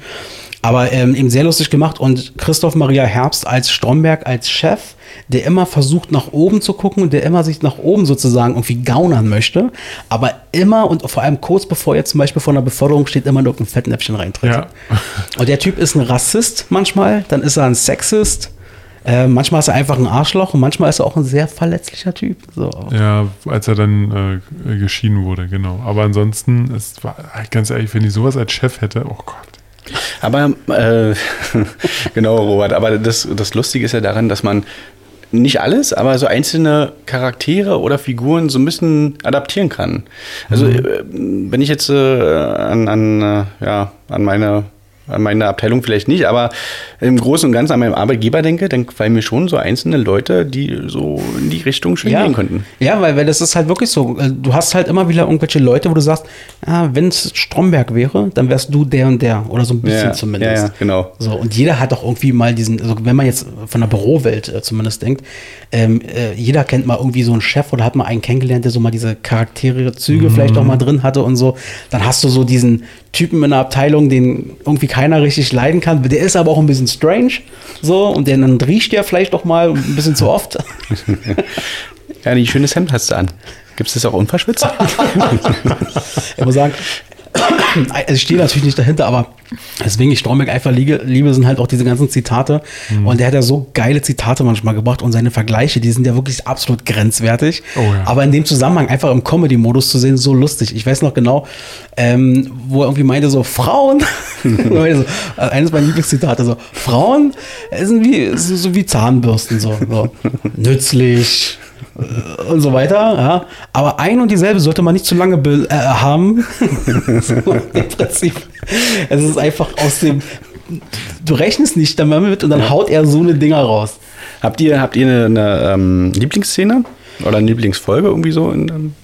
[SPEAKER 2] Aber ähm, eben sehr lustig gemacht und Christoph Maria Herbst als Stromberg, als Chef, der immer versucht nach oben zu gucken und der immer sich nach oben sozusagen irgendwie gaunern möchte, aber immer und vor allem kurz bevor er zum Beispiel vor einer Beförderung steht, immer noch ein Fettnäpfchen reintritt.
[SPEAKER 3] Ja.
[SPEAKER 2] Und der Typ ist ein Rassist manchmal, dann ist er ein Sexist, äh, manchmal ist er einfach ein Arschloch und manchmal ist er auch ein sehr verletzlicher Typ. So.
[SPEAKER 3] Ja, als er dann äh, geschieden wurde, genau. Aber ansonsten, es war ganz ehrlich, wenn ich sowas als Chef hätte, oh Gott.
[SPEAKER 1] Aber äh, genau, Robert, aber das, das Lustige ist ja daran, dass man nicht alles, aber so einzelne Charaktere oder Figuren so ein bisschen adaptieren kann. Also äh, wenn ich jetzt äh, an, an, äh, ja, an meine an meine Abteilung vielleicht nicht, aber im Großen und Ganzen an meinen Arbeitgeber denke, dann fallen mir schon so einzelne Leute, die so in die Richtung schon gehen könnten.
[SPEAKER 2] Ja, weil, weil das ist halt wirklich so. äh, Du hast halt immer wieder irgendwelche Leute, wo du sagst, ah, wenn es Stromberg wäre, dann wärst du der und der. Oder so ein bisschen
[SPEAKER 1] Ja,
[SPEAKER 2] zumindest.
[SPEAKER 1] ja, ja, genau.
[SPEAKER 2] So, und jeder hat doch irgendwie mal diesen, also wenn man jetzt von der Bürowelt äh, zumindest denkt, ähm, äh, jeder kennt mal irgendwie so einen Chef oder hat mal einen kennengelernt, der so mal diese Charaktere, Züge vielleicht auch mal drin hatte und so. Dann hast du so diesen Typen in der Abteilung, den irgendwie keiner richtig leiden kann. Der ist aber auch ein bisschen strange. So, und der, dann riecht der vielleicht doch mal ein bisschen zu oft.
[SPEAKER 1] Ja, die schönes Hemd hast du an. Gibt es das auch unverschwitzt?
[SPEAKER 2] Ich muss sagen, also ich stehe natürlich nicht dahinter, aber deswegen ich Stromberg einfach liebe, liebe, sind halt auch diese ganzen Zitate.
[SPEAKER 3] Mhm.
[SPEAKER 2] Und der hat ja so geile Zitate manchmal gebracht und seine Vergleiche, die sind ja wirklich absolut grenzwertig.
[SPEAKER 3] Oh ja.
[SPEAKER 2] Aber in dem Zusammenhang einfach im Comedy-Modus zu sehen, so lustig. Ich weiß noch genau, ähm, wo er irgendwie meinte, so Frauen, meinte so, äh, eines meiner Lieblingszitate, so Frauen sind wie, so, so wie Zahnbürsten, so, so nützlich, und so weiter. Ja. Aber ein und dieselbe sollte man nicht zu lange äh, haben. so, Im Prinzip. Es ist einfach aus dem. Du rechnest nicht damit und dann haut er so eine Dinger raus.
[SPEAKER 1] habt ihr, habt ihr eine, eine ähm, Lieblingsszene oder eine Lieblingsfolge irgendwie so in, ähm,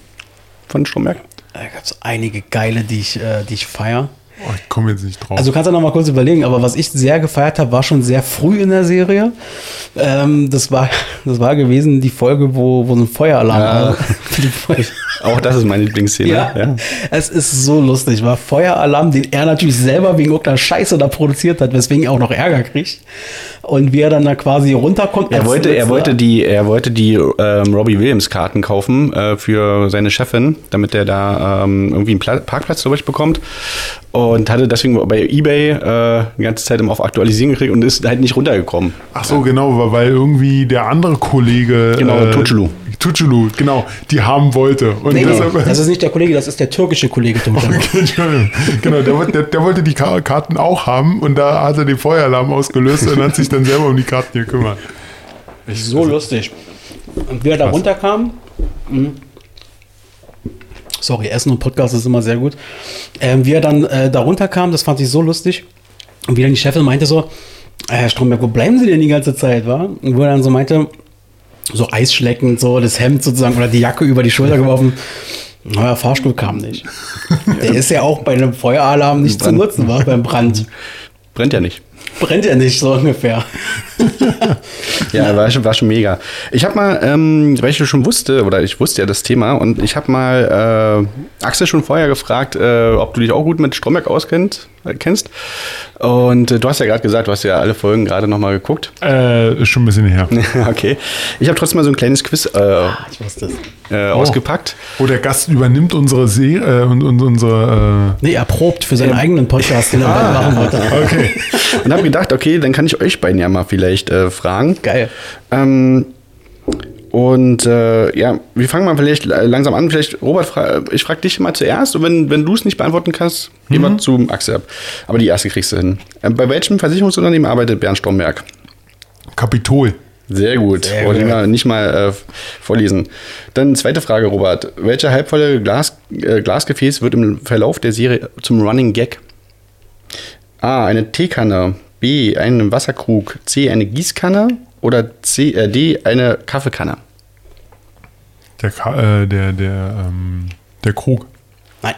[SPEAKER 1] von Stromberg?
[SPEAKER 2] Da gab es einige geile, die ich, äh, die ich feiere.
[SPEAKER 3] Oh, ich komme jetzt nicht drauf.
[SPEAKER 2] Also du kannst ja noch mal kurz überlegen, aber was ich sehr gefeiert habe, war schon sehr früh in der Serie. Ähm, das, war, das war gewesen die Folge, wo, wo so ein Feueralarm
[SPEAKER 1] Ja.
[SPEAKER 2] war. Feuer-
[SPEAKER 1] Auch das ist meine Lieblingsszene.
[SPEAKER 2] Ja, es ist so lustig. War Feueralarm, den er natürlich selber wegen irgendeiner Scheiße da produziert hat, weswegen er auch noch Ärger kriegt. Und wie er dann da quasi runterkommt.
[SPEAKER 1] Er wollte, er wollte die, er wollte die ähm, Robbie Williams Karten kaufen äh, für seine Chefin, damit er da ähm, irgendwie einen Pla Parkplatz glaube ich bekommt und hatte deswegen bei eBay äh, die ganze Zeit immer auf Aktualisieren gekriegt und ist halt nicht runtergekommen.
[SPEAKER 3] Ach so, genau, weil- irgendwie der andere Kollege.
[SPEAKER 1] Genau, Tuculu.
[SPEAKER 3] Tuculu, genau, die haben wollte. Und
[SPEAKER 2] Nee, nee,
[SPEAKER 3] deshalb,
[SPEAKER 2] das ist nicht der Kollege, das ist der türkische Kollege.
[SPEAKER 3] Okay, Entschuldigung. genau, der, wollte- der, der wollte die Ka- Karten auch haben und da hat er den Feueralarm ausgelöst und hat sich dann selber um die Karten gekümmert.
[SPEAKER 2] So lustig. Und wie er da runterkam, mh. Sorry, Essen und Podcast ist immer sehr gut. Ähm, wie er dann äh, da runterkam, das fand ich so lustig. Und wie dann die Chefin meinte so, "Äh, Herr Stromberg, wo bleiben Sie denn die ganze Zeit, wa? Und wo er dann so meinte, so Eisschleckend, so das Hemd sozusagen oder die Jacke über die Schulter geworfen. Naja, Fahrstuhl kam nicht. Der ist ja auch bei einem Feueralarm nicht zu nutzen, war beim Brand.
[SPEAKER 1] Brennt ja nicht.
[SPEAKER 2] Brennt ja nicht, so ungefähr.
[SPEAKER 1] Ja, war schon, war schon mega. Ich habe mal, ähm, weil ich schon wusste, oder ich wusste ja das Thema, und ich habe mal äh, Axel schon vorher gefragt, äh, ob du dich auch gut mit Stromberg auskennst. Äh, kennst. Und äh, du hast ja gerade gesagt, du hast ja alle Folgen gerade nochmal geguckt.
[SPEAKER 3] Äh, ist schon ein bisschen her.
[SPEAKER 1] okay. Ich habe trotzdem mal so ein kleines Quiz äh,
[SPEAKER 2] es.
[SPEAKER 1] äh, ausgepackt.
[SPEAKER 3] Oh, der Gast übernimmt unsere äh, und, und unsere.
[SPEAKER 2] Nee, er probt für seinen eigenen Podcast, den er bald machen wollte.
[SPEAKER 3] Äh, okay.
[SPEAKER 1] Und habe gedacht, okay, dann kann ich euch beiden ja mal vielleicht äh, fragen.
[SPEAKER 2] Geil.
[SPEAKER 1] Ähm, und äh, ja, wir fangen mal vielleicht langsam an. Vielleicht, Robert, fra ich frage dich mal zuerst und wenn, wenn du es nicht beantworten kannst, gehen wir zu Axel ab. Aber die erste kriegst du hin. Äh, bei welchem Versicherungsunternehmen arbeitet Bernd Stromberg?
[SPEAKER 3] Kapitol.
[SPEAKER 1] Sehr gut.
[SPEAKER 2] Sehr
[SPEAKER 1] Wollte ich mal nicht mal äh, vorlesen. Dann zweite Frage, Robert. Welche halbvolle Glas, äh, Glasgefäß wird im Verlauf der Serie zum Running Gag? A. Eine Teekanne. B. Ein Wasserkrug. C. Eine Gießkanne. Oder C, äh, D. Eine Kaffeekanne.
[SPEAKER 3] Der, Ka äh, der, der, ähm, der Krug.
[SPEAKER 2] Nein.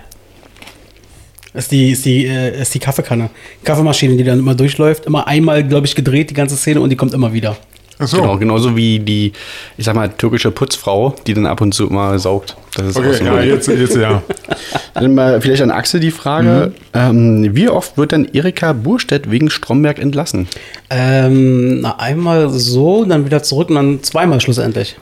[SPEAKER 2] Ist die, ist die, äh, ist die Kaffeekanne. Kaffeemaschine, die dann immer durchläuft. Immer einmal, glaube ich, gedreht, die ganze Szene, und die kommt immer wieder.
[SPEAKER 3] Ach so.
[SPEAKER 1] Genau, genauso wie die, ich sag mal, türkische Putzfrau, die dann ab und zu mal saugt. Das ist auch
[SPEAKER 3] Okay,
[SPEAKER 1] so
[SPEAKER 3] ja, jetzt, jetzt ja.
[SPEAKER 1] Dann mal vielleicht an Axel die Frage: ähm, Wie oft wird dann Erika Burstedt wegen Stromberg entlassen?
[SPEAKER 2] Ähm, na, einmal so, dann wieder zurück und dann zweimal schlussendlich.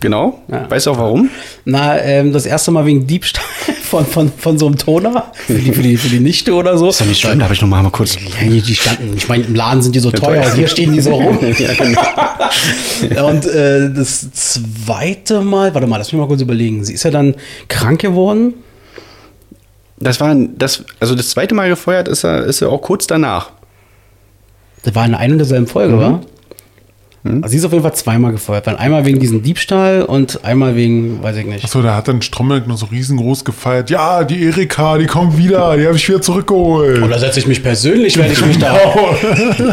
[SPEAKER 1] Genau.
[SPEAKER 2] Ja.
[SPEAKER 1] Weißt du auch warum?
[SPEAKER 2] Na, ähm, das erste Mal wegen Diebstahl von, von, von so einem Toner. Für die, für die, für die Nichte oder so.
[SPEAKER 1] Ist ja nicht schlimm, da habe ich noch mal, kurz.
[SPEAKER 2] Ja, die, standen, ich meine, im Laden sind die so teuer, und hier stehen die so rum.
[SPEAKER 1] ja, genau.
[SPEAKER 2] Und äh, das zweite Mal, warte mal, lass mich mal kurz überlegen. Sie ist ja dann krank geworden.
[SPEAKER 1] Das war das, also das zweite Mal gefeuert ist er, ist er auch kurz danach.
[SPEAKER 2] Das war in einer und derselben Folge, wa? Also sie ist auf jeden Fall zweimal gefeuert. Weil einmal wegen diesem Diebstahl und einmal wegen, weiß ich nicht.
[SPEAKER 3] Achso, da hat dann Stromberg noch so riesengroß gefeiert. Ja, die Erika, die kommt wieder, die habe ich wieder zurückgeholt.
[SPEAKER 2] Oder setze ich mich persönlich, werde ich mich da.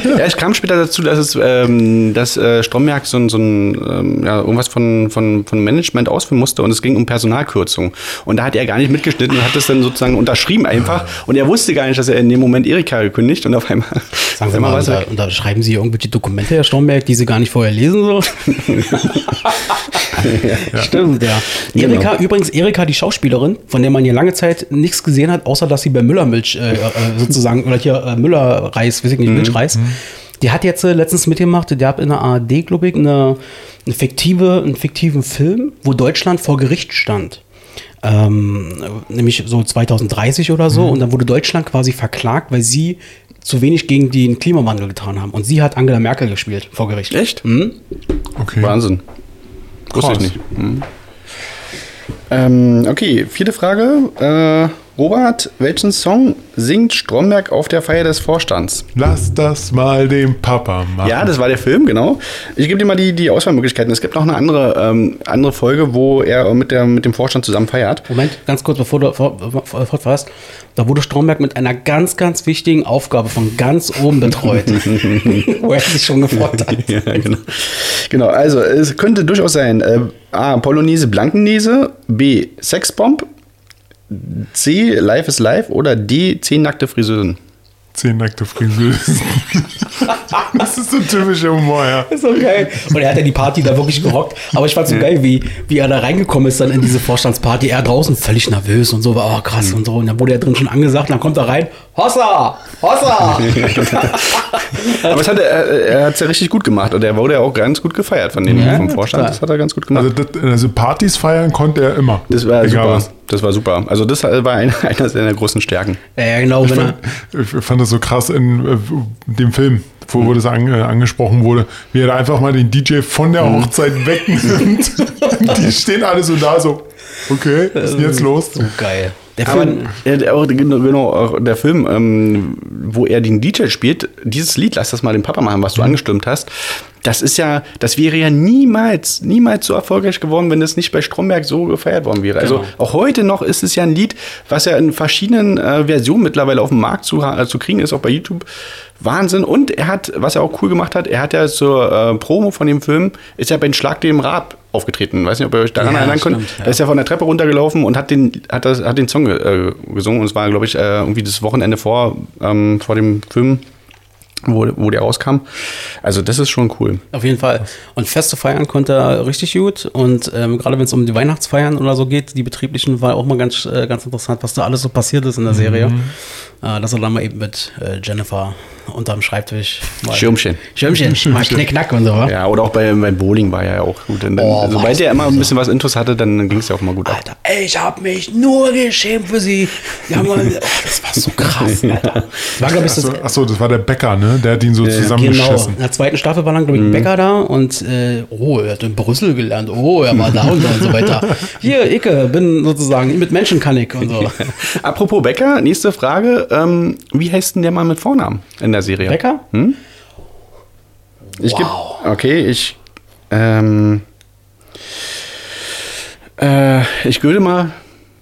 [SPEAKER 1] Ja, es kam später dazu, dass es, ähm, dass äh, Stromberg so, ein- so ein, ähm, ja, irgendwas von, von, von Management ausführen musste und es ging um Personalkürzung. Und da hat er gar nicht mitgeschnitten und hat das dann sozusagen unterschrieben einfach. Und er wusste gar nicht, dass er in dem Moment Erika gekündigt und auf einmal,
[SPEAKER 2] Sagen Sie mal, unter, unterschreiben Sie irgendwelche Dokumente, Herr Stromberg, die Sie gar gar nicht vorher lesen so. Stimmt, ja.
[SPEAKER 1] Genau.
[SPEAKER 2] Erika, übrigens, Erika, die Schauspielerin, von der man hier lange Zeit nichts gesehen hat, außer dass sie bei Müllermilch äh, äh, sozusagen, oder hier äh, Müllerreis, weiß ich
[SPEAKER 1] Mhm.
[SPEAKER 2] nicht, Milchreis, die hat jetzt äh, letztens mitgemacht, der hat in der ARD, glaube ich, eine, eine fiktive, einen fiktiven Film, wo Deutschland vor Gericht stand. Ähm, nämlich so 2030 oder
[SPEAKER 1] Mhm.
[SPEAKER 2] so. Und dann wurde Deutschland quasi verklagt, weil sie zu wenig gegen den Klimawandel getan haben. Und sie hat Angela Merkel gespielt vor Gericht.
[SPEAKER 1] Echt?
[SPEAKER 3] Okay.
[SPEAKER 1] Wahnsinn. Wusste ich nicht. Mhm. Ähm, okay, vierte Frage. Äh, Robert, welchen Song singt Stromberg auf der Feier des Vorstands?
[SPEAKER 3] Lass das mal dem Papa machen.
[SPEAKER 1] Ja, das war der Film, genau. Ich gebe dir mal die, die Auswahlmöglichkeiten. Es gibt noch eine andere, ähm, andere Folge, wo er mit, der, mit dem Vorstand zusammen feiert.
[SPEAKER 2] Moment, ganz kurz, bevor du fort- fort- fortfährst. Da wurde Stromberg mit einer ganz, ganz wichtigen Aufgabe von ganz oben betreut. wo er sich schon gefreut hat.
[SPEAKER 1] ja, genau. Genau, also es könnte durchaus sein äh, A. Polonaise Blankenese, B. Sexbomb, C. Life is Life oder D. Zehn nackte Friseusen.
[SPEAKER 3] Zehn nackte Friseusen. das ist so typischer Humor, ja.
[SPEAKER 2] Ist so geil. Und er hat ja die Party da wirklich gerockt. Aber ich fand so geil, wie, wie er da reingekommen ist dann in diese Vorstandsparty. Er draußen völlig nervös und so, war oh, krass und so. Und dann wurde er drin schon angesagt, dann kommt er rein. Hossa! Hossa!
[SPEAKER 1] Aber es hat, er, er hat es ja richtig gut gemacht und er wurde ja auch ganz gut gefeiert von den
[SPEAKER 2] Ja,
[SPEAKER 1] vom Vorstand.
[SPEAKER 2] total.
[SPEAKER 1] Das hat er ganz gut gemacht.
[SPEAKER 3] Also, das, also Partys feiern konnte er immer.
[SPEAKER 1] das war
[SPEAKER 3] Egal
[SPEAKER 1] super.
[SPEAKER 3] was.
[SPEAKER 1] Das war super. Also das war einer, einer seiner großen Stärken.
[SPEAKER 2] ja, genau.
[SPEAKER 3] Ich
[SPEAKER 2] Wenn er,
[SPEAKER 3] fand, ich fand das so krass in äh, dem Film, wo, wo das an, äh, angesprochen wurde, wie er da einfach mal den DJ von der Hochzeit wegnimmt. Die stehen alle so da, so, okay, was ist denn jetzt los?
[SPEAKER 2] so geil. Der
[SPEAKER 1] Aber
[SPEAKER 2] Film,
[SPEAKER 1] der- auch, genau, genau, auch der Film, ähm, wo er den DJ spielt, dieses Lied, lass das mal den Papa machen, was du angestimmt hast, das ist ja, das wäre ja niemals, niemals so erfolgreich geworden, wenn das nicht bei Stromberg so gefeiert worden wäre. Also
[SPEAKER 2] Genau.
[SPEAKER 1] auch heute noch ist es ja ein Lied, was ja in verschiedenen äh, Versionen mittlerweile auf dem Markt zu, äh, zu kriegen ist, auch bei YouTube. Wahnsinn. Und er hat, was er auch cool gemacht hat, er hat ja zur äh, Promo von dem Film, ist ja bei den Schlag dem Rab aufgetreten. Weiß nicht, ob ihr euch daran
[SPEAKER 2] Ja,
[SPEAKER 1] erinnern könnt.
[SPEAKER 2] ja.
[SPEAKER 1] Da ist ja von der Treppe runtergelaufen und hat den, hat das, hat den Song äh, gesungen. Und es war, glaube ich, äh, irgendwie das Wochenende vor, ähm, vor dem Film, wo, wo der rauskam. Also, das ist schon cool.
[SPEAKER 2] Auf jeden Fall. Und Feste feiern konnte er richtig gut. Und ähm, gerade wenn es um die Weihnachtsfeiern oder so geht, die betrieblichen, war auch mal ganz, äh, ganz interessant, was da alles so passiert ist in der Serie. Äh, dass er dann mal eben mit äh, Jennifer unterm Schreibtisch mal
[SPEAKER 1] Schirmchen.
[SPEAKER 2] Schirmchen, mal knick knack und so. wa?
[SPEAKER 1] Ja, oder auch bei, beim Bowling war er ja auch gut. Dann,
[SPEAKER 2] Oh, war
[SPEAKER 1] sobald
[SPEAKER 2] das
[SPEAKER 1] er immer ein
[SPEAKER 2] böse.
[SPEAKER 1] bisschen was Intus hatte, dann ging es ja auch mal gut ab.
[SPEAKER 2] Alter, ey, ich hab mich nur geschämt für sie. Ja, Mann, oh, das war so krass, Alter. War, ich, das,
[SPEAKER 3] Achso, achso, das war der Bäcker, ne? Der hat ihn so
[SPEAKER 2] Genau,
[SPEAKER 3] zusammengeschissen.
[SPEAKER 2] in der zweiten Staffel war dann, glaube ich, ein Bäcker da und äh, oh, er hat in Brüssel gelernt, oh, er war da und so und so weiter. Hier, Icke, bin sozusagen, mit Menschen kann ich und so.
[SPEAKER 1] Apropos Becker, nächste Frage. Ähm, wie heißt denn der Mann mit Vornamen in der Serie?
[SPEAKER 2] Bäcker?
[SPEAKER 1] Ich
[SPEAKER 2] Wow.
[SPEAKER 1] geb, okay, ich. Ähm, äh, ich würde mal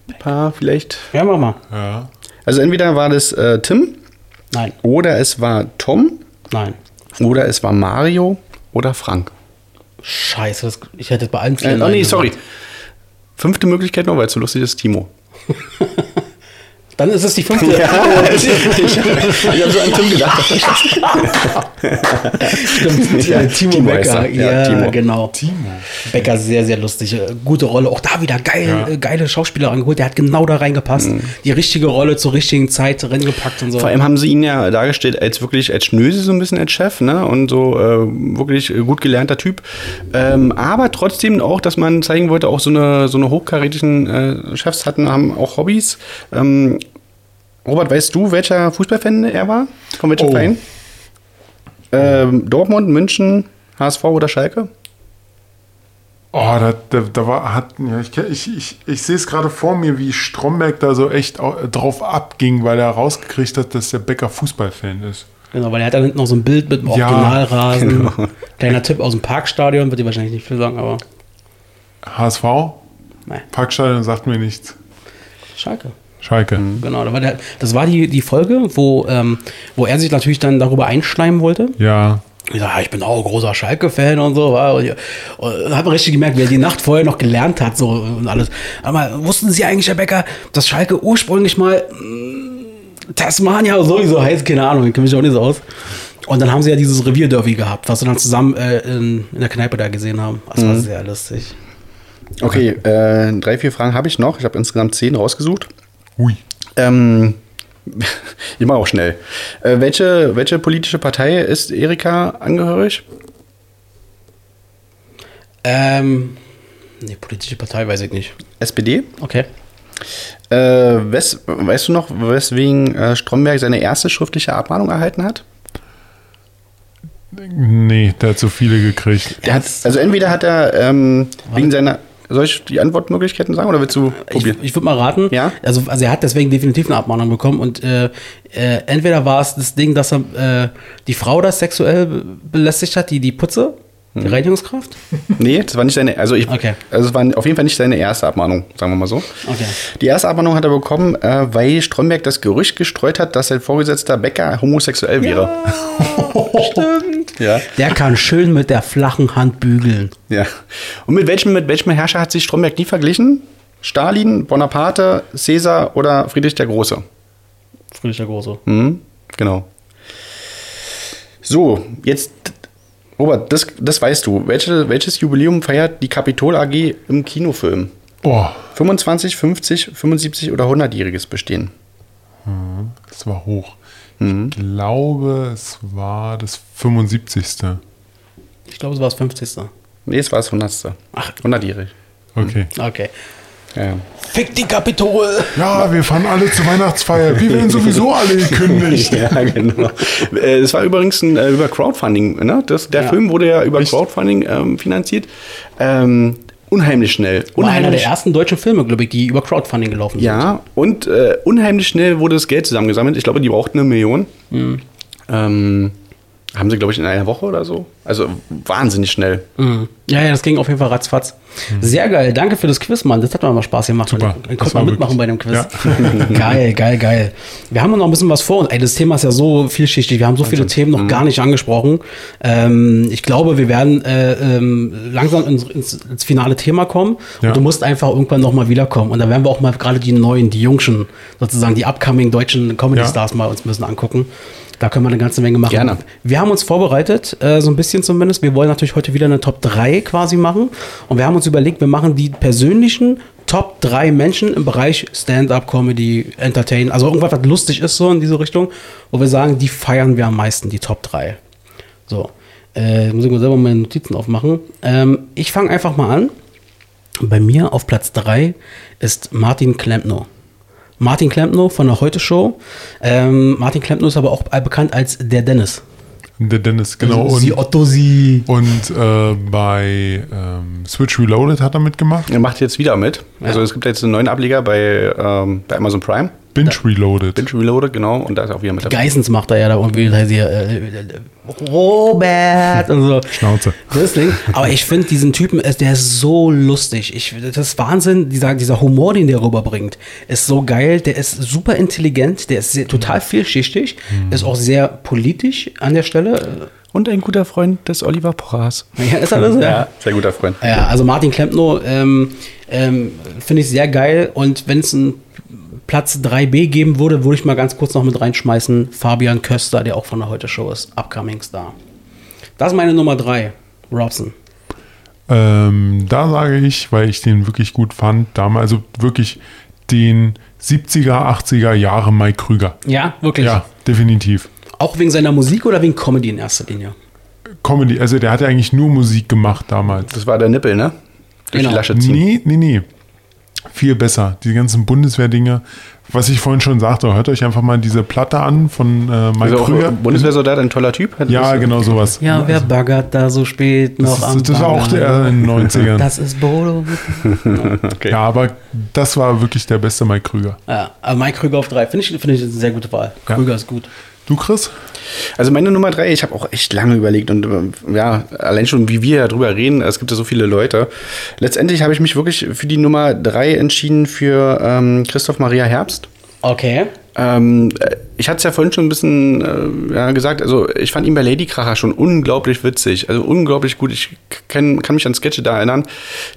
[SPEAKER 1] ein paar vielleicht.
[SPEAKER 2] Ja, mach mal.
[SPEAKER 3] Ja.
[SPEAKER 1] Also entweder war das äh, Tim
[SPEAKER 2] Nein,
[SPEAKER 1] oder es war Tom
[SPEAKER 2] nein.
[SPEAKER 1] oder es war Mario oder Frank.
[SPEAKER 2] Scheiße, das, ich hätte bei allen
[SPEAKER 1] Äh,
[SPEAKER 2] vier
[SPEAKER 1] oh
[SPEAKER 2] Nein
[SPEAKER 1] nee, sorry. Fünfte Möglichkeit noch, weil es so lustig ist, Timo.
[SPEAKER 2] Dann ist es die fünfte.
[SPEAKER 1] ich habe so an Tim gedacht.
[SPEAKER 2] Stimmt,
[SPEAKER 1] Ja,
[SPEAKER 2] ja, Timo,
[SPEAKER 1] Timo
[SPEAKER 2] Becker.
[SPEAKER 1] er. Ja,
[SPEAKER 2] Ja,
[SPEAKER 1] Timo.
[SPEAKER 2] genau.
[SPEAKER 3] Timo.
[SPEAKER 2] Becker sehr, sehr lustig. Äh, Gute Rolle. Auch da wieder geil,
[SPEAKER 3] Ja.
[SPEAKER 2] äh, geile Schauspieler angeholt. Der hat genau da reingepasst. Die richtige Rolle zur richtigen Zeit reingepackt und so.
[SPEAKER 1] Mhm. Vor allem haben sie ihn ja dargestellt als wirklich als Schnöse so ein bisschen als Chef, ne? Und so äh, wirklich gut gelernter Typ. Ähm, aber trotzdem auch, dass man zeigen wollte, auch so eine, so eine hochkarätigen äh, Chefs hatten, haben auch Hobbys. Ähm, Robert, weißt du, welcher Fußballfan er war? Von welchem
[SPEAKER 3] Oh.
[SPEAKER 1] Verein? Ähm, Dortmund, München, HSV oder Schalke?
[SPEAKER 3] Oh, da, da, da war, hat, ja, ich, ich, ich, ich sehe es gerade vor mir, wie Stromberg da so echt au- drauf abging, weil er rausgekriegt hat, dass der Bäcker Fußballfan ist.
[SPEAKER 2] Genau, weil er hat da hinten noch so ein Bild mit dem
[SPEAKER 3] Ja,
[SPEAKER 2] Originalrasen.
[SPEAKER 1] genau.
[SPEAKER 2] Kleiner Tipp aus dem Parkstadion, wird dir wahrscheinlich nicht viel sagen, aber
[SPEAKER 3] HSV?
[SPEAKER 2] nein,
[SPEAKER 3] Parkstadion sagt mir nichts.
[SPEAKER 2] Schalke.
[SPEAKER 3] Schalke.
[SPEAKER 2] Genau, war der, das war die, die Folge, wo, ähm, wo er sich natürlich dann darüber einschleimen wollte.
[SPEAKER 3] Ja.
[SPEAKER 2] Ich sag, ich bin auch großer Schalke-Fan und so. war- Und, und hat man richtig gemerkt, wie er die Nacht vorher noch gelernt hat so und alles. Aber wussten Sie eigentlich, Herr Becker, dass Schalke ursprünglich mal mm, Tasmania sowieso heißt? Keine Ahnung, ich kenne mich auch nicht so aus. Und dann haben sie ja dieses Revierderby gehabt, was sie dann zusammen äh, in, in der Kneipe da gesehen haben. Das war sehr lustig.
[SPEAKER 1] Okay, äh, drei, vier Fragen habe ich noch. Ich habe insgesamt zehn rausgesucht.
[SPEAKER 3] Hui.
[SPEAKER 1] Ähm, immer auch schnell. Äh, welche, welche politische Partei ist Erika angehörig?
[SPEAKER 2] Ähm, nee, politische Partei weiß ich nicht.
[SPEAKER 1] SPD?
[SPEAKER 2] Okay.
[SPEAKER 1] Äh, wes, weißt du noch, weswegen äh, Stromberg seine erste schriftliche Abmahnung erhalten hat?
[SPEAKER 3] Nee, der hat so viele gekriegt.
[SPEAKER 1] Der hat, also entweder hat er ähm, wegen seiner. Soll ich die Antwortmöglichkeiten sagen oder willst du
[SPEAKER 2] Ich,
[SPEAKER 1] probieren?
[SPEAKER 2] ich würde mal raten.
[SPEAKER 1] Ja?
[SPEAKER 2] Also, also er hat deswegen definitiv eine Abmahnung bekommen und äh, äh, entweder war es das Ding, dass er äh, die Frau das sexuell be- belästigt hat, die die Putze. Die Reinigungskraft.
[SPEAKER 1] Nee, das war nicht seine. Also, ich,
[SPEAKER 2] Okay.
[SPEAKER 1] also es war auf jeden Fall nicht seine erste Abmahnung, sagen wir mal so.
[SPEAKER 2] Okay.
[SPEAKER 1] Die erste Abmahnung hat er bekommen, äh, weil Stromberg das Gerücht gestreut hat, dass sein Vorgesetzter Bäcker homosexuell wäre.
[SPEAKER 2] Stimmt.
[SPEAKER 1] Ja.
[SPEAKER 2] Der kann schön mit der flachen Hand bügeln.
[SPEAKER 1] ja. Und mit welchem, mit welchem Herrscher hat sich Stromberg nie verglichen? Stalin, Bonaparte, Caesar oder Friedrich der Große?
[SPEAKER 2] Friedrich der Große.
[SPEAKER 1] Mhm, genau. So, jetzt, Robert, das, das weißt du. Welche, welches Jubiläum feiert die Kapitol AG im Kinofilm?
[SPEAKER 3] Oh,
[SPEAKER 1] 25, 50, 75 oder 100-jähriges Bestehen?
[SPEAKER 3] das war hoch. Ich glaube, es war das 75.
[SPEAKER 2] Ich glaube, es war das 50.
[SPEAKER 1] Nee, es war das 100.
[SPEAKER 2] Ach.
[SPEAKER 1] 100-jährig.
[SPEAKER 3] Okay.
[SPEAKER 2] Okay.
[SPEAKER 1] Ja.
[SPEAKER 2] Fick die Kapitol!
[SPEAKER 3] Ja, wir fahren alle zur Weihnachtsfeier. Wir werden sowieso alle gekündigt.
[SPEAKER 1] ja, genau. Äh, Es war übrigens ein, äh, über Crowdfunding. Ne? Das, der
[SPEAKER 2] Ja.
[SPEAKER 1] Film wurde ja über
[SPEAKER 3] Echt?
[SPEAKER 1] Crowdfunding ähm, finanziert. Ähm, unheimlich schnell.
[SPEAKER 2] War einer der
[SPEAKER 1] Unheimlich
[SPEAKER 2] ersten deutschen Filme, glaube ich, die über Crowdfunding gelaufen sind.
[SPEAKER 1] Ja, und äh, unheimlich schnell wurde das Geld zusammengesammelt. Ich glaube, die brauchten eine Million.
[SPEAKER 2] Mhm.
[SPEAKER 1] Ähm, haben sie, glaube ich, in einer Woche oder so. Also wahnsinnig schnell.
[SPEAKER 2] Mhm. Ja, ja, das ging auf jeden Fall ratzfatz. Sehr geil. Danke für das Quiz, Mann. Das hat mir mal Spaß gemacht.
[SPEAKER 3] Super.
[SPEAKER 2] Dann konnte man mitmachen
[SPEAKER 3] wirklich-
[SPEAKER 2] bei dem Quiz. geil, geil, geil. Wir haben noch ein bisschen was vor uns. Ey, das Thema ist ja so vielschichtig. Wir haben so viele Themen noch gar nicht angesprochen. Ähm, ich glaube, wir werden äh, ähm, langsam ins, ins, finale Thema kommen.
[SPEAKER 3] Ja.
[SPEAKER 2] Und du musst einfach irgendwann noch mal wiederkommen. Und da werden wir auch mal gerade die neuen, die Jungschen, sozusagen die upcoming deutschen Comedy-Stars mal uns müssen angucken. Da können wir eine ganze Menge machen.
[SPEAKER 1] Gerne.
[SPEAKER 2] Wir haben uns vorbereitet, äh, so ein bisschen zumindest. Wir wollen natürlich heute wieder eine Top 3 quasi machen. Und wir haben uns überlegt, wir machen die persönlichen Top 3 Menschen im Bereich Stand-up, Comedy, Entertain, also irgendwas, was lustig ist, so in diese Richtung, wo wir sagen, die feiern wir am meisten, die Top 3. So, äh, muss ich mal selber meine Notizen aufmachen. Ähm, ich fange einfach mal an. Bei mir auf Platz 3 ist Martin Klempner. Martin Klempner von der Heute Show. Ähm, Martin Klempner ist aber auch bekannt als der Dennis.
[SPEAKER 3] Der Dennis, genau.
[SPEAKER 2] Sie
[SPEAKER 3] Und,
[SPEAKER 2] Otto sie.
[SPEAKER 3] und äh, bei ähm, Switch Reloaded hat er mitgemacht.
[SPEAKER 1] Er macht jetzt wieder mit. Also es gibt jetzt einen neuen Ableger bei, ähm, bei Amazon Prime.
[SPEAKER 3] Binge Reloaded.
[SPEAKER 1] Binge Reloaded, genau. Und da ist er auch wieder mit dabei.
[SPEAKER 2] Geissens macht er ja da irgendwie da hier, äh, äh, Robert und so.
[SPEAKER 3] Schnauze.
[SPEAKER 2] Das Ding. Aber ich finde diesen Typen, äh, der ist so lustig. Ich, das ist Wahnsinn, dieser, dieser Humor, den der rüberbringt, ist so geil. Der ist super intelligent, der ist sehr, total vielschichtig, ist auch sehr politisch an der Stelle.
[SPEAKER 1] Und ein guter Freund des Oliver Porras.
[SPEAKER 2] Ja, ist alles, ja.
[SPEAKER 1] sehr guter Freund.
[SPEAKER 2] Ja, also Martin Klempno ähm, ähm, finde ich sehr geil. Und wenn es einen Platz 3b geben würde, würde ich mal ganz kurz noch mit reinschmeißen. Fabian Köster, der auch von der Heute Show ist. Upcoming Star. Das ist meine Nummer 3. Robson.
[SPEAKER 3] Ähm, da sage ich, weil ich den wirklich gut fand, damals, also wirklich den 70er, 80er Jahre Mike Krüger.
[SPEAKER 2] Ja, wirklich.
[SPEAKER 3] Ja, definitiv.
[SPEAKER 2] Auch wegen seiner Musik oder wegen Comedy in erster Linie?
[SPEAKER 3] Comedy, also der hatte eigentlich nur Musik gemacht damals.
[SPEAKER 1] Das war der Nippel, ne? Durch
[SPEAKER 2] Genau.
[SPEAKER 1] die Lasche ziehen.
[SPEAKER 3] Nee, nee, nee. Viel besser. Die ganzen Bundeswehr-Dinge. Was ich vorhin schon sagte, hört euch einfach mal diese Platte an von äh, Mike
[SPEAKER 1] Also
[SPEAKER 3] Krüger.
[SPEAKER 1] Bundeswehrsoldat, ein toller Typ.
[SPEAKER 3] Ja, genau sowas.
[SPEAKER 2] Ja, wer baggert da so spät noch
[SPEAKER 3] Das,
[SPEAKER 2] am
[SPEAKER 3] ist, das war auch der in den 90ern.
[SPEAKER 2] Das ist Bodo.
[SPEAKER 1] Okay.
[SPEAKER 3] ja, aber das war wirklich der beste Mike Krüger.
[SPEAKER 2] Ja, aber Mike Krüger auf 3 finde ich, finde ich eine sehr gute Wahl.
[SPEAKER 3] Ja.
[SPEAKER 2] Krüger ist gut.
[SPEAKER 3] Du, Chris?
[SPEAKER 1] Also meine Nummer drei, ich habe auch echt lange überlegt und äh, ja, allein schon, wie wir darüber reden, es gibt ja so viele Leute. Letztendlich habe ich mich wirklich für die Nummer drei entschieden für ähm, Christoph Maria Herbst.
[SPEAKER 2] Okay.
[SPEAKER 1] Ähm, äh, ich hatte es ja vorhin schon ein bisschen äh, ja, gesagt, also ich fand ihn bei Lady Kracher schon unglaublich witzig, also unglaublich gut. Ich kenn, kann mich an Sketche da erinnern,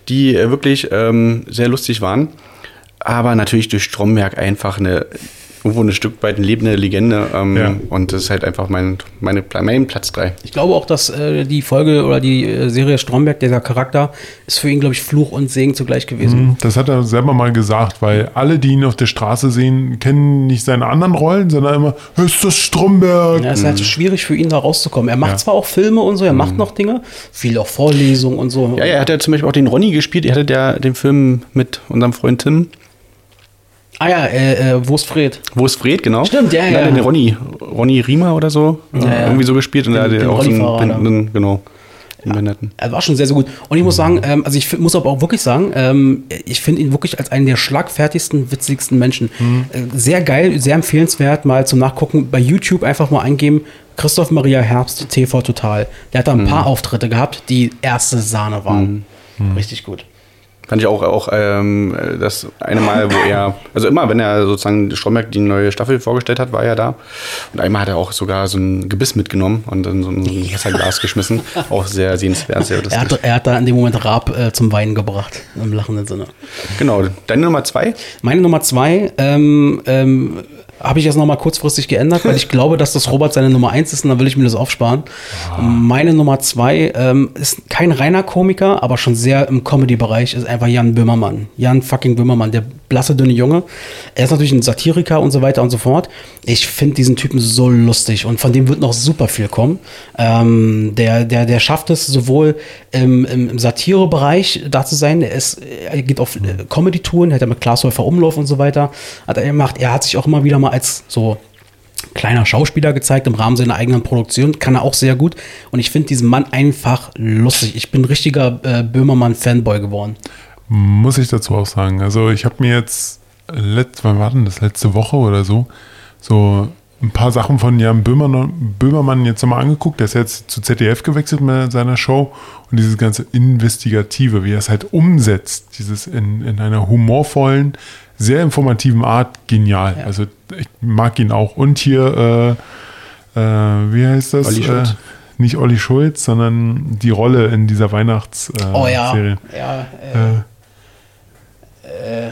[SPEAKER 1] die äh, wirklich ähm, sehr lustig waren. Aber natürlich durch Stromberg einfach eine irgendwo ein Stück weit eine lebende Legende. Ähm,
[SPEAKER 3] Ja.
[SPEAKER 1] Und das ist halt einfach mein, meine, mein Platz 3.
[SPEAKER 2] Ich glaube auch, dass äh, die Folge oder die äh, Serie Stromberg, dieser Charakter, ist für ihn, glaube ich, Fluch und Segen zugleich gewesen.
[SPEAKER 3] Das hat er selber mal gesagt, weil alle, die ihn auf der Straße sehen, kennen nicht seine anderen Rollen, sondern immer, ist das Stromberg?
[SPEAKER 2] Ja, es ist halt so schwierig für ihn da rauszukommen. Er macht
[SPEAKER 3] Ja.
[SPEAKER 2] zwar auch Filme und so, er macht noch Dinge, viel auch Vorlesungen und so.
[SPEAKER 1] Ja, er hat ja zum Beispiel auch den Ronny gespielt. Er hatte der, den Film mit unserem Freund Tim.
[SPEAKER 2] Ah ja, äh, äh, wo ist Fred?
[SPEAKER 1] Wo ist Fred, genau?
[SPEAKER 2] Stimmt, ja, ja.
[SPEAKER 1] dann Den Ronny, Ronny Riemer oder so.
[SPEAKER 2] Ja, ja.
[SPEAKER 1] Irgendwie so gespielt. Und
[SPEAKER 2] Den-
[SPEAKER 1] hat
[SPEAKER 2] den
[SPEAKER 1] auch so einen. Blindenden, genau. Behinderten.
[SPEAKER 2] Er war schon sehr, sehr gut. Und ich muss sagen, ähm, also ich muss aber auch wirklich sagen, ähm, ich finde ihn wirklich als einen der schlagfertigsten, witzigsten Menschen. Äh, sehr geil, sehr empfehlenswert, mal zum Nachgucken. Bei YouTube einfach mal eingeben, Christoph Maria Herbst, TV Total. Der hat da ein paar Auftritte gehabt, die erste Sahne waren. Richtig gut.
[SPEAKER 1] Fand ich auch, auch ähm, das eine Mal, wo er, also immer, wenn er sozusagen Stromberg die neue Staffel vorgestellt hat, war er da. Und einmal hat er auch sogar so ein Gebiss mitgenommen und dann so ein Wasserglas geschmissen. Auch sehr sehenswert, sehr
[SPEAKER 2] Er hat, er hat da in dem Moment Raab äh, zum Weinen gebracht, im lachenden Sinne.
[SPEAKER 1] Genau. Deine Nummer zwei?
[SPEAKER 2] Meine Nummer zwei ähm, ähm, habe ich jetzt noch mal kurzfristig geändert, weil ich glaube, dass das Robert seine Nummer eins ist und dann will ich mir das aufsparen. Meine Nummer zwei ähm, ist kein reiner Komiker, aber schon sehr im Comedy-Bereich, ist einfach Jan Böhmermann. Jan fucking Böhmermann, der blasse, dünne Junge. Er ist natürlich ein Satiriker und so weiter und so fort. Ich finde diesen Typen so lustig und von dem wird noch super viel kommen. Ähm, der, der, der schafft es sowohl im, im, im Satire-Bereich da zu sein. Er, ist, er geht auf äh, Comedy-Touren, hat er mit Klaas Häufer Umlauf und so weiter. Hat er gemacht. Er hat sich auch immer wieder mal als so kleiner Schauspieler gezeigt im Rahmen seiner eigenen Produktion. Kann er auch sehr gut. Und ich finde diesen Mann einfach lustig. Ich bin ein richtiger äh, Böhmermann-Fanboy geworden.
[SPEAKER 3] Muss ich dazu auch sagen. Also ich habe mir jetzt, letzt, wann war denn das, letzte Woche oder so, so ein paar Sachen von Jan Böhmermann, Böhmermann jetzt nochmal angeguckt. Der ist jetzt zu ZDF gewechselt mit seiner Show und dieses ganze Investigative, wie er es halt umsetzt, dieses in, in einer humorvollen, sehr informativen Art, genial.
[SPEAKER 2] Ja.
[SPEAKER 3] Also ich mag ihn auch. Und hier, äh, äh, wie heißt das?
[SPEAKER 1] Olli Schulz.
[SPEAKER 3] Äh, nicht Olli Schulz, sondern die Rolle in dieser Weihnachtsserie.
[SPEAKER 2] Oh ja.
[SPEAKER 3] Serie.
[SPEAKER 2] ja
[SPEAKER 3] Äh,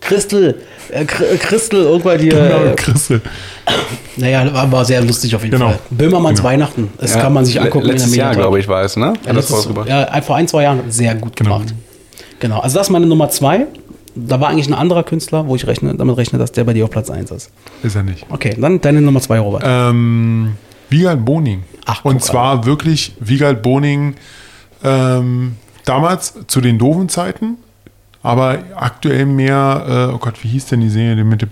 [SPEAKER 2] Christel, äh, Chr- Christel, irgendwann die.
[SPEAKER 3] Genau,
[SPEAKER 2] Äh,
[SPEAKER 3] Christel.
[SPEAKER 2] naja, war, war sehr lustig auf jeden
[SPEAKER 3] Genau.
[SPEAKER 2] Fall. Böhmermanns
[SPEAKER 3] Genau.
[SPEAKER 2] Weihnachten. Das kann man sich angucken.
[SPEAKER 1] Letztes Jahr, glaube ich, war es, ne?
[SPEAKER 2] Ja,
[SPEAKER 1] rausgebracht.
[SPEAKER 2] ja, vor ein, zwei Jahren sehr gut
[SPEAKER 3] Genau.
[SPEAKER 2] gemacht. Genau. Also das ist meine Nummer zwei. Da war eigentlich ein anderer Künstler, wo ich rechne, damit rechne, dass der bei dir auf Platz eins ist.
[SPEAKER 3] Ist er nicht.
[SPEAKER 2] Okay, dann deine Nummer zwei, Robert.
[SPEAKER 3] Ähm, Wiegald Boning.
[SPEAKER 2] Ach,
[SPEAKER 3] Und zwar wirklich Wiegald Boning ähm, damals zu den doofen Zeiten, aber aktuell mehr, äh, oh Gott, wie hieß denn die Serie, mit dem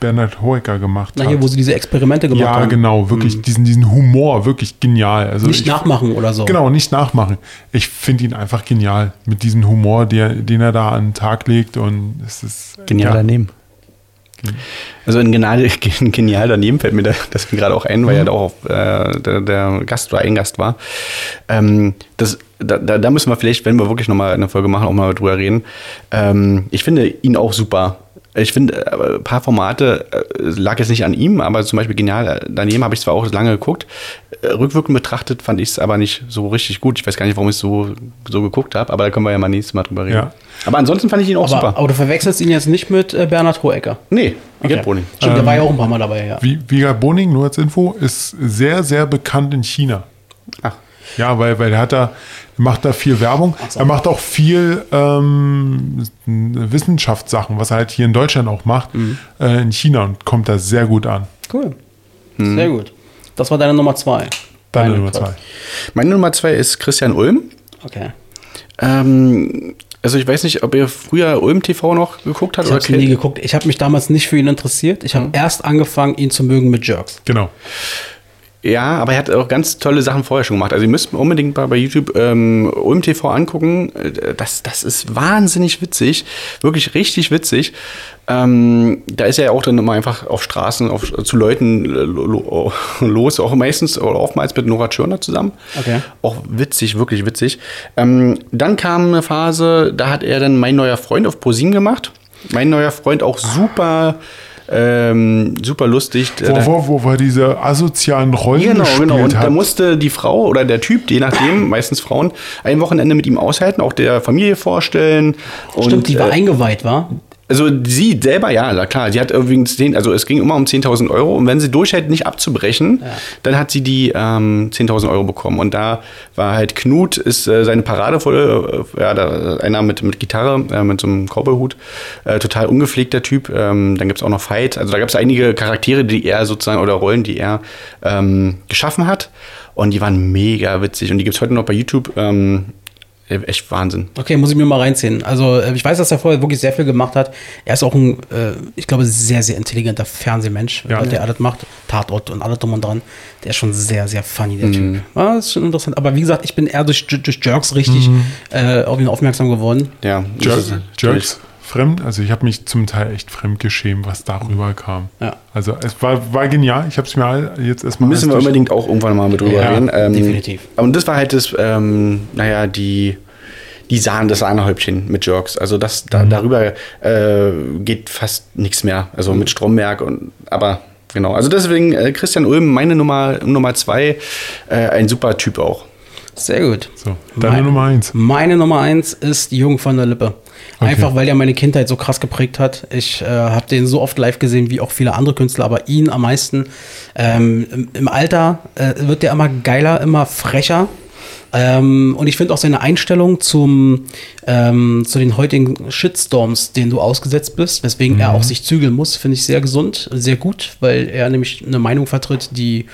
[SPEAKER 3] Bernhard Hoeker gemacht
[SPEAKER 2] Na,
[SPEAKER 3] hat?
[SPEAKER 2] hier, wo sie diese Experimente gemacht
[SPEAKER 3] ja,
[SPEAKER 2] haben.
[SPEAKER 3] genau, wirklich diesen, diesen Humor, wirklich genial. Also
[SPEAKER 2] Nicht
[SPEAKER 3] ich,
[SPEAKER 2] nachmachen oder so.
[SPEAKER 3] Genau, nicht nachmachen. Ich finde ihn einfach genial mit diesem Humor, der, den er da an den Tag legt und es ist
[SPEAKER 1] Genial
[SPEAKER 3] ja,
[SPEAKER 1] daneben. Also ein genial, genial daneben fällt mir da- das gerade auch ein, weil er da auch auf, äh, der, der Gast war, ein Gast war. Ähm, das, da, da da müssen wir vielleicht, wenn wir wirklich nochmal eine Folge machen, auch mal drüber reden. Ähm, ich finde ihn auch super. Ich finde, äh, ein paar Formate äh, lag jetzt nicht an ihm, aber zum Beispiel genial daneben habe ich zwar auch lange geguckt. Äh, Rückwirkend betrachtet fand ich es aber nicht so richtig gut. Ich weiß gar nicht, warum ich es so, so geguckt habe, aber da können wir ja mal nächstes Mal drüber reden.
[SPEAKER 3] Ja.
[SPEAKER 1] Aber ansonsten fand ich ihn auch
[SPEAKER 2] Aber,
[SPEAKER 1] super.
[SPEAKER 2] aber du verwechselst ihn jetzt nicht mit äh, Bernhard Hohecker.
[SPEAKER 1] Nee,
[SPEAKER 2] Okay.
[SPEAKER 1] okay. Boning.
[SPEAKER 2] Stimmt, der war ja auch ein paar Mal dabei, ja.
[SPEAKER 3] Wie- Boning, nur als Info, ist sehr, sehr bekannt in China.
[SPEAKER 1] Ach.
[SPEAKER 3] Ja, weil, weil er hat da, macht da viel Werbung.
[SPEAKER 2] so.
[SPEAKER 3] Er macht auch viel ähm, Wissenschaftssachen, was er halt hier in Deutschland auch macht,
[SPEAKER 2] Mhm.
[SPEAKER 3] äh, in China und kommt da sehr gut an.
[SPEAKER 2] Cool. Sehr gut. Das war deine Nummer zwei.
[SPEAKER 3] Deine Nummer zwei.
[SPEAKER 1] Meine Nummer zwei ist Christian Ulm.
[SPEAKER 2] Okay.
[SPEAKER 1] Ähm, also ich weiß nicht, ob ihr früher Ulm TV noch geguckt habt
[SPEAKER 2] Ich habe nie geguckt. Ich habe mich damals nicht für ihn interessiert. Ich habe erst angefangen, ihn zu mögen mit Jerks.
[SPEAKER 3] Genau.
[SPEAKER 1] Ja, aber er hat auch ganz tolle Sachen vorher schon gemacht. Also ihr müsst unbedingt mal bei YouTube ähm, Ulm TV angucken. Äh, Das, das ist wahnsinnig witzig. Wirklich richtig witzig. Ähm, da ist er ja auch dann immer einfach auf Straßen auf, zu Leuten äh, lo- lo- los, auch meistens oder oftmals mit Nora Tschirner zusammen.
[SPEAKER 2] Okay.
[SPEAKER 1] Auch witzig, wirklich witzig. Ähm, dann kam eine Phase, da hat er dann Mein neuer Freund auf ProSieben gemacht. Mein neuer Freund auch super, ähm, super lustig.
[SPEAKER 3] Wo,
[SPEAKER 1] Da-
[SPEAKER 3] wo, wo wir diese asozialen Rollen
[SPEAKER 1] Genau,
[SPEAKER 3] gespielt
[SPEAKER 1] genau. Und da
[SPEAKER 3] hat.
[SPEAKER 1] musste die Frau oder der Typ, je nachdem, meistens Frauen, ein Wochenende mit ihm aushalten, auch der Familie vorstellen.
[SPEAKER 2] Stimmt, die war
[SPEAKER 1] äh,
[SPEAKER 2] eingeweiht, war?
[SPEAKER 1] Also sie selber, ja, na klar. Sie hat übrigens den, also es ging immer um 10.000 Euro und wenn sie durchhält, nicht abzubrechen, dann hat sie die ähm, 10.000 Euro bekommen. Und da war halt Knut, ist äh, seine Paradevolle, äh, ja, da, einer mit, mit Gitarre, äh, mit so einem Cowboyhut, äh, total ungepflegter Typ. Ähm, dann gibt's auch noch Fight. Also da gab's einige Charaktere, die er sozusagen, oder Rollen, die er ähm, geschaffen hat. Und die waren mega witzig. Und die gibt's heute noch bei YouTube. Ähm, echt Wahnsinn.
[SPEAKER 2] Okay, muss ich mir mal reinziehen. Also äh, ich weiß, dass er vorher wirklich sehr viel gemacht hat. Er ist auch ein, äh, ich glaube, sehr, sehr intelligenter Fernsehmensch,
[SPEAKER 3] Ja.
[SPEAKER 2] weil der alles macht. Tatort und alles drum und dran. Der ist schon sehr, sehr funny, der
[SPEAKER 1] Mhm.
[SPEAKER 2] Typ. Ja, das ist schon interessant. Aber wie gesagt, ich bin eher durch, durch Jerks richtig
[SPEAKER 3] Mhm.
[SPEAKER 2] äh, auf ihn aufmerksam geworden.
[SPEAKER 1] Ja,
[SPEAKER 3] Jerks, Jerks fremd, also ich habe mich zum Teil echt fremd geschämt, was darüber kam.
[SPEAKER 2] Ja.
[SPEAKER 3] Also es war, war genial. Ich habe es mir jetzt erstmal.
[SPEAKER 1] Müssen wir unbedingt auch irgendwann mal mit drüber
[SPEAKER 3] Ja,
[SPEAKER 1] reden. Ähm,
[SPEAKER 2] definitiv.
[SPEAKER 1] Und das war halt das, ähm, naja, die, die Sahne, das Sahnehäubchen mit Jerks. Also das, da, darüber äh, geht fast nichts mehr. Also mit Stromberg und, aber genau. Also deswegen äh, Christian Ulm, meine Nummer, Nummer zwei, äh, ein super Typ auch.
[SPEAKER 2] Sehr gut.
[SPEAKER 3] So, deine
[SPEAKER 2] Mein-
[SPEAKER 3] Nummer eins.
[SPEAKER 2] Meine Nummer eins ist Jürgen von der Lippe. Einfach weil er meine Kindheit so krass geprägt hat. Ich äh, habe den so oft live gesehen wie auch viele andere Künstler, aber ihn am meisten. Ähm, im, Im Alter äh, wird der immer geiler, immer frecher. Ähm, und ich finde auch seine Einstellung zum, ähm, zu den heutigen Shitstorms, denen du ausgesetzt bist, weswegen er auch sich zügeln muss, finde ich sehr gesund, sehr gut, weil er nämlich eine Meinung vertritt, die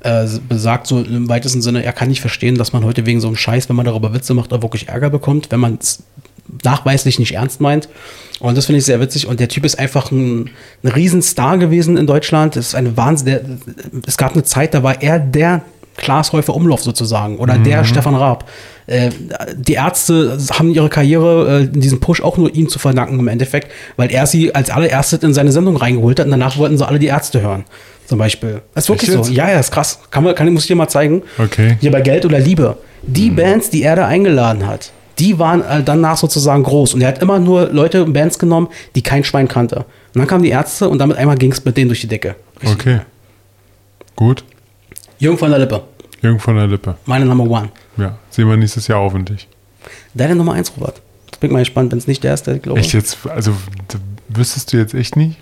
[SPEAKER 2] äh, besagt, so im weitesten Sinne, er kann nicht verstehen, dass man heute wegen so einem Scheiß, wenn man darüber Witze macht, auch wirklich Ärger bekommt, wenn man es nachweislich nicht ernst meint. Und das finde ich sehr witzig. Und der Typ ist einfach ein, ein Riesenstar gewesen in Deutschland. Das ist eine Wahnsinn. Der, es gab eine Zeit, da war er der Klaas Häufer Umlauf sozusagen oder der Stefan Raab. Äh, die Ärzte haben ihre Karriere, äh, diesen Push auch nur ihm zu verdanken im Endeffekt, weil er sie als allererstes in seine Sendung reingeholt hat und danach wollten sie alle die Ärzte hören. Zum Beispiel. Das ist wirklich
[SPEAKER 3] Echt
[SPEAKER 2] so. Ja, ja, ist krass. Kann man, kann, muss ich dir mal zeigen.
[SPEAKER 3] Okay.
[SPEAKER 2] Hier bei Geld oder Liebe. Die Bands, die er da eingeladen hat, die waren äh, danach sozusagen groß. Und er hat immer nur Leute, Bands genommen, die kein Schwein kannte. Und dann kamen die Ärzte und damit einmal ging es mit denen durch die Decke.
[SPEAKER 3] Okay. Gut.
[SPEAKER 2] Jürgen von der Lippe,
[SPEAKER 3] Jürgen von der Lippe.
[SPEAKER 2] meine Number One.
[SPEAKER 3] Ja, sehen wir nächstes Jahr hoffentlich.
[SPEAKER 2] Deine Nummer eins, Robert. Das bin ich mal gespannt, wenn es nicht der ist, der glaube
[SPEAKER 3] Echt jetzt, also wüsstest du jetzt echt nicht?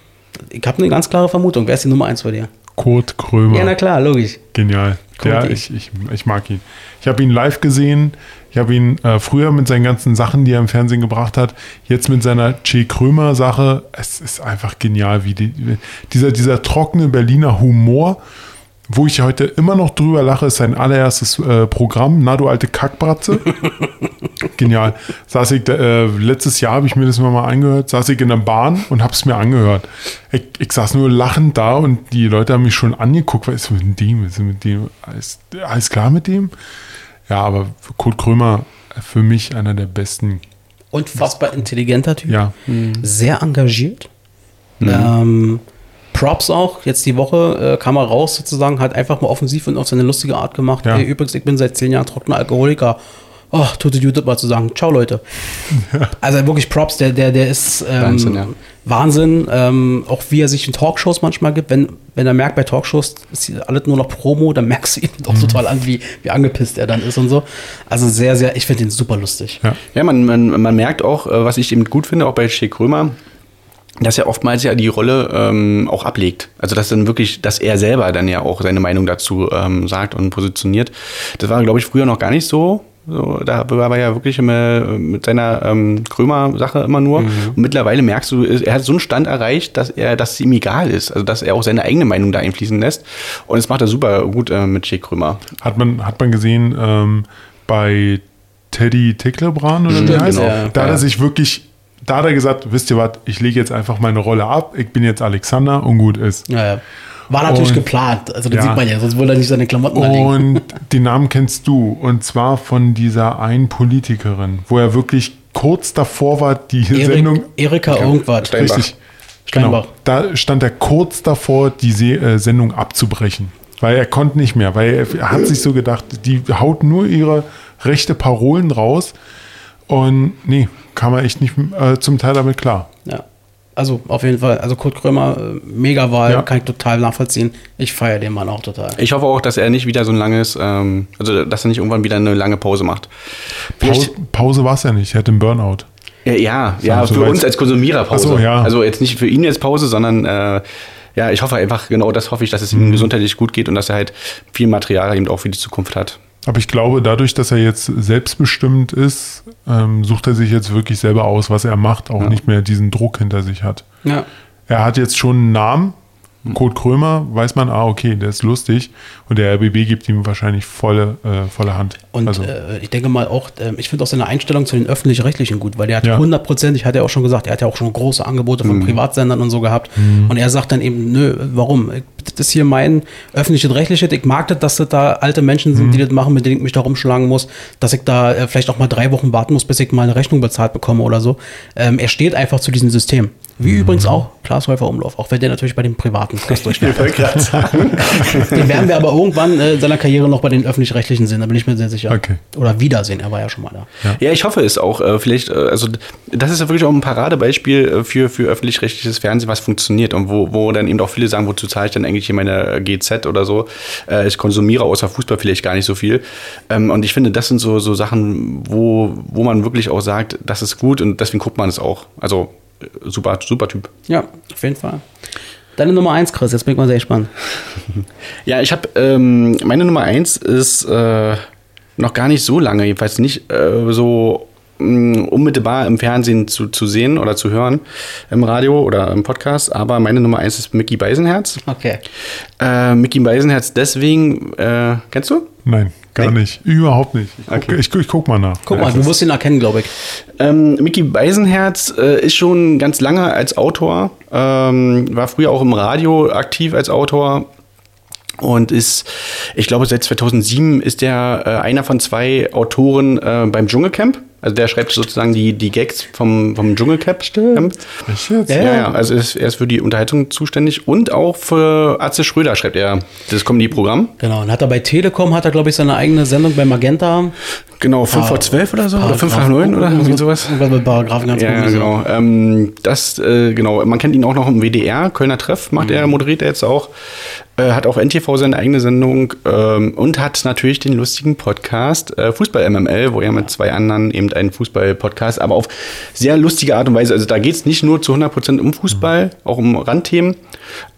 [SPEAKER 2] Ich habe eine ganz klare Vermutung. Wer ist die Nummer eins bei dir?
[SPEAKER 3] Kurt Krömer.
[SPEAKER 2] Ja, na klar, logisch.
[SPEAKER 3] Genial. Der,
[SPEAKER 2] Kurti.
[SPEAKER 3] ich, ich, ich mag ihn. Ich habe ihn live gesehen. Ich habe ihn äh, früher mit seinen ganzen Sachen, die er im Fernsehen gebracht hat, jetzt mit seiner Che Krömer Sache. Es ist einfach genial, wie die, dieser, dieser trockene Berliner Humor, wo ich heute immer noch drüber lache, ist sein allererstes äh, Programm. Na, du alte Kackbratze. Genial. Saß ich, äh, letztes Jahr habe ich mir das mal angehört, saß ich in der Bahn und habe es mir angehört. Ich, ich saß nur lachend da und die Leute haben mich schon angeguckt, was ist mit dem, was ist mit dem, alles, alles klar mit dem? Ja, aber Kurt Krömer für mich einer der besten.
[SPEAKER 2] Unfassbar intelligenter Typ.
[SPEAKER 3] Ja,
[SPEAKER 2] Sehr engagiert. Ähm, Props auch, jetzt die Woche äh, kam er raus sozusagen, hat einfach mal offensiv und auf seine lustige Art gemacht.
[SPEAKER 3] Ja.
[SPEAKER 2] Ey, übrigens, ich bin seit zehn Jahren trockener Alkoholiker. Oh, tut es gut, mal zu sagen. Ciao, Leute. Also wirklich Props, der, der, der ist ähm,
[SPEAKER 1] Wahnsinn, ja.
[SPEAKER 2] Wahnsinn. Ähm, auch wie er sich in Talkshows manchmal gibt. Wenn, wenn er merkt, bei Talkshows ist alles nur noch Promo, dann merkst du ihn doch
[SPEAKER 3] Mhm.
[SPEAKER 2] total an, wie, wie angepisst er dann ist und so. Also sehr, sehr, ich finde ihn super lustig.
[SPEAKER 3] ja.
[SPEAKER 1] Ja, man, man, man merkt auch, äh, was ich eben gut finde, auch bei Che Krömer, dass er oftmals ja die Rolle ähm, auch ablegt. Also dass dann wirklich, dass er selber dann ja auch seine Meinung dazu ähm, sagt und positioniert. Das war, glaube ich, früher noch gar nicht so. So, da war er ja wirklich immer mit seiner ähm, Krömer-Sache immer nur. Und mittlerweile merkst du, er hat so einen Stand erreicht, dass er, dass es ihm egal ist. Also dass er auch seine eigene Meinung da einfließen lässt. Und das macht er super gut äh, mit Che Krömer.
[SPEAKER 3] Hat man, hat man gesehen ähm, bei Teddy Ticklebrand oder wie
[SPEAKER 2] Stimmt,
[SPEAKER 3] heißt
[SPEAKER 2] genau.
[SPEAKER 3] er? Da hat er sich wirklich, da hat er gesagt, wisst ihr was, ich lege jetzt einfach meine Rolle ab, ich bin jetzt Alexander und gut ist.
[SPEAKER 2] Ja, ja. War natürlich
[SPEAKER 3] Und-
[SPEAKER 2] geplant. Also das
[SPEAKER 3] Ja.
[SPEAKER 2] sieht man ja, sonst würde er nicht seine Klamotten anlegen.
[SPEAKER 3] Und den Namen kennst du. Und zwar von dieser einen Politikerin, wo er wirklich kurz davor war, die Sendung.
[SPEAKER 2] Erik, Erika irgendwas.
[SPEAKER 1] Steinbach.
[SPEAKER 3] Richtig.
[SPEAKER 2] Steinbach.
[SPEAKER 3] Genau. Da stand er kurz davor, die Se äh, Sendung abzubrechen. Weil er konnte nicht mehr. Weil er, er hat sich so gedacht, die haut nur ihre rechte Parolen raus. Und nee, kam er echt nicht äh, zum Teil damit klar.
[SPEAKER 2] Also auf jeden Fall, also Kurt Krömer, äh, mega Wahl,
[SPEAKER 3] Ja.
[SPEAKER 2] kann ich total nachvollziehen. Ich feiere den Mann auch total.
[SPEAKER 1] Ich hoffe auch, dass er nicht wieder so ein langes, ähm, also dass er nicht irgendwann wieder eine lange Pause macht.
[SPEAKER 3] Pause, Pause war es ja nicht. Er hatte einen Burnout.
[SPEAKER 1] Ja, ja, ja
[SPEAKER 3] So
[SPEAKER 1] für uns als Konsumierer Pause.
[SPEAKER 3] So, ja.
[SPEAKER 1] Also jetzt nicht für ihn jetzt Pause, sondern äh, ja, ich hoffe einfach, genau das hoffe ich, dass es
[SPEAKER 3] Mhm.
[SPEAKER 1] ihm gesundheitlich gut geht und dass er halt viel Material eben auch für die Zukunft hat.
[SPEAKER 3] Aber ich glaube, dadurch, dass er jetzt selbstbestimmt ist, ähm, sucht er sich jetzt wirklich selber aus, was er macht, auch nicht mehr diesen Druck hinter sich hat.
[SPEAKER 2] Ja.
[SPEAKER 3] Er hat jetzt schon einen Namen. Kurt Krömer, weiß man, ah, okay, der ist lustig. Und der RBB gibt ihm wahrscheinlich volle, äh, volle Hand.
[SPEAKER 2] Und
[SPEAKER 3] also,
[SPEAKER 2] äh, ich denke mal auch, ähm, ich finde auch seine Einstellung zu den Öffentlich-Rechtlichen gut, weil der hat
[SPEAKER 3] Ja.
[SPEAKER 2] hundertprozentig, hat er auch schon gesagt, er hat ja auch schon große Angebote
[SPEAKER 3] Mhm.
[SPEAKER 2] von Privatsendern und so gehabt. Und er sagt dann eben, nö, warum? Das ist hier mein öffentlich-rechtliches, ich mag das, dass das da alte Menschen sind, die
[SPEAKER 3] Mhm.
[SPEAKER 2] das machen, mit denen ich mich da rumschlagen muss, dass ich da äh, vielleicht auch mal drei Wochen warten muss, bis ich mal eine Rechnung bezahlt bekomme oder so. Ähm, er steht einfach zu diesem System. Wie
[SPEAKER 3] Mhm.
[SPEAKER 2] übrigens auch Klaas Häufer Umlauf, auch wenn der natürlich bei den privaten
[SPEAKER 1] gerade sagen.
[SPEAKER 2] Den werden wir aber irgendwann äh, in seiner Karriere noch bei den öffentlich-rechtlichen sehen, da bin ich mir sehr sicher.
[SPEAKER 3] Okay.
[SPEAKER 2] Oder wiedersehen, er war ja schon mal da.
[SPEAKER 1] Ja, ich hoffe es auch. Äh, vielleicht, äh, also das ist ja wirklich auch ein Paradebeispiel äh, für, für öffentlich-rechtliches Fernsehen, was funktioniert und wo, wo dann eben auch viele sagen, wozu zahle ich denn eigentlich hier meine GZ oder so. Äh, ich konsumiere außer Fußball vielleicht gar nicht so viel. Ähm, und ich finde, das sind so, so Sachen, wo, wo man wirklich auch sagt, das ist gut und deswegen guckt man es auch. Also äh, super, super Typ.
[SPEAKER 2] Ja, auf jeden Fall. Deine Nummer eins, Chris, jetzt bin ich mal sehr gespannt.
[SPEAKER 1] Ja, ich habe ähm, meine Nummer eins ist äh, noch gar nicht so lange, jedenfalls nicht äh, so mh, unmittelbar im Fernsehen zu, zu sehen oder zu hören, im Radio oder im Podcast, aber meine Nummer eins ist Mickey Beisenherz.
[SPEAKER 2] Okay.
[SPEAKER 1] Äh, Mickey Beisenherz deswegen, äh, kennst du?
[SPEAKER 3] nein, gar
[SPEAKER 1] Nee.
[SPEAKER 3] nicht. Überhaupt nicht. Ich guck,
[SPEAKER 1] Okay.
[SPEAKER 3] ich, ich guck mal nach.
[SPEAKER 2] Guck mal, du wirst ihn erkennen, glaube ich.
[SPEAKER 1] Ähm, Mickey Beisenherz äh, ist schon ganz lange als Autor, ähm, war früher auch im Radio aktiv als Autor und ist, ich glaube, seit 2007 ist er äh, einer von zwei Autoren äh, beim Dschungelcamp. Also der schreibt sozusagen die, die Gags vom, vom.
[SPEAKER 3] Echt jetzt?
[SPEAKER 1] Ja, ja, also ist, er ist für die Unterhaltung zuständig und auch für Atze Schröder schreibt er das Comedy-Programm.
[SPEAKER 2] Genau, und hat er bei Telekom, hat er, glaube ich, seine eigene Sendung bei Magenta.
[SPEAKER 1] Genau, 5 vor 12 oder so, oder 5 nach 9 oder irgendwie sowas.
[SPEAKER 2] Paragraphen ganz
[SPEAKER 1] Ja, genau. Ähm, das, äh, genau. Man kennt ihn auch noch im WDR, Kölner Treff macht er, moderiert er jetzt auch. Äh, hat auf NTV seine eigene Sendung ähm, und hat natürlich den lustigen Podcast äh, Fußball MML, wo er mit zwei anderen eben einen Fußball-Podcast, aber auf sehr lustige Art und Weise. Also da geht es nicht nur zu 100% um Fußball, auch um Randthemen.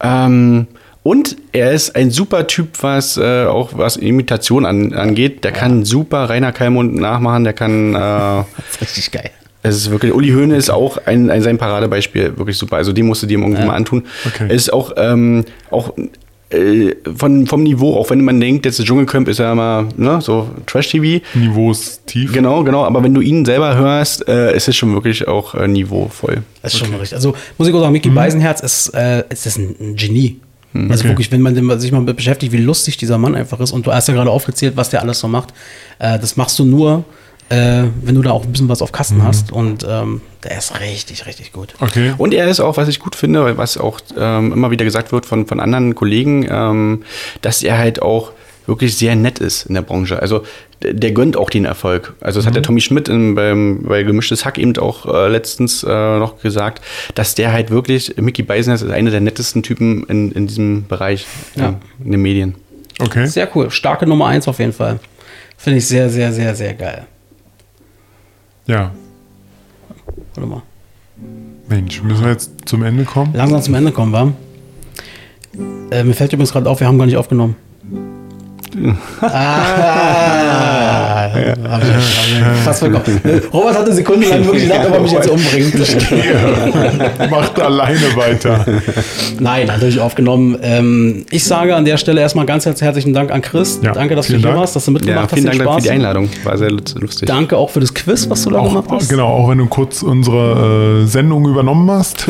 [SPEAKER 1] Ähm, und er ist ein super Typ, was äh, auch was Imitation an, angeht. Der kann super Rainer Kallmund nachmachen, der kann äh,
[SPEAKER 2] Das ist richtig geil.
[SPEAKER 1] es ist wirklich, Uli Höhne ist auch ein, ein sein Paradebeispiel, wirklich super. Also den musst du dir irgendwie mal antun.
[SPEAKER 3] Okay.
[SPEAKER 1] Es ist auch, ähm, auch äh, von, vom Niveau, auch wenn man denkt, jetzt Dschungelcamp ist ja immer ne, so Trash-TV.
[SPEAKER 3] Niveau ist tief.
[SPEAKER 1] Genau, genau. Aber wenn du ihn selber hörst, äh, ist es schon wirklich auch äh, niveauvoll.
[SPEAKER 2] Das ist schon richtig. Also muss ich auch sagen, Mickey Beisenherz ist, äh, ist das ein, ein Genie. Also
[SPEAKER 3] Okay.
[SPEAKER 2] wirklich, wenn man sich mal beschäftigt, wie lustig dieser Mann einfach ist und du hast ja gerade aufgezählt, was der alles so macht. Äh, das machst du nur, äh, wenn du da auch ein bisschen was auf Kasten hast und ähm, der ist richtig, richtig gut.
[SPEAKER 3] Okay.
[SPEAKER 1] Und er ist auch, was ich gut finde, was auch ähm, immer wieder gesagt wird von, von anderen Kollegen, ähm, dass er halt auch wirklich sehr nett ist in der Branche. Also der, der gönnt auch den Erfolg. Also das hat der Tommy Schmidt in, beim, bei Gemischtes Hack eben auch äh, letztens äh, noch gesagt, dass der halt wirklich, Mickey Beisenherz ist einer der nettesten Typen in, in diesem Bereich,
[SPEAKER 2] Ja.
[SPEAKER 1] äh, in den Medien.
[SPEAKER 3] Okay.
[SPEAKER 2] Sehr cool. Starke Nummer eins auf jeden Fall. Finde ich sehr, sehr, sehr, sehr geil.
[SPEAKER 3] Ja.
[SPEAKER 2] Warte mal.
[SPEAKER 3] Mensch, müssen wir jetzt zum Ende kommen?
[SPEAKER 2] Langsam zum Ende kommen, wa? Äh, mir fällt übrigens gerade auf, wir haben gar nicht aufgenommen. Ah, fast vergessen. Robert hatte sekundenlang wirklich gedacht, ob er mich jetzt umbringt.
[SPEAKER 3] Macht alleine weiter.
[SPEAKER 2] Nein, natürlich aufgenommen. Ähm, ich sage an der Stelle erstmal ganz herzlichen Dank an Chris.
[SPEAKER 3] Ja,
[SPEAKER 2] Danke, dass du
[SPEAKER 3] vielen
[SPEAKER 2] hier
[SPEAKER 3] Dank.
[SPEAKER 2] warst, dass du
[SPEAKER 1] Ja,
[SPEAKER 2] mitgemacht
[SPEAKER 1] vielen
[SPEAKER 2] hast.
[SPEAKER 1] Dank
[SPEAKER 2] den
[SPEAKER 1] für die
[SPEAKER 2] Spaß.
[SPEAKER 1] Einladung. War sehr lustig.
[SPEAKER 2] Danke auch für das Quiz, was du da gemacht
[SPEAKER 3] Auch,
[SPEAKER 2] hast.
[SPEAKER 3] genau, auch wenn du kurz unsere äh, Sendung übernommen hast.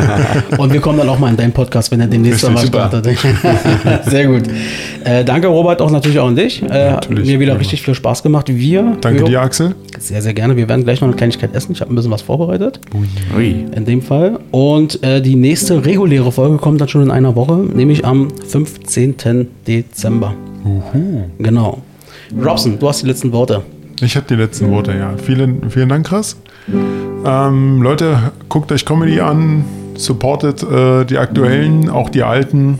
[SPEAKER 2] Und wir kommen dann auch mal in deinen Podcast, wenn er demnächst
[SPEAKER 3] Richtig,
[SPEAKER 2] mal startet. Sehr gut. Äh, danke, Robert, auch natürlich auch an dich. Äh, hat
[SPEAKER 3] Natürlich,
[SPEAKER 2] mir wieder richtig viel Spaß gemacht. Wir.
[SPEAKER 3] Danke dir, Axel.
[SPEAKER 2] Sehr, sehr gerne. Wir werden gleich noch eine Kleinigkeit essen. Ich habe ein bisschen was vorbereitet.
[SPEAKER 1] Ui.
[SPEAKER 2] In dem Fall. Und äh, die nächste reguläre Folge kommt dann schon in einer Woche, nämlich am 15. Dezember. Genau. Robson, du hast die letzten Worte.
[SPEAKER 3] Ich habe die letzten Worte, ja. Vielen, vielen Dank, Chris. Ähm, Leute, guckt euch Comedy an, supportet äh, die aktuellen, auch die alten.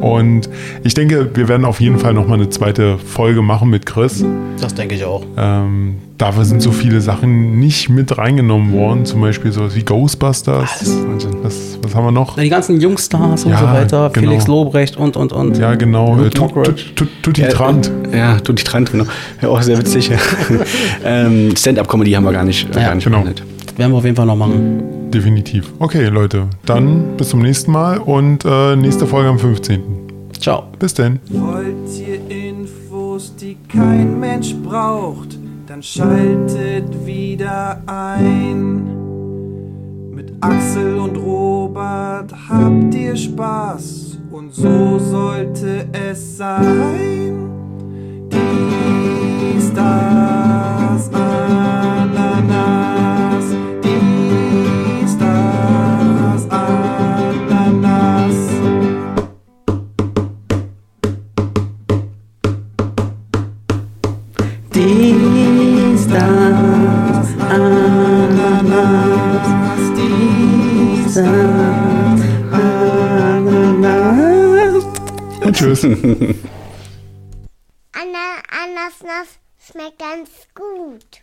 [SPEAKER 3] Und ich denke, wir werden auf jeden Fall nochmal eine zweite Folge machen mit Chris.
[SPEAKER 2] Das denke ich auch.
[SPEAKER 3] Ähm, dafür sind so viele Sachen nicht mit reingenommen worden, zum Beispiel sowas wie Ghostbusters. Was, was haben wir noch?
[SPEAKER 2] Die ganzen Jungstars und
[SPEAKER 3] Ja,
[SPEAKER 2] so weiter,
[SPEAKER 3] genau.
[SPEAKER 2] Felix Lobrecht und und und.
[SPEAKER 3] Ja, genau. Äh, Tutti Trant.
[SPEAKER 1] Äh, ja, Tutti Trant, genau. Ja, auch sehr witzig. ähm, Stand-up-Comedy haben wir gar nicht,
[SPEAKER 2] Ja,
[SPEAKER 1] gar nicht
[SPEAKER 3] genau.
[SPEAKER 2] Werden wir auf jeden Fall noch machen.
[SPEAKER 3] Definitiv. Okay, Leute. Dann bis zum nächsten Mal und äh, nächste Folge am 15.
[SPEAKER 2] Ciao.
[SPEAKER 3] Bis denn.
[SPEAKER 4] Wollt ihr Infos, die kein Mensch braucht, dann schaltet wieder ein. Mit Axel und Robert habt ihr Spaß und so sollte es sein. Dies, das, Ananas.
[SPEAKER 5] Ananas schmeckt ganz gut.